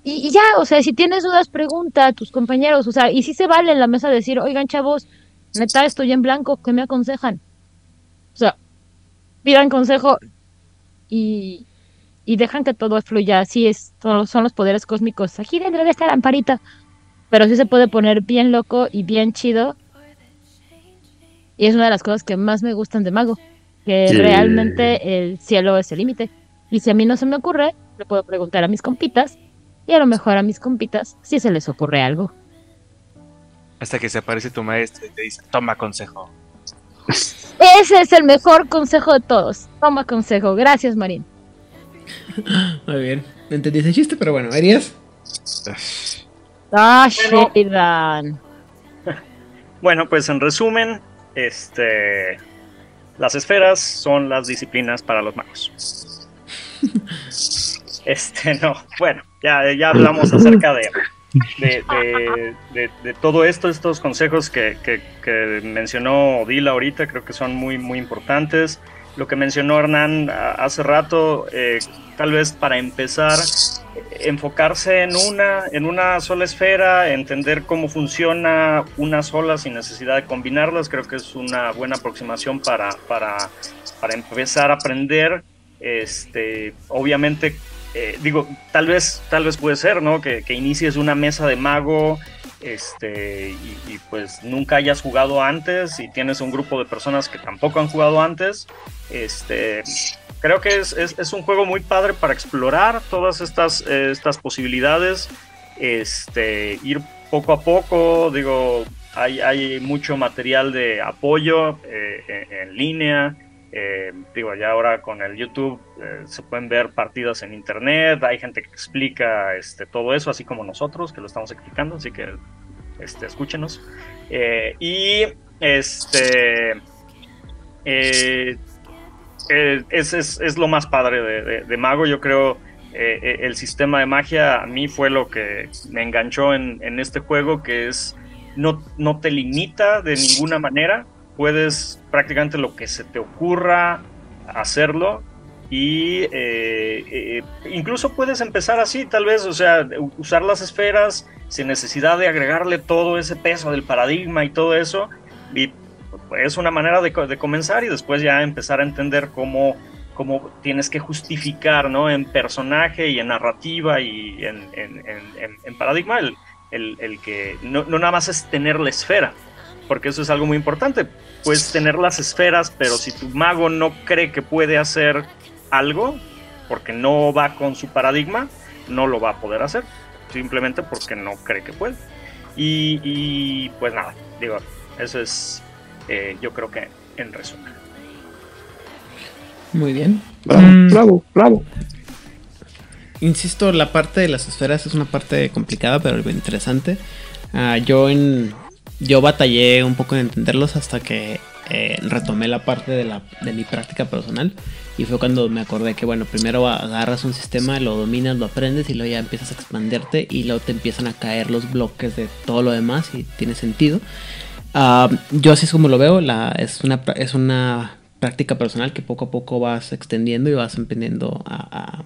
Y, y ya, o sea, si tienes dudas, pregunta a tus compañeros. O sea, y si se vale en la mesa decir, oigan, chavos, neta, estoy en blanco, ¿qué me aconsejan? O sea, pidan consejo y, y dejan que todo fluya. Así es, son, los- son los poderes cósmicos. Aquí dentro de esta lamparita. Pero sí se puede poner bien loco y bien chido. Y es una de las cosas que más me gustan de Mago. Que
Sí.
realmente el cielo es el límite. Y si a mí no se me ocurre, le puedo preguntar a mis compitas. Y a lo mejor a mis compitas si se les ocurre algo.
Hasta que se aparece tu maestro y te dice, toma consejo.
Ese es el mejor consejo de todos. Toma consejo. Gracias, Marín.
Muy bien. No entendí ese chiste, pero bueno, ¿harías?
Ah,
Bueno.
Sheridan.
Bueno, pues en resumen, este, las esferas son las disciplinas para los magos. Este, no, bueno, ya, ya hablamos acerca de, de, de- todo esto, estos consejos que, que- mencionó Odila ahorita, creo que son muy, muy importantes. Lo que mencionó Hernán hace rato, eh, tal vez para empezar, enfocarse en una, en una sola esfera, entender cómo funciona una sola sin necesidad de combinarlas, creo que es una buena aproximación para, para, para empezar a aprender. Este, obviamente, eh, digo, tal vez, tal vez puede ser, ¿no? Que, que inicies una mesa de mago, este, y, pues nunca hayas jugado antes y tienes un grupo de personas que tampoco han jugado antes. Este, creo que es, es- un juego muy padre para explorar todas estas, eh, estas posibilidades, este, ir poco a poco, digo, hay, hay mucho material de apoyo eh, en línea. Eh, digo, ya ahora con el YouTube eh, se pueden ver partidas en internet, hay gente que explica este, todo eso, así como nosotros que lo estamos explicando, así que este, escúchenos. Eh, y este eh, es, es- es lo más padre de, Mago, yo creo. el sistema de magia a mí fue lo que me enganchó en, en este juego, que es no, no te limita de ninguna manera, puedes prácticamente lo que se te ocurra hacerlo y eh, eh, incluso puedes empezar así, tal vez, o sea, usar las esferas sin necesidad de agregarle todo ese peso del paradigma y todo eso. Y es una manera de, de comenzar y después ya empezar a entender cómo, cómo tienes que justificar, ¿no? En personaje y en narrativa y en- en- en- en paradigma el, el- el que no, no nada más es tener la esfera, porque eso es algo muy importante. Puedes tener las esferas, pero si tu mago no cree que puede hacer algo, porque no va con su paradigma, no lo va a poder hacer, simplemente porque no cree que puede. Y, y, pues nada, digo, eso es, eh, yo creo que en resumen.
Muy bien.
Bravo,
Mm,
bravo, bravo.
Insisto, la parte de las esferas es una parte complicada, pero interesante. Ah, yo en yo batallé un poco en entenderlos hasta que eh, retomé la parte de, la, de mi práctica personal y fue cuando me acordé que, bueno, primero agarras un sistema, lo dominas, lo aprendes y luego ya empiezas a expandirte y luego te empiezan a caer los bloques de todo lo demás y tiene sentido. Ah, yo así es como lo veo, es, una, es una práctica personal que poco a poco vas extendiendo y vas emprendiendo a,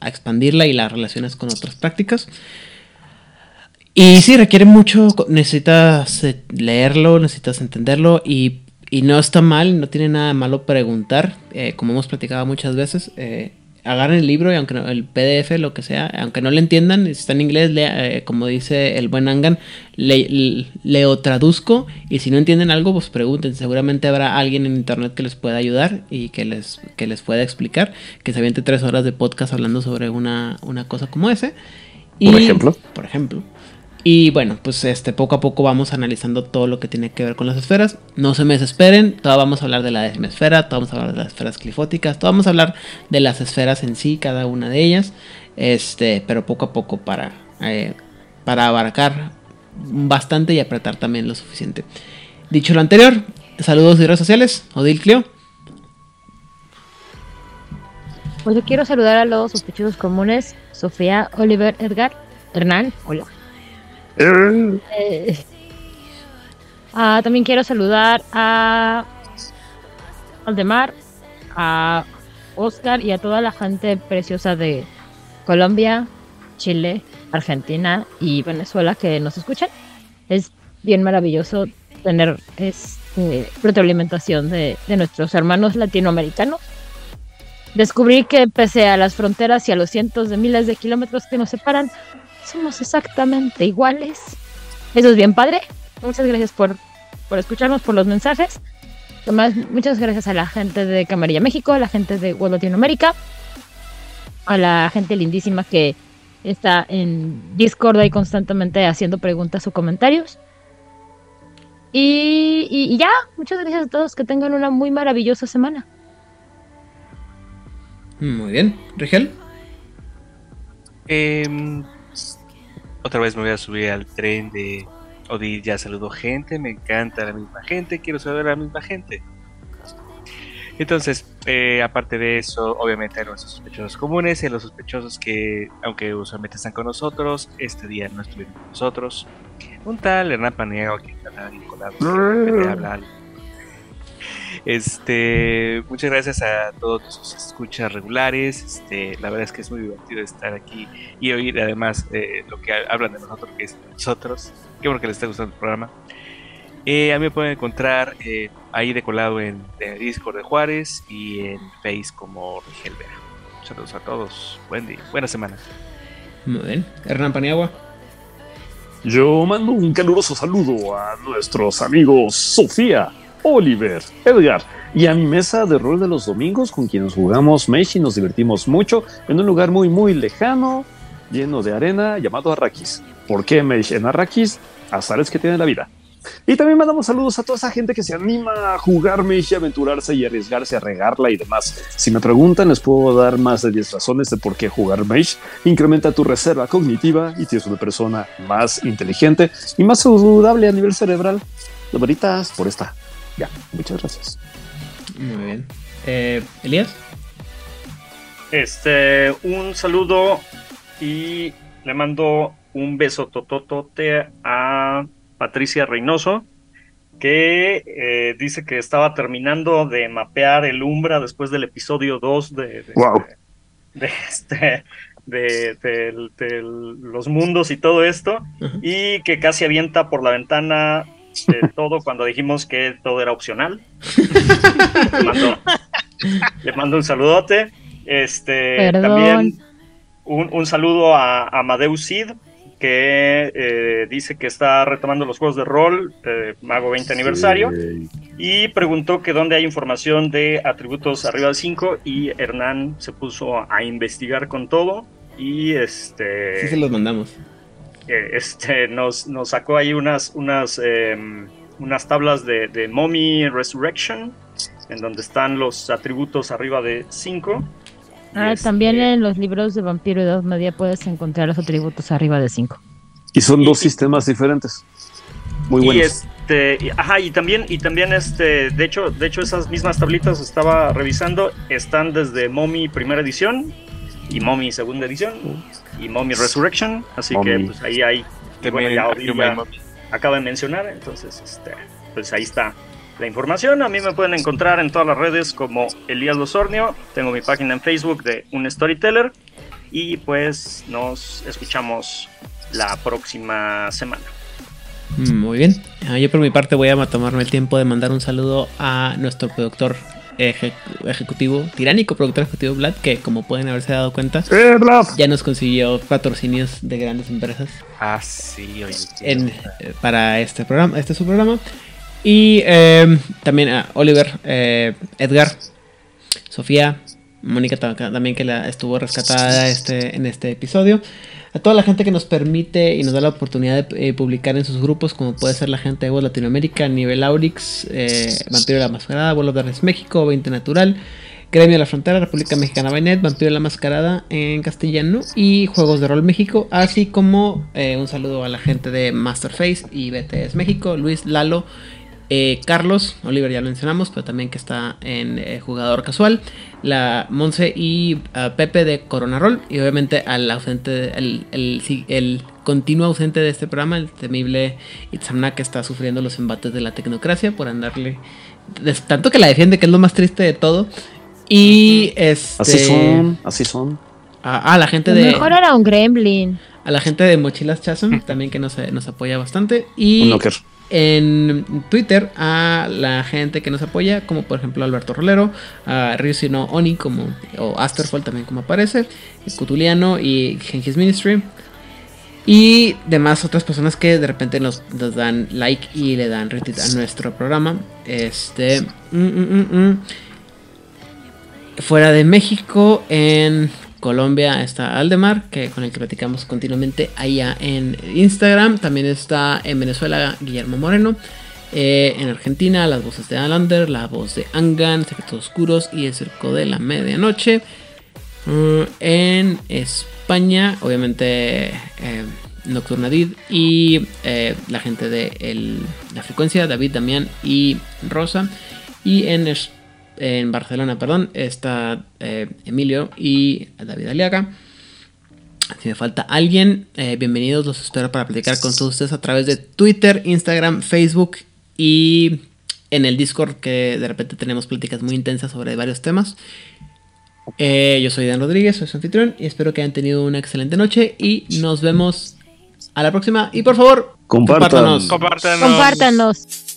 a, expandirla y la relaciones con otras prácticas. Y sí, requiere mucho, necesitas eh, leerlo, necesitas entenderlo y, y no está mal, no tiene nada de malo preguntar, eh, como hemos platicado muchas veces. Eh, agarren el libro y aunque no, el PDF, lo que sea, aunque no le entiendan, si está en inglés, eh, como dice el buen Angan, le, leo traduzco y si no entienden algo, pues pregunten. Seguramente habrá alguien en internet que les pueda ayudar y que les, que les pueda explicar, que se aviente tres horas de podcast hablando sobre una, una cosa como ese.
por ejemplo.
Por ejemplo. Y bueno, pues este poco a poco vamos analizando todo lo que tiene que ver con las esferas. No se me desesperen, todo vamos a hablar de la esfera, todo vamos a hablar de las esferas clifóticas, todo vamos a hablar de las esferas en sí, cada una de ellas. Este, pero poco a poco para, eh, para abarcar bastante y apretar también lo suficiente. Dicho lo anterior, saludos de redes sociales, Odil Clio.
Pues yo quiero saludar a los sospechosos comunes, Sofía, Oliver, Edgar, Hernán, hola. Ah, también quiero saludar a Aldemar, a Oscar y a toda la gente preciosa de Colombia, Chile, Argentina y Venezuela que nos escuchan. Es bien maravilloso tener este, retroalimentación de, de nuestros hermanos latinoamericanos. Descubrir que pese a las fronteras y a los cientos de miles de kilómetros que nos separan, somos exactamente iguales. Eso es bien padre. Muchas gracias por, por escucharnos, por los mensajes. Además, muchas gracias a la gente de Camarilla México, a la gente de World Latinoamérica, a la gente lindísima que está en Discord ahí constantemente haciendo preguntas o comentarios. Y, y, y ya, muchas gracias a todos, que tengan una muy maravillosa semana.
Muy bien, Rigel.
Eh, otra vez me voy a subir al tren de Odil, ya saludo gente, me encanta la misma gente, quiero saludar a la misma gente. Entonces, eh, aparte de eso, obviamente hay nuestros sospechosos comunes y los sospechosos que, aunque usualmente están con nosotros, este día no estuvieron con nosotros. Un tal Hernán Paniego que está vinculado, habla este, muchas gracias a todos sus escuchas regulares. Este, la verdad es que es muy divertido estar aquí y oír además eh, lo que hablan de nosotros, que es de nosotros. Qué bueno que les está gustando el programa. Eh, a mí me pueden encontrar eh, ahí decolado en, en, Discord de Juárez y en Face como Rigel Vera. Saludos a todos. Buen día, buena semana.
Muy bien. Hernán Paniagua.
Yo mando un caluroso saludo a nuestros amigos Sofía, Oliver, Edgar y a mi mesa de rol de los domingos con quienes jugamos Mesh y nos divertimos mucho en un lugar muy muy lejano, lleno de arena llamado Arrakis. ¿Por qué Mesh en Arrakis? Azares que tiene la vida. Y también mandamos saludos a toda esa gente que se anima a jugar Mesh y aventurarse y arriesgarse a regarla y demás. Si me preguntan, les puedo dar más de 10 razones de por qué jugar Mesh. Incrementa tu reserva cognitiva y tienes una persona más inteligente y más saludable a nivel cerebral. Veritas por esta. Ya, muchas gracias.
Muy bien. Eh, Elías.
Este, un saludo y le mando un beso tototote a Patricia Reynoso, que eh, dice que estaba terminando de mapear el Umbra después del episodio 2 de, de,
wow.
de, este, de, de, los mundos y todo esto, uh -huh. y que casi avienta por la ventana de todo cuando dijimos que todo era opcional. le, mando, le, mando, un saludote. Este,
Perdón.
también un, un, saludo a, a Amadeus Sid, que eh, dice que está retomando los juegos de rol, eh, Mago 20 aniversario, sí. y preguntó que dónde hay información de atributos arriba del 5, y Hernán se puso a investigar con todo, y este...
Sí se los mandamos
este, nos, nos, sacó ahí unas, unas, eh, unas tablas de, de, Mommy Resurrection, en donde están los atributos arriba de 5.
Ah, este... también en los libros de Vampiro y Edad Media puedes encontrar los atributos arriba de 5.
Y son dos sistemas diferentes. Muy
y
buenas.
este, y- ajá, y también, y también este, de hecho, de hecho esas mismas tablitas estaba revisando, están desde Mommy primera edición y Mommy segunda edición y Mommy Resurrection, así que pues ahí hay, bueno, ya acaba de mencionar, entonces este, pues ahí está la información. A mí me pueden encontrar en todas las redes como Elías Losornio, tengo mi página en Facebook de un storyteller y pues nos escuchamos la próxima semana.
Mm, Muy bien. Ah, Yo por mi parte voy a tomarme el tiempo de mandar un saludo a nuestro productor eje- ejecutivo, tiránico productor ejecutivo Vlad, que como pueden haberse dado cuenta, ya nos consiguió patrocinios de grandes empresas
Ah, sí, oye.
en, eh, para este programa, este es su programa. Y eh, también a Oliver, eh, Edgar, Sofía, Mónica ta- también que la estuvo rescatada este, en este episodio. A toda la gente que nos permite y nos da la oportunidad de eh, publicar en sus grupos, como puede ser la gente de Voz Latinoamérica, Nivel Aurix, eh, Vampiro de la Mascarada, Vuelo de Darkness México, 20 Natural, Gremio de la Frontera, República Mexicana Bainet, Vampiro de la Mascarada en castellano y Juegos de Rol México, así como eh, un saludo a la gente de Masterface y BTS México, Luis, Lalo, eh, Carlos, Oliver ya lo mencionamos, pero también que está en eh, jugador casual, la Monse y ah, Pepe de Corona Roll, y obviamente al ausente, el, el, sí, el continuo ausente de este programa, el temible Itzamna que está sufriendo los embates de la tecnocracia por andarle, tanto que la defiende, que es lo más triste de todo. Y este.
Así son, así son.
A, a la gente de.
mejor era un gremlin.
A la gente de Mochilas Chasm también que nos, nos apoya bastante. Y
Un knocker.
En Twitter a la gente que nos apoya, como por ejemplo Alberto Rolero, a Ryusino Oni como, o Asterfall también como aparece, Cutuliano y Gengis Ministry. Y demás otras personas que de repente nos, dan like y le dan retweet a nuestro programa. Este. mm, mm, mm. Fuera de México, en Colombia está Aldemar, que con el que platicamos continuamente allá en Instagram. También está en Venezuela Guillermo Moreno. Eh, en Argentina, las voces de Alander, la voz de Angan, Secretos Oscuros y el Circo de la Medianoche. Mm, en España, obviamente, eh, Nocturnadid y eh, la gente de la frecuencia, David, Damián y Rosa. Y en, en Barcelona, perdón, está eh, Emilio y David Aliaga. Si me falta alguien, eh, bienvenidos, los espero para platicar con todos ustedes a través de Twitter, Instagram, Facebook y en el Discord que de repente tenemos pláticas muy intensas sobre varios temas. Eh, yo soy Dan Rodríguez, soy su anfitrión y espero que hayan tenido una excelente noche y nos vemos a la próxima. Y por favor, compártanos.
Compártanos.
Compártanos.